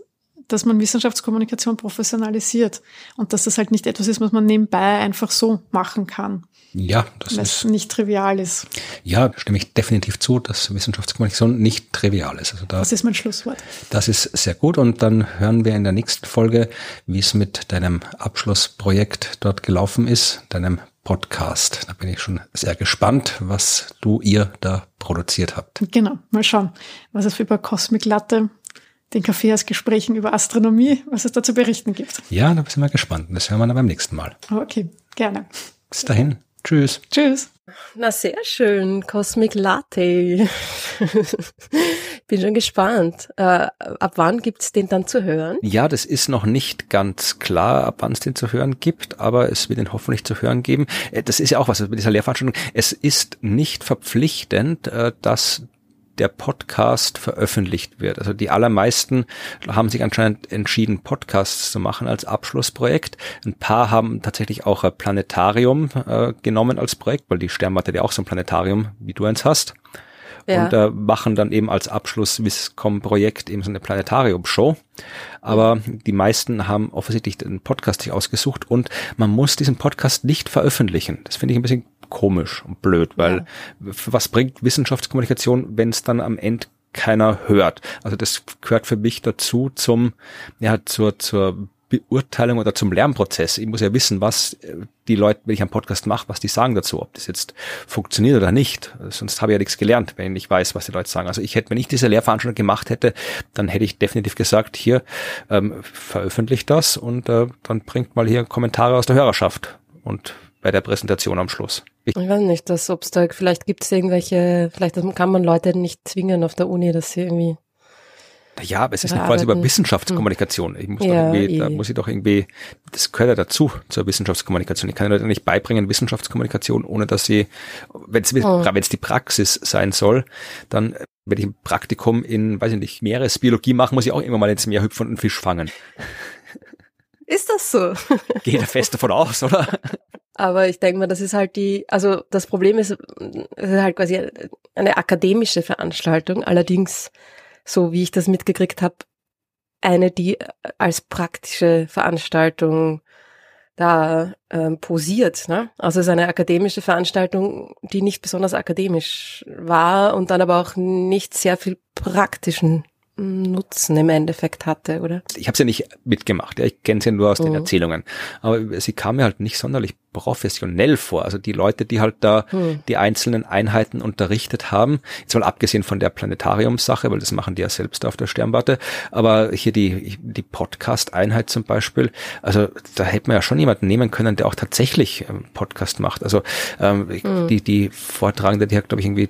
dass man Wissenschaftskommunikation professionalisiert und dass das halt nicht etwas ist, was man nebenbei einfach so machen kann. Ja, das ist nicht trivial ist. Ja, stimme ich definitiv zu, dass Wissenschaftskommunikation nicht trivial ist. Also da, das ist mein Schlusswort. Das ist sehr gut und dann hören wir in der nächsten Folge, wie es mit deinem Abschlussprojekt dort gelaufen ist, deinem Podcast. Da bin ich schon sehr gespannt, was du ihr da produziert habt. Genau, mal schauen, was es über Cosmic Latte, den Kaffeehausgesprächen über Astronomie, was es da zu berichten gibt. Ja, da sind wir gespannt. Das hören wir dann beim nächsten Mal. Okay, gerne. Bis dahin. Tschüss. Tschüss. Na, sehr schön. Cosmic Latte. Bin schon gespannt. Äh, ab wann gibt's den dann zu hören? Ja, das ist noch nicht ganz klar, ab wann es den zu hören gibt, aber es wird ihn hoffentlich zu hören geben. Äh, das ist ja auch was mit dieser Lehrveranstaltung. Es ist nicht verpflichtend, äh, dass der Podcast veröffentlicht wird. Also die allermeisten haben sich anscheinend entschieden, Podcasts zu machen als Abschlussprojekt. Ein paar haben tatsächlich auch ein Planetarium äh, genommen als Projekt, weil die Sternwarte ja auch so ein Planetarium, wie du eins hast. Ja. Und äh, machen dann eben als Abschluss Viscom-Projekt eben so eine Planetarium-Show. Aber die meisten haben offensichtlich den Podcast sich ausgesucht und man muss diesen Podcast nicht veröffentlichen. Das finde ich ein bisschen komisch und blöd, weil ja. was bringt Wissenschaftskommunikation, wenn es dann am Ende keiner hört? Also das gehört für mich dazu zum, ja, zur, zur Beurteilung oder zum Lernprozess. Ich muss ja wissen, was äh, die Leute, wenn ich einen Podcast mache, was die sagen dazu, ob das jetzt funktioniert oder nicht. Sonst habe ich ja nichts gelernt, wenn ich nicht weiß, was die Leute sagen. Also ich hätte, wenn ich diese Lehrveranstaltung gemacht hätte, dann hätte ich definitiv gesagt, hier ähm, veröffentlicht das und äh, dann bringt mal hier Kommentare aus der Hörerschaft und bei der Präsentation am Schluss. Ich, ich weiß nicht, dass ob's da vielleicht gibt es irgendwelche, vielleicht kann man Leute nicht zwingen auf der Uni, dass sie irgendwie ja, aber es ist nicht quasi über Wissenschaftskommunikation. Ich muss ja, irgendwie, da eh. muss ich doch irgendwie, das gehört ja dazu zur Wissenschaftskommunikation. Ich kann Leute nicht beibringen Wissenschaftskommunikation, ohne dass sie, wenn es oh. die Praxis sein soll, dann wenn ich ein Praktikum in, weiß ich nicht, Meeresbiologie mache, muss ich auch immer mal ins Meer hüpfen und einen Fisch fangen. Ist das so? Geht er fest davon aus, oder? Aber ich denke mal, das ist halt die, also das Problem ist, es ist halt quasi eine akademische Veranstaltung. Allerdings so wie ich das mitgekriegt habe, eine, die als praktische Veranstaltung da ähm, posiert. Ne? Also es ist eine akademische Veranstaltung, die nicht besonders akademisch war und dann aber auch nicht sehr viel praktischen Nutzen im Endeffekt hatte, oder? Ich habe es ja nicht mitgemacht, ja, ich kenne sie ja nur aus mhm. den Erzählungen. Aber sie kam mir halt nicht sonderlich professionell vor. Also die Leute, die halt da mhm. die einzelnen Einheiten unterrichtet haben, jetzt mal abgesehen von der Planetariumssache, weil das machen die ja selbst auf der Sternwarte, aber hier die, die Podcast-Einheit zum Beispiel, also da hätte man ja schon jemanden nehmen können, der auch tatsächlich ähm, Podcast macht. Also ähm, mhm. die, die Vortragende, die hat, glaube ich, irgendwie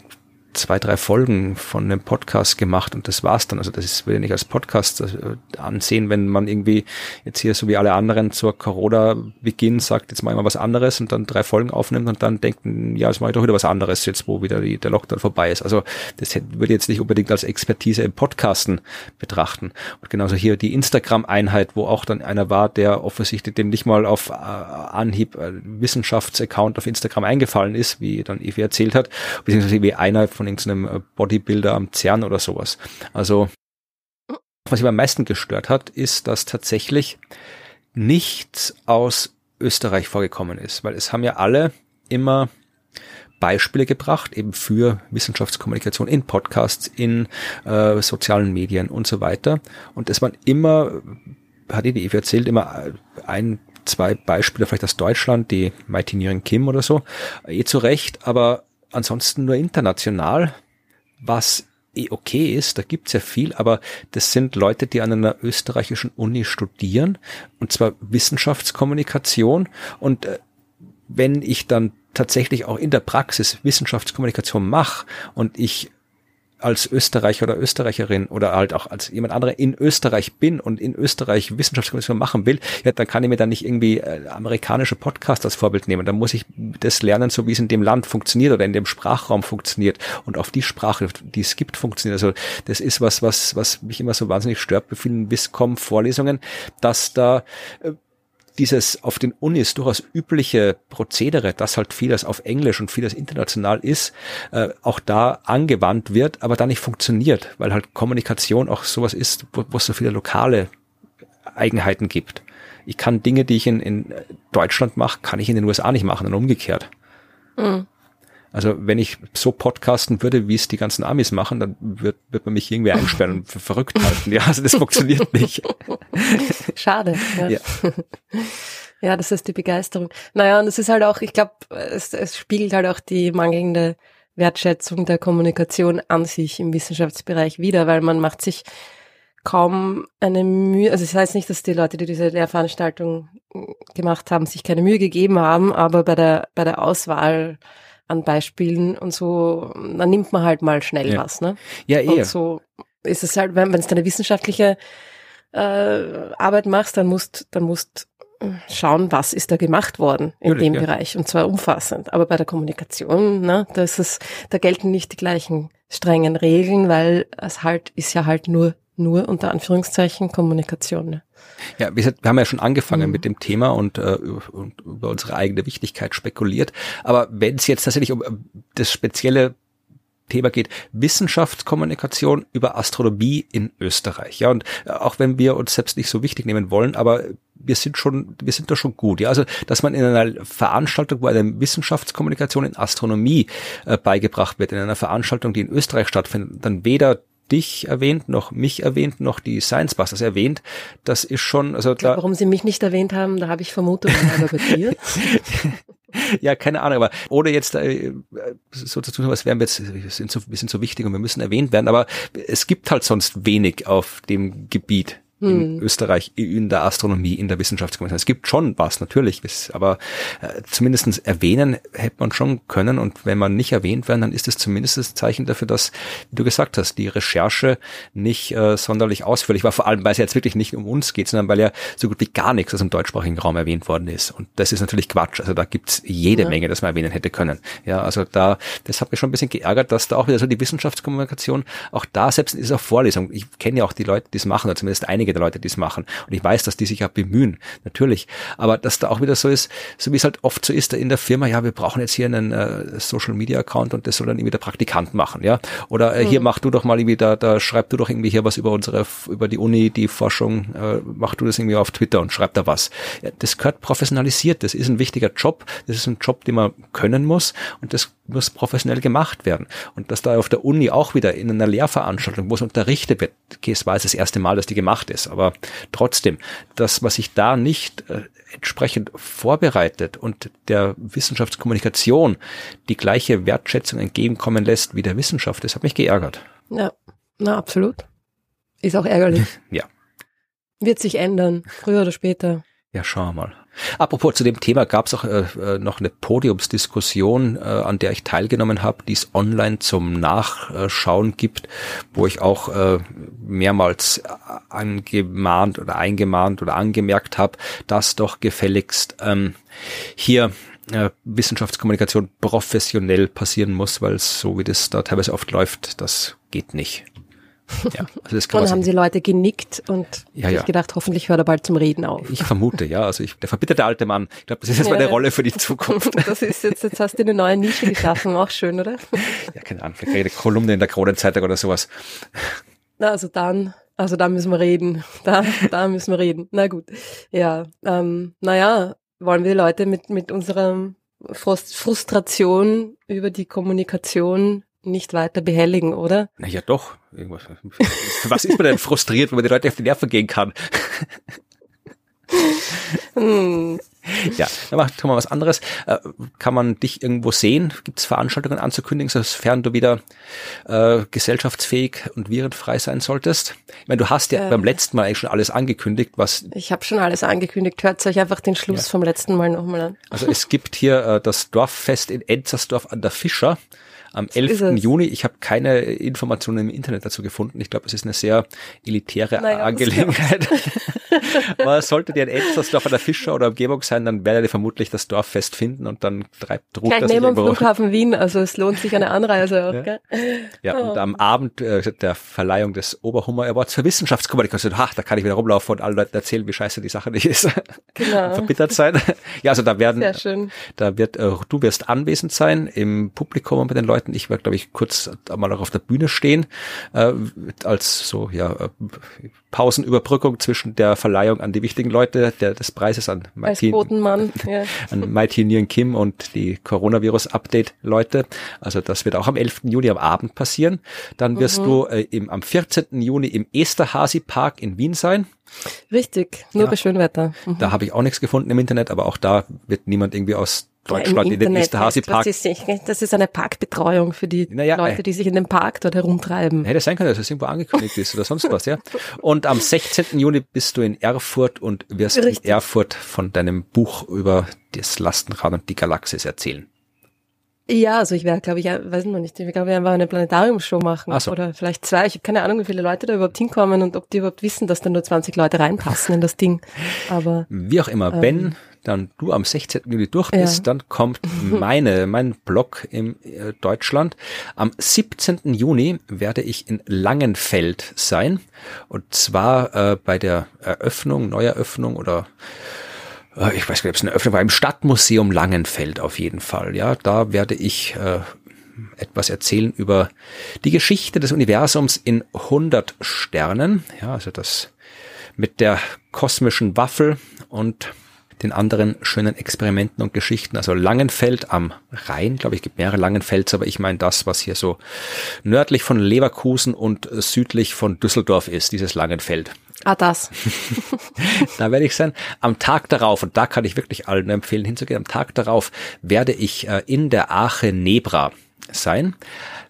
zwei, drei Folgen von einem Podcast gemacht und das war's dann. Also das ist, würde ich nicht als Podcast äh, ansehen, wenn man irgendwie jetzt hier so wie alle anderen zur Corona-Beginn sagt, jetzt mal was anderes und dann drei Folgen aufnimmt und dann denkt, ja, jetzt mache ich doch wieder was anderes jetzt, wo wieder die, der Lockdown vorbei ist. Also das würde ich jetzt nicht unbedingt als Expertise im Podcasten betrachten. Und genauso hier die Instagram-Einheit, wo auch dann einer war, der offensichtlich dem nicht mal auf äh, Anhieb äh, Wissenschaftsaccount auf Instagram eingefallen ist, wie dann Evi erzählt hat, beziehungsweise wie einer von von irgendeinem äh, Bodybuilder am CERN oder sowas. Also, was mich am meisten gestört hat, ist, dass tatsächlich nichts aus Österreich vorgekommen ist, weil es haben ja alle immer Beispiele gebracht, eben für Wissenschaftskommunikation in Podcasts, in äh, sozialen Medien und so weiter. Und es waren immer, hat die Eve erzählt, immer ein, zwei Beispiele, vielleicht aus Deutschland, die Mighty Nieren Kim oder so, eh zu Recht, aber ansonsten nur international, was eh okay ist, da gibt's ja viel, aber das sind Leute, die an einer österreichischen Uni studieren, und zwar Wissenschaftskommunikation. Und äh, wenn ich dann tatsächlich auch in der Praxis Wissenschaftskommunikation mache und ich als Österreicher oder Österreicherin oder halt auch als jemand anderer in Österreich bin und in Österreich Wissenschaftskommunikation machen will, ja, dann kann ich mir dann nicht irgendwie äh, amerikanische Podcasts als Vorbild nehmen. Dann muss ich das lernen, so wie es in dem Land funktioniert oder in dem Sprachraum funktioniert und auf die Sprache, die es gibt, funktioniert. Also das ist was, was, was mich immer so wahnsinnig stört bei vielen Wiscom-Vorlesungen, dass da äh, dieses auf den Unis durchaus übliche Prozedere, dass halt vieles auf Englisch und vieles international ist, äh, auch da angewandt wird, aber da nicht funktioniert, weil halt Kommunikation auch sowas ist, wo, wo es so viele lokale Eigenheiten gibt. Ich kann Dinge, die ich in, in Deutschland mache, kann ich in den USA nicht machen und umgekehrt. Mhm. Also wenn ich so podcasten würde, wie es die ganzen Amis machen, dann wird, wird man mich irgendwie einsperren und für verrückt halten. Ja, also das funktioniert nicht. Schade. Ja. ja. ja. das ist die Begeisterung. Naja, und es ist halt auch, ich glaube, es, es spiegelt halt auch die mangelnde Wertschätzung der Kommunikation an sich im Wissenschaftsbereich wieder, weil man macht sich kaum eine Mühe, also das heißt nicht, dass die Leute, die diese Lehrveranstaltung gemacht haben, sich keine Mühe gegeben haben, aber bei der, bei der Auswahl an Beispielen und so, dann nimmt man halt mal schnell ja. was, ne? Ja, eher. Und so ist es halt, wenn es eine wissenschaftliche äh, Arbeit machst, dann musst, dann musst schauen, was ist da gemacht worden in Natürlich, dem ja. Bereich und zwar umfassend. Aber bei der Kommunikation, ne, da ist es, da gelten nicht die gleichen strengen Regeln, weil es halt ist ja halt nur nur unter Anführungszeichen Kommunikation. Ne? Ja, wir, haben ja schon angefangen mhm. mit dem Thema und, äh, und über unsere eigene Wichtigkeit spekuliert. Aber wenn es jetzt tatsächlich um äh, das spezielle Thema geht, Wissenschaftskommunikation über Astronomie in Österreich. Ja, und äh, auch wenn wir uns selbst nicht so wichtig nehmen wollen, aber wir sind schon, wir sind da schon gut. Ja, also, dass man in einer Veranstaltung, wo eine Wissenschaftskommunikation in Astronomie äh, beigebracht wird, in einer Veranstaltung, die in Österreich stattfindet, dann weder dich erwähnt, noch mich erwähnt, noch die Science Busters erwähnt. Das ist schon, also da. Warum sie mich nicht erwähnt haben, da habe ich Vermutungen aber bei dir. ja, keine Ahnung, aber ohne jetzt äh, so zu tun, was wären wir jetzt, wir sind so, wir sind so wichtig und wir müssen erwähnt werden, aber es gibt halt sonst wenig auf dem Gebiet in hm. Österreich in der Astronomie, in der Wissenschaftskommission. Es gibt schon was, natürlich, aber äh, zumindestens erwähnen hätte man schon können und wenn man nicht erwähnt werden, dann ist es zumindest das Zeichen dafür, dass, wie du gesagt hast, die Recherche nicht äh, sonderlich ausführlich war, vor allem weil es jetzt wirklich nicht um uns geht, sondern weil ja so gut wie gar nichts aus dem deutschsprachigen Raum erwähnt worden ist. Und das ist natürlich Quatsch. Also da gibt's jede ja. Menge, das man erwähnen hätte können. Ja, also da, das hat mich schon ein bisschen geärgert, dass da auch wieder so die Wissenschaftskommunikation, auch da selbst in dieser Vorlesung, ich kenne ja auch die Leute, die es machen, oder zumindest einige der Leute, die es machen. Und ich weiß, dass die sich ja bemühen, natürlich. Aber dass da auch wieder so ist, so wie es halt oft so ist in der Firma, ja, wir brauchen jetzt hier einen äh, Social Media Account und das soll dann irgendwie der Praktikant machen, ja. Oder äh, mhm. hier mach du doch mal irgendwie, da, da schreib du doch irgendwie hier was über unsere, über die Uni, die Forschung, äh, mach du das irgendwie auf Twitter und schreib da was. Ja, das gehört professionalisiert, das ist ein wichtiger Job, das ist ein Job, den man können muss und das muss professionell gemacht werden. Und dass da auf der Uni auch wieder in einer Lehrveranstaltung, wo es unterrichtet wird, okay, es war jetzt das erste Mal, dass die gemacht ist, aber trotzdem, das, was sich da nicht äh, entsprechend vorbereitet und der Wissenschaftskommunikation die gleiche Wertschätzung entgegenkommen lässt wie der Wissenschaft, das hat mich geärgert. Ja, na absolut. Ist auch ärgerlich. ja. Wird sich ändern, früher oder später. Ja, schauen wir mal. Apropos zu dem Thema gab es auch äh, äh, noch eine Podiumsdiskussion, äh, an der ich teilgenommen habe, die es online zum Nachschauen gibt, wo ich auch äh, mehrmals angemahnt oder eingemahnt oder angemerkt habe, dass doch gefälligst ähm, hier äh, Wissenschaftskommunikation professionell passieren muss, weil so wie das da teilweise oft läuft, das geht nicht. Ja, also das kann und haben sie Leute genickt und ja, ja. gedacht, hoffentlich hört er bald zum Reden auf. Ich vermute, ja. Also ich, der verbitterte alte Mann. Ich glaube, das ist jetzt ja, mal eine Rolle für die Zukunft. Das ist jetzt, jetzt hast du eine neue Nische geschaffen, auch schön, oder? Ja, keine Ahnung, vielleicht eine Kolumne in der Kronenzeitung oder sowas. Na, also dann, also da müssen wir reden. Da, da müssen wir reden. Na gut. Ja, ähm, naja, wollen wir die Leute mit, mit unserer Frustration über die Kommunikation nicht weiter behelligen, oder? Na ja, doch. Irgendwas. Was ist man denn frustriert, wenn man die Leute auf die Nerven gehen kann? hm. Ja, dann machen wir was anderes. Äh, kann man dich irgendwo sehen? Gibt es Veranstaltungen anzukündigen, sofern du wieder äh, gesellschaftsfähig und virenfrei sein solltest? Ich meine, du hast ja äh, beim letzten Mal eigentlich schon alles angekündigt, was. Ich habe schon alles angekündigt. Hört euch einfach den Schluss ja. vom letzten Mal nochmal an. Also es gibt hier äh, das Dorffest in Enzersdorf an der Fischer am 11. Juni. Ich habe keine Informationen im Internet dazu gefunden. Ich glaube, es ist eine sehr elitäre naja, Angelegenheit. Aber solltet ihr in Elstersdorf an der Fischer oder Umgebung sein, sein, dann werdet ihr vermutlich das Dorffest finden und dann treibt ruht Gleich neben dem Flughafen Wien, also es lohnt sich eine Anreise auch, ja. gell? Ja, oh. und am Abend äh, der Verleihung des Oberhummer Awards für Wissenschaftskommunikation, ha, da kann ich wieder rumlaufen und allen Leuten erzählen, wie scheiße die Sache nicht ist. Genau. Verbittert sein. Ja, also da werden, da wird, äh, du wirst anwesend sein im Publikum und mit den Leuten. Ich werde, glaube ich, kurz mal auch auf der Bühne stehen, äh, als so, ja, äh, Pausenüberbrückung zwischen der Verleihung an die wichtigen Leute der, des Preises an Martin, ja. an Mighty Nguyen Kim und die Coronavirus-Update-Leute. Also das wird auch am 11. Juni am Abend passieren. Dann wirst mhm. du äh, im, am 14. Juni im Esterhazy Park in Wien sein. Richtig, nur ja. bei Schönwetter. Mhm. Da habe ich auch nichts gefunden im Internet, aber auch da wird niemand irgendwie aus Deutschland ja, in den Esterhazy Park. Das ist, das ist eine Parkbetreuung für die naja, Leute, die sich in dem Park dort herumtreiben. Hätte sein können, dass es irgendwo angekündigt ist oder sonst was, ja. Und am 16. Juni bist du in Erfurt und wirst Richtig. in Erfurt von deinem Buch über das Lastenrad und die Galaxis erzählen. Ja, also ich werde, glaube ich, weiß noch nicht, ich glaube, wir einfach eine Planetariumshow machen Ach so. oder vielleicht zwei. Ich habe keine Ahnung, wie viele Leute da überhaupt hinkommen und ob die überhaupt wissen, dass da nur 20 Leute reinpassen in das Ding. Aber wie auch immer, ähm, wenn dann du am 16. Juli durch bist, ja. dann kommt meine, mein Blog in äh, Deutschland. Am 17. Juni werde ich in Langenfeld sein. Und zwar äh, bei der Eröffnung, Neueröffnung oder äh, ich weiß nicht, ob es eine Eröffnung war, im Stadtmuseum Langenfeld auf jeden Fall. Ja, da werde ich äh, etwas erzählen über die Geschichte des Universums in 100 Sternen. Ja, also das mit der kosmischen Waffel und den anderen schönen Experimenten und Geschichten. Also Langenfeld am Rhein, glaube ich, gibt mehrere Langenfelds, aber ich meine das, was hier so nördlich von Leverkusen und südlich von Düsseldorf ist, dieses Langenfeld. Ah, das. da werde ich sein. Am Tag darauf, und da kann ich wirklich allen empfehlen hinzugehen, am Tag darauf werde ich äh, in der Ache Nebra sein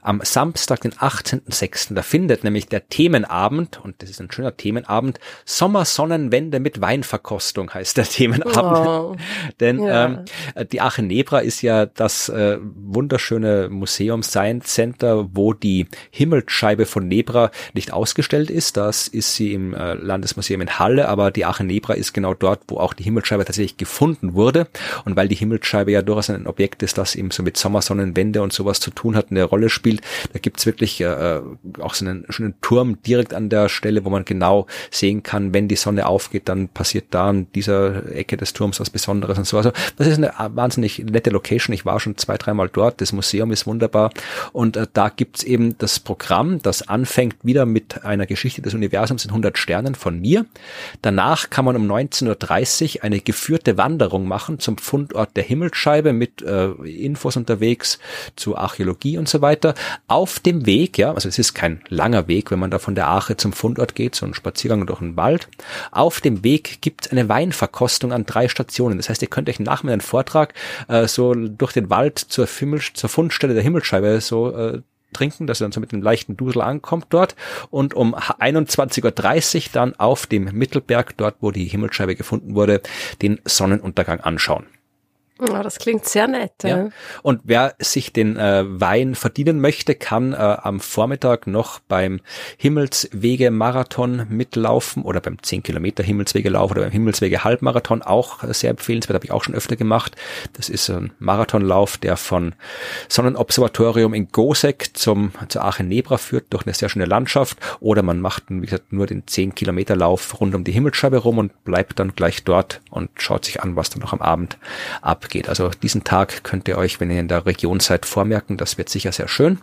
am Samstag, den 18.06. Da findet nämlich der Themenabend, und das ist ein schöner Themenabend, Sommersonnenwende mit Weinverkostung heißt der Themenabend. Oh, Denn ja. ähm, die Ache Nebra ist ja das äh, wunderschöne Museum Science Center, wo die Himmelsscheibe von Nebra nicht ausgestellt ist. Das ist sie im äh, Landesmuseum in Halle, aber die Ache Nebra ist genau dort, wo auch die Himmelsscheibe tatsächlich gefunden wurde. Und weil die Himmelsscheibe ja durchaus ein Objekt ist, das eben so mit Sommersonnenwende und sowas zu tun hat, eine Rolle spielt, spielt. Da gibt's wirklich äh, auch so einen schönen Turm direkt an der Stelle, wo man genau sehen kann, wenn die Sonne aufgeht, dann passiert da an dieser Ecke des Turms was Besonderes und so. Also das ist eine wahnsinnig nette Location. Ich war schon zwei, dreimal dort. Das Museum ist wunderbar. Und äh, da gibt's eben das Programm, das anfängt wieder mit einer Geschichte des Universums in 100 Sternen von mir. Danach kann man um 19.30 Uhr eine geführte Wanderung machen zum Fundort der Himmelsscheibe mit äh, Infos unterwegs zu Archäologie und so weiter. Auf dem Weg, ja, also es ist kein langer Weg, wenn man da von der Ache zum Fundort geht, so ein Spaziergang durch den Wald. Auf dem Weg gibt es eine Weinverkostung an drei Stationen. Das heißt, ihr könnt euch nach meinem Vortrag äh, so durch den Wald zur, Himmel, zur Fundstelle der Himmelscheibe so äh, trinken, dass er dann so mit einem leichten Dusel ankommt dort und um 21.30 Uhr dann auf dem Mittelberg, dort wo die Himmelscheibe gefunden wurde, den Sonnenuntergang anschauen. Oh, das klingt sehr nett. Ja. ja. Und wer sich den äh, Wein verdienen möchte, kann äh, am Vormittag noch beim Himmelswege-Marathon mitlaufen oder beim 10 Kilometer Himmelswege-Lauf oder beim Himmelswege-Halbmarathon auch äh, sehr empfehlenswert, habe ich auch schon öfter gemacht. Das ist ein Marathonlauf, der von Sonnenobservatorium in Gosek zum, zur Arche Nebra führt, durch eine sehr schöne Landschaft. Oder man macht, wie gesagt, nur den 10 Kilometer Lauf rund um die Himmelsscheibe rum und bleibt dann gleich dort und schaut sich an, was dann noch am Abend ab abgeht. Also diesen Tag könnt ihr euch, wenn ihr in der Region seid, vormerken. Das wird sicher sehr schön.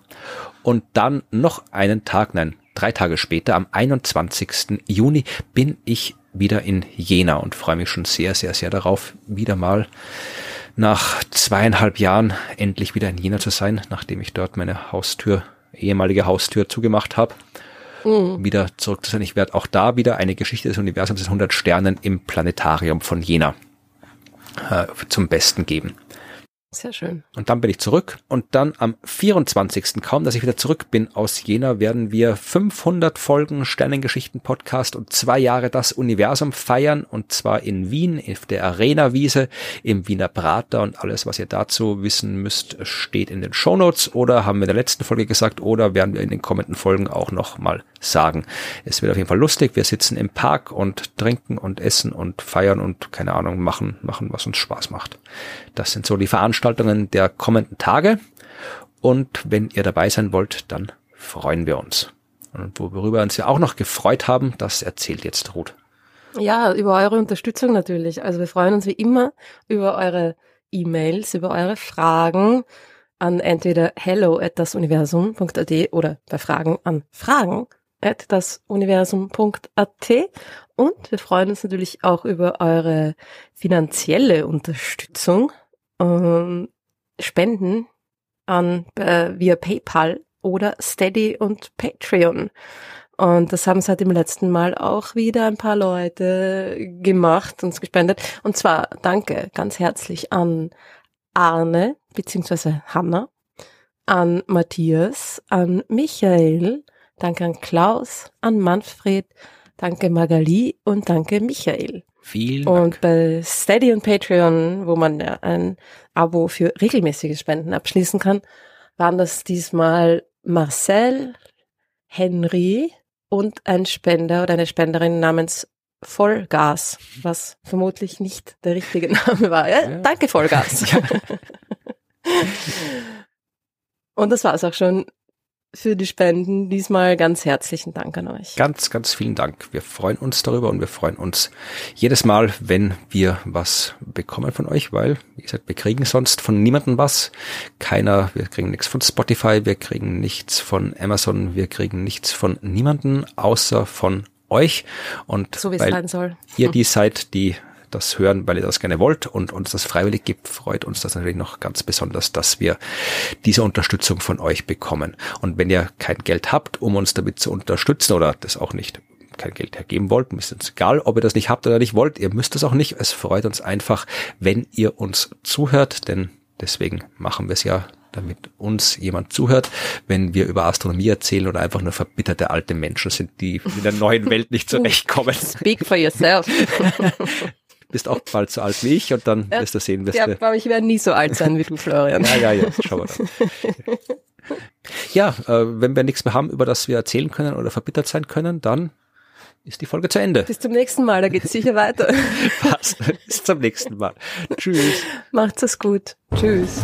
Und dann noch einen Tag, nein, drei Tage später, am 21. Juni, bin ich wieder in Jena und freue mich schon sehr, sehr, sehr darauf, wieder mal nach zweieinhalb Jahren endlich wieder in Jena zu sein, nachdem ich dort meine Haustür, ehemalige Haustür zugemacht habe. Mhm. Wieder zurück zu sein. Ich werde auch da wieder eine Geschichte des Universums des 100 Sternen im Planetarium von Jena äh, zum Besten geben. Sehr schön. Und dann bin ich zurück. Und dann am 24. kaum, dass ich wieder zurück bin aus Jena, werden wir 500 Folgen Sternengeschichten-Podcast und zwei Jahre das Universum feiern. Und zwar in Wien, auf der Arena-Wiese, im Wiener Prater. Und alles, was ihr dazu wissen müsst, steht in den Shownotes oder haben wir in der letzten Folge gesagt oder werden wir in den kommenden Folgen auch noch mal sagen. Es wird auf jeden Fall lustig. Wir sitzen im Park und trinken und essen und feiern und keine Ahnung, machen, machen, was uns Spaß macht. Das sind so die Veranstaltungen der kommenden Tage. Und wenn ihr dabei sein wollt, dann freuen wir uns. Und worüber wir uns ja auch noch gefreut haben, das erzählt jetzt Ruth. Ja, über eure Unterstützung natürlich. Also wir freuen uns wie immer über eure E-Mails, über eure Fragen an entweder hello at dasuniversum.at oder bei Fragen an fragen at dasuniversum.at und wir freuen uns natürlich auch über eure finanzielle Unterstützung ähm, Spenden an äh, via PayPal oder Steady und Patreon. Und das haben seit dem letzten Mal auch wieder ein paar Leute gemacht, uns gespendet. Und zwar danke ganz herzlich an Arne bzw. Hanna, an Matthias, an Michael, danke an Klaus, an Manfred, danke Magali und danke Michael. Vielen Und Dank. bei Steady und Patreon, wo man ja ein Abo für regelmäßige Spenden abschließen kann, waren das diesmal Marcel, Henry und ein Spender oder eine Spenderin namens Vollgas, was vermutlich nicht der richtige Name war. Ja, Ja. Danke, Vollgas. und das war's auch schon für die Spenden. Diesmal ganz herzlichen Dank an euch. Ganz, ganz vielen Dank. Wir freuen uns darüber und wir freuen uns jedes Mal, wenn wir was bekommen von euch, weil, wie gesagt, wir kriegen sonst von niemandem was. Keiner, wir kriegen nichts von Spotify, wir kriegen nichts von Amazon, wir kriegen nichts von niemandem, außer von euch. Und So wie es sein soll. ihr die seid, die das hören, weil ihr das gerne wollt und uns das freiwillig gibt, freut uns das natürlich noch ganz besonders, dass wir diese Unterstützung von euch bekommen. Und wenn ihr kein Geld habt, um uns damit zu unterstützen oder das auch nicht kein Geld hergeben wollt, ist uns egal, ob ihr das nicht habt oder nicht wollt, ihr müsst es auch nicht. Es freut uns einfach, wenn ihr uns zuhört, denn deswegen machen wir es ja damit uns jemand zuhört, wenn wir über Astronomie erzählen oder einfach nur verbitterte alte Menschen sind, die in der neuen Welt nicht zurechtkommen Speak for yourself. bist auch bald so alt wie ich und dann Ja, wirst du sehen, wirst ja, du. aber ich werde nie so alt sein wie du, Florian. Ja, ja, ja, schauen wir dann. Ja, äh, wenn wir nichts mehr haben, über das wir erzählen können oder verbittert sein können, dann ist die Folge zu Ende. Bis zum nächsten Mal, da geht's sicher weiter. Passt. Bis zum nächsten Mal. Tschüss. Macht's es gut. Tschüss.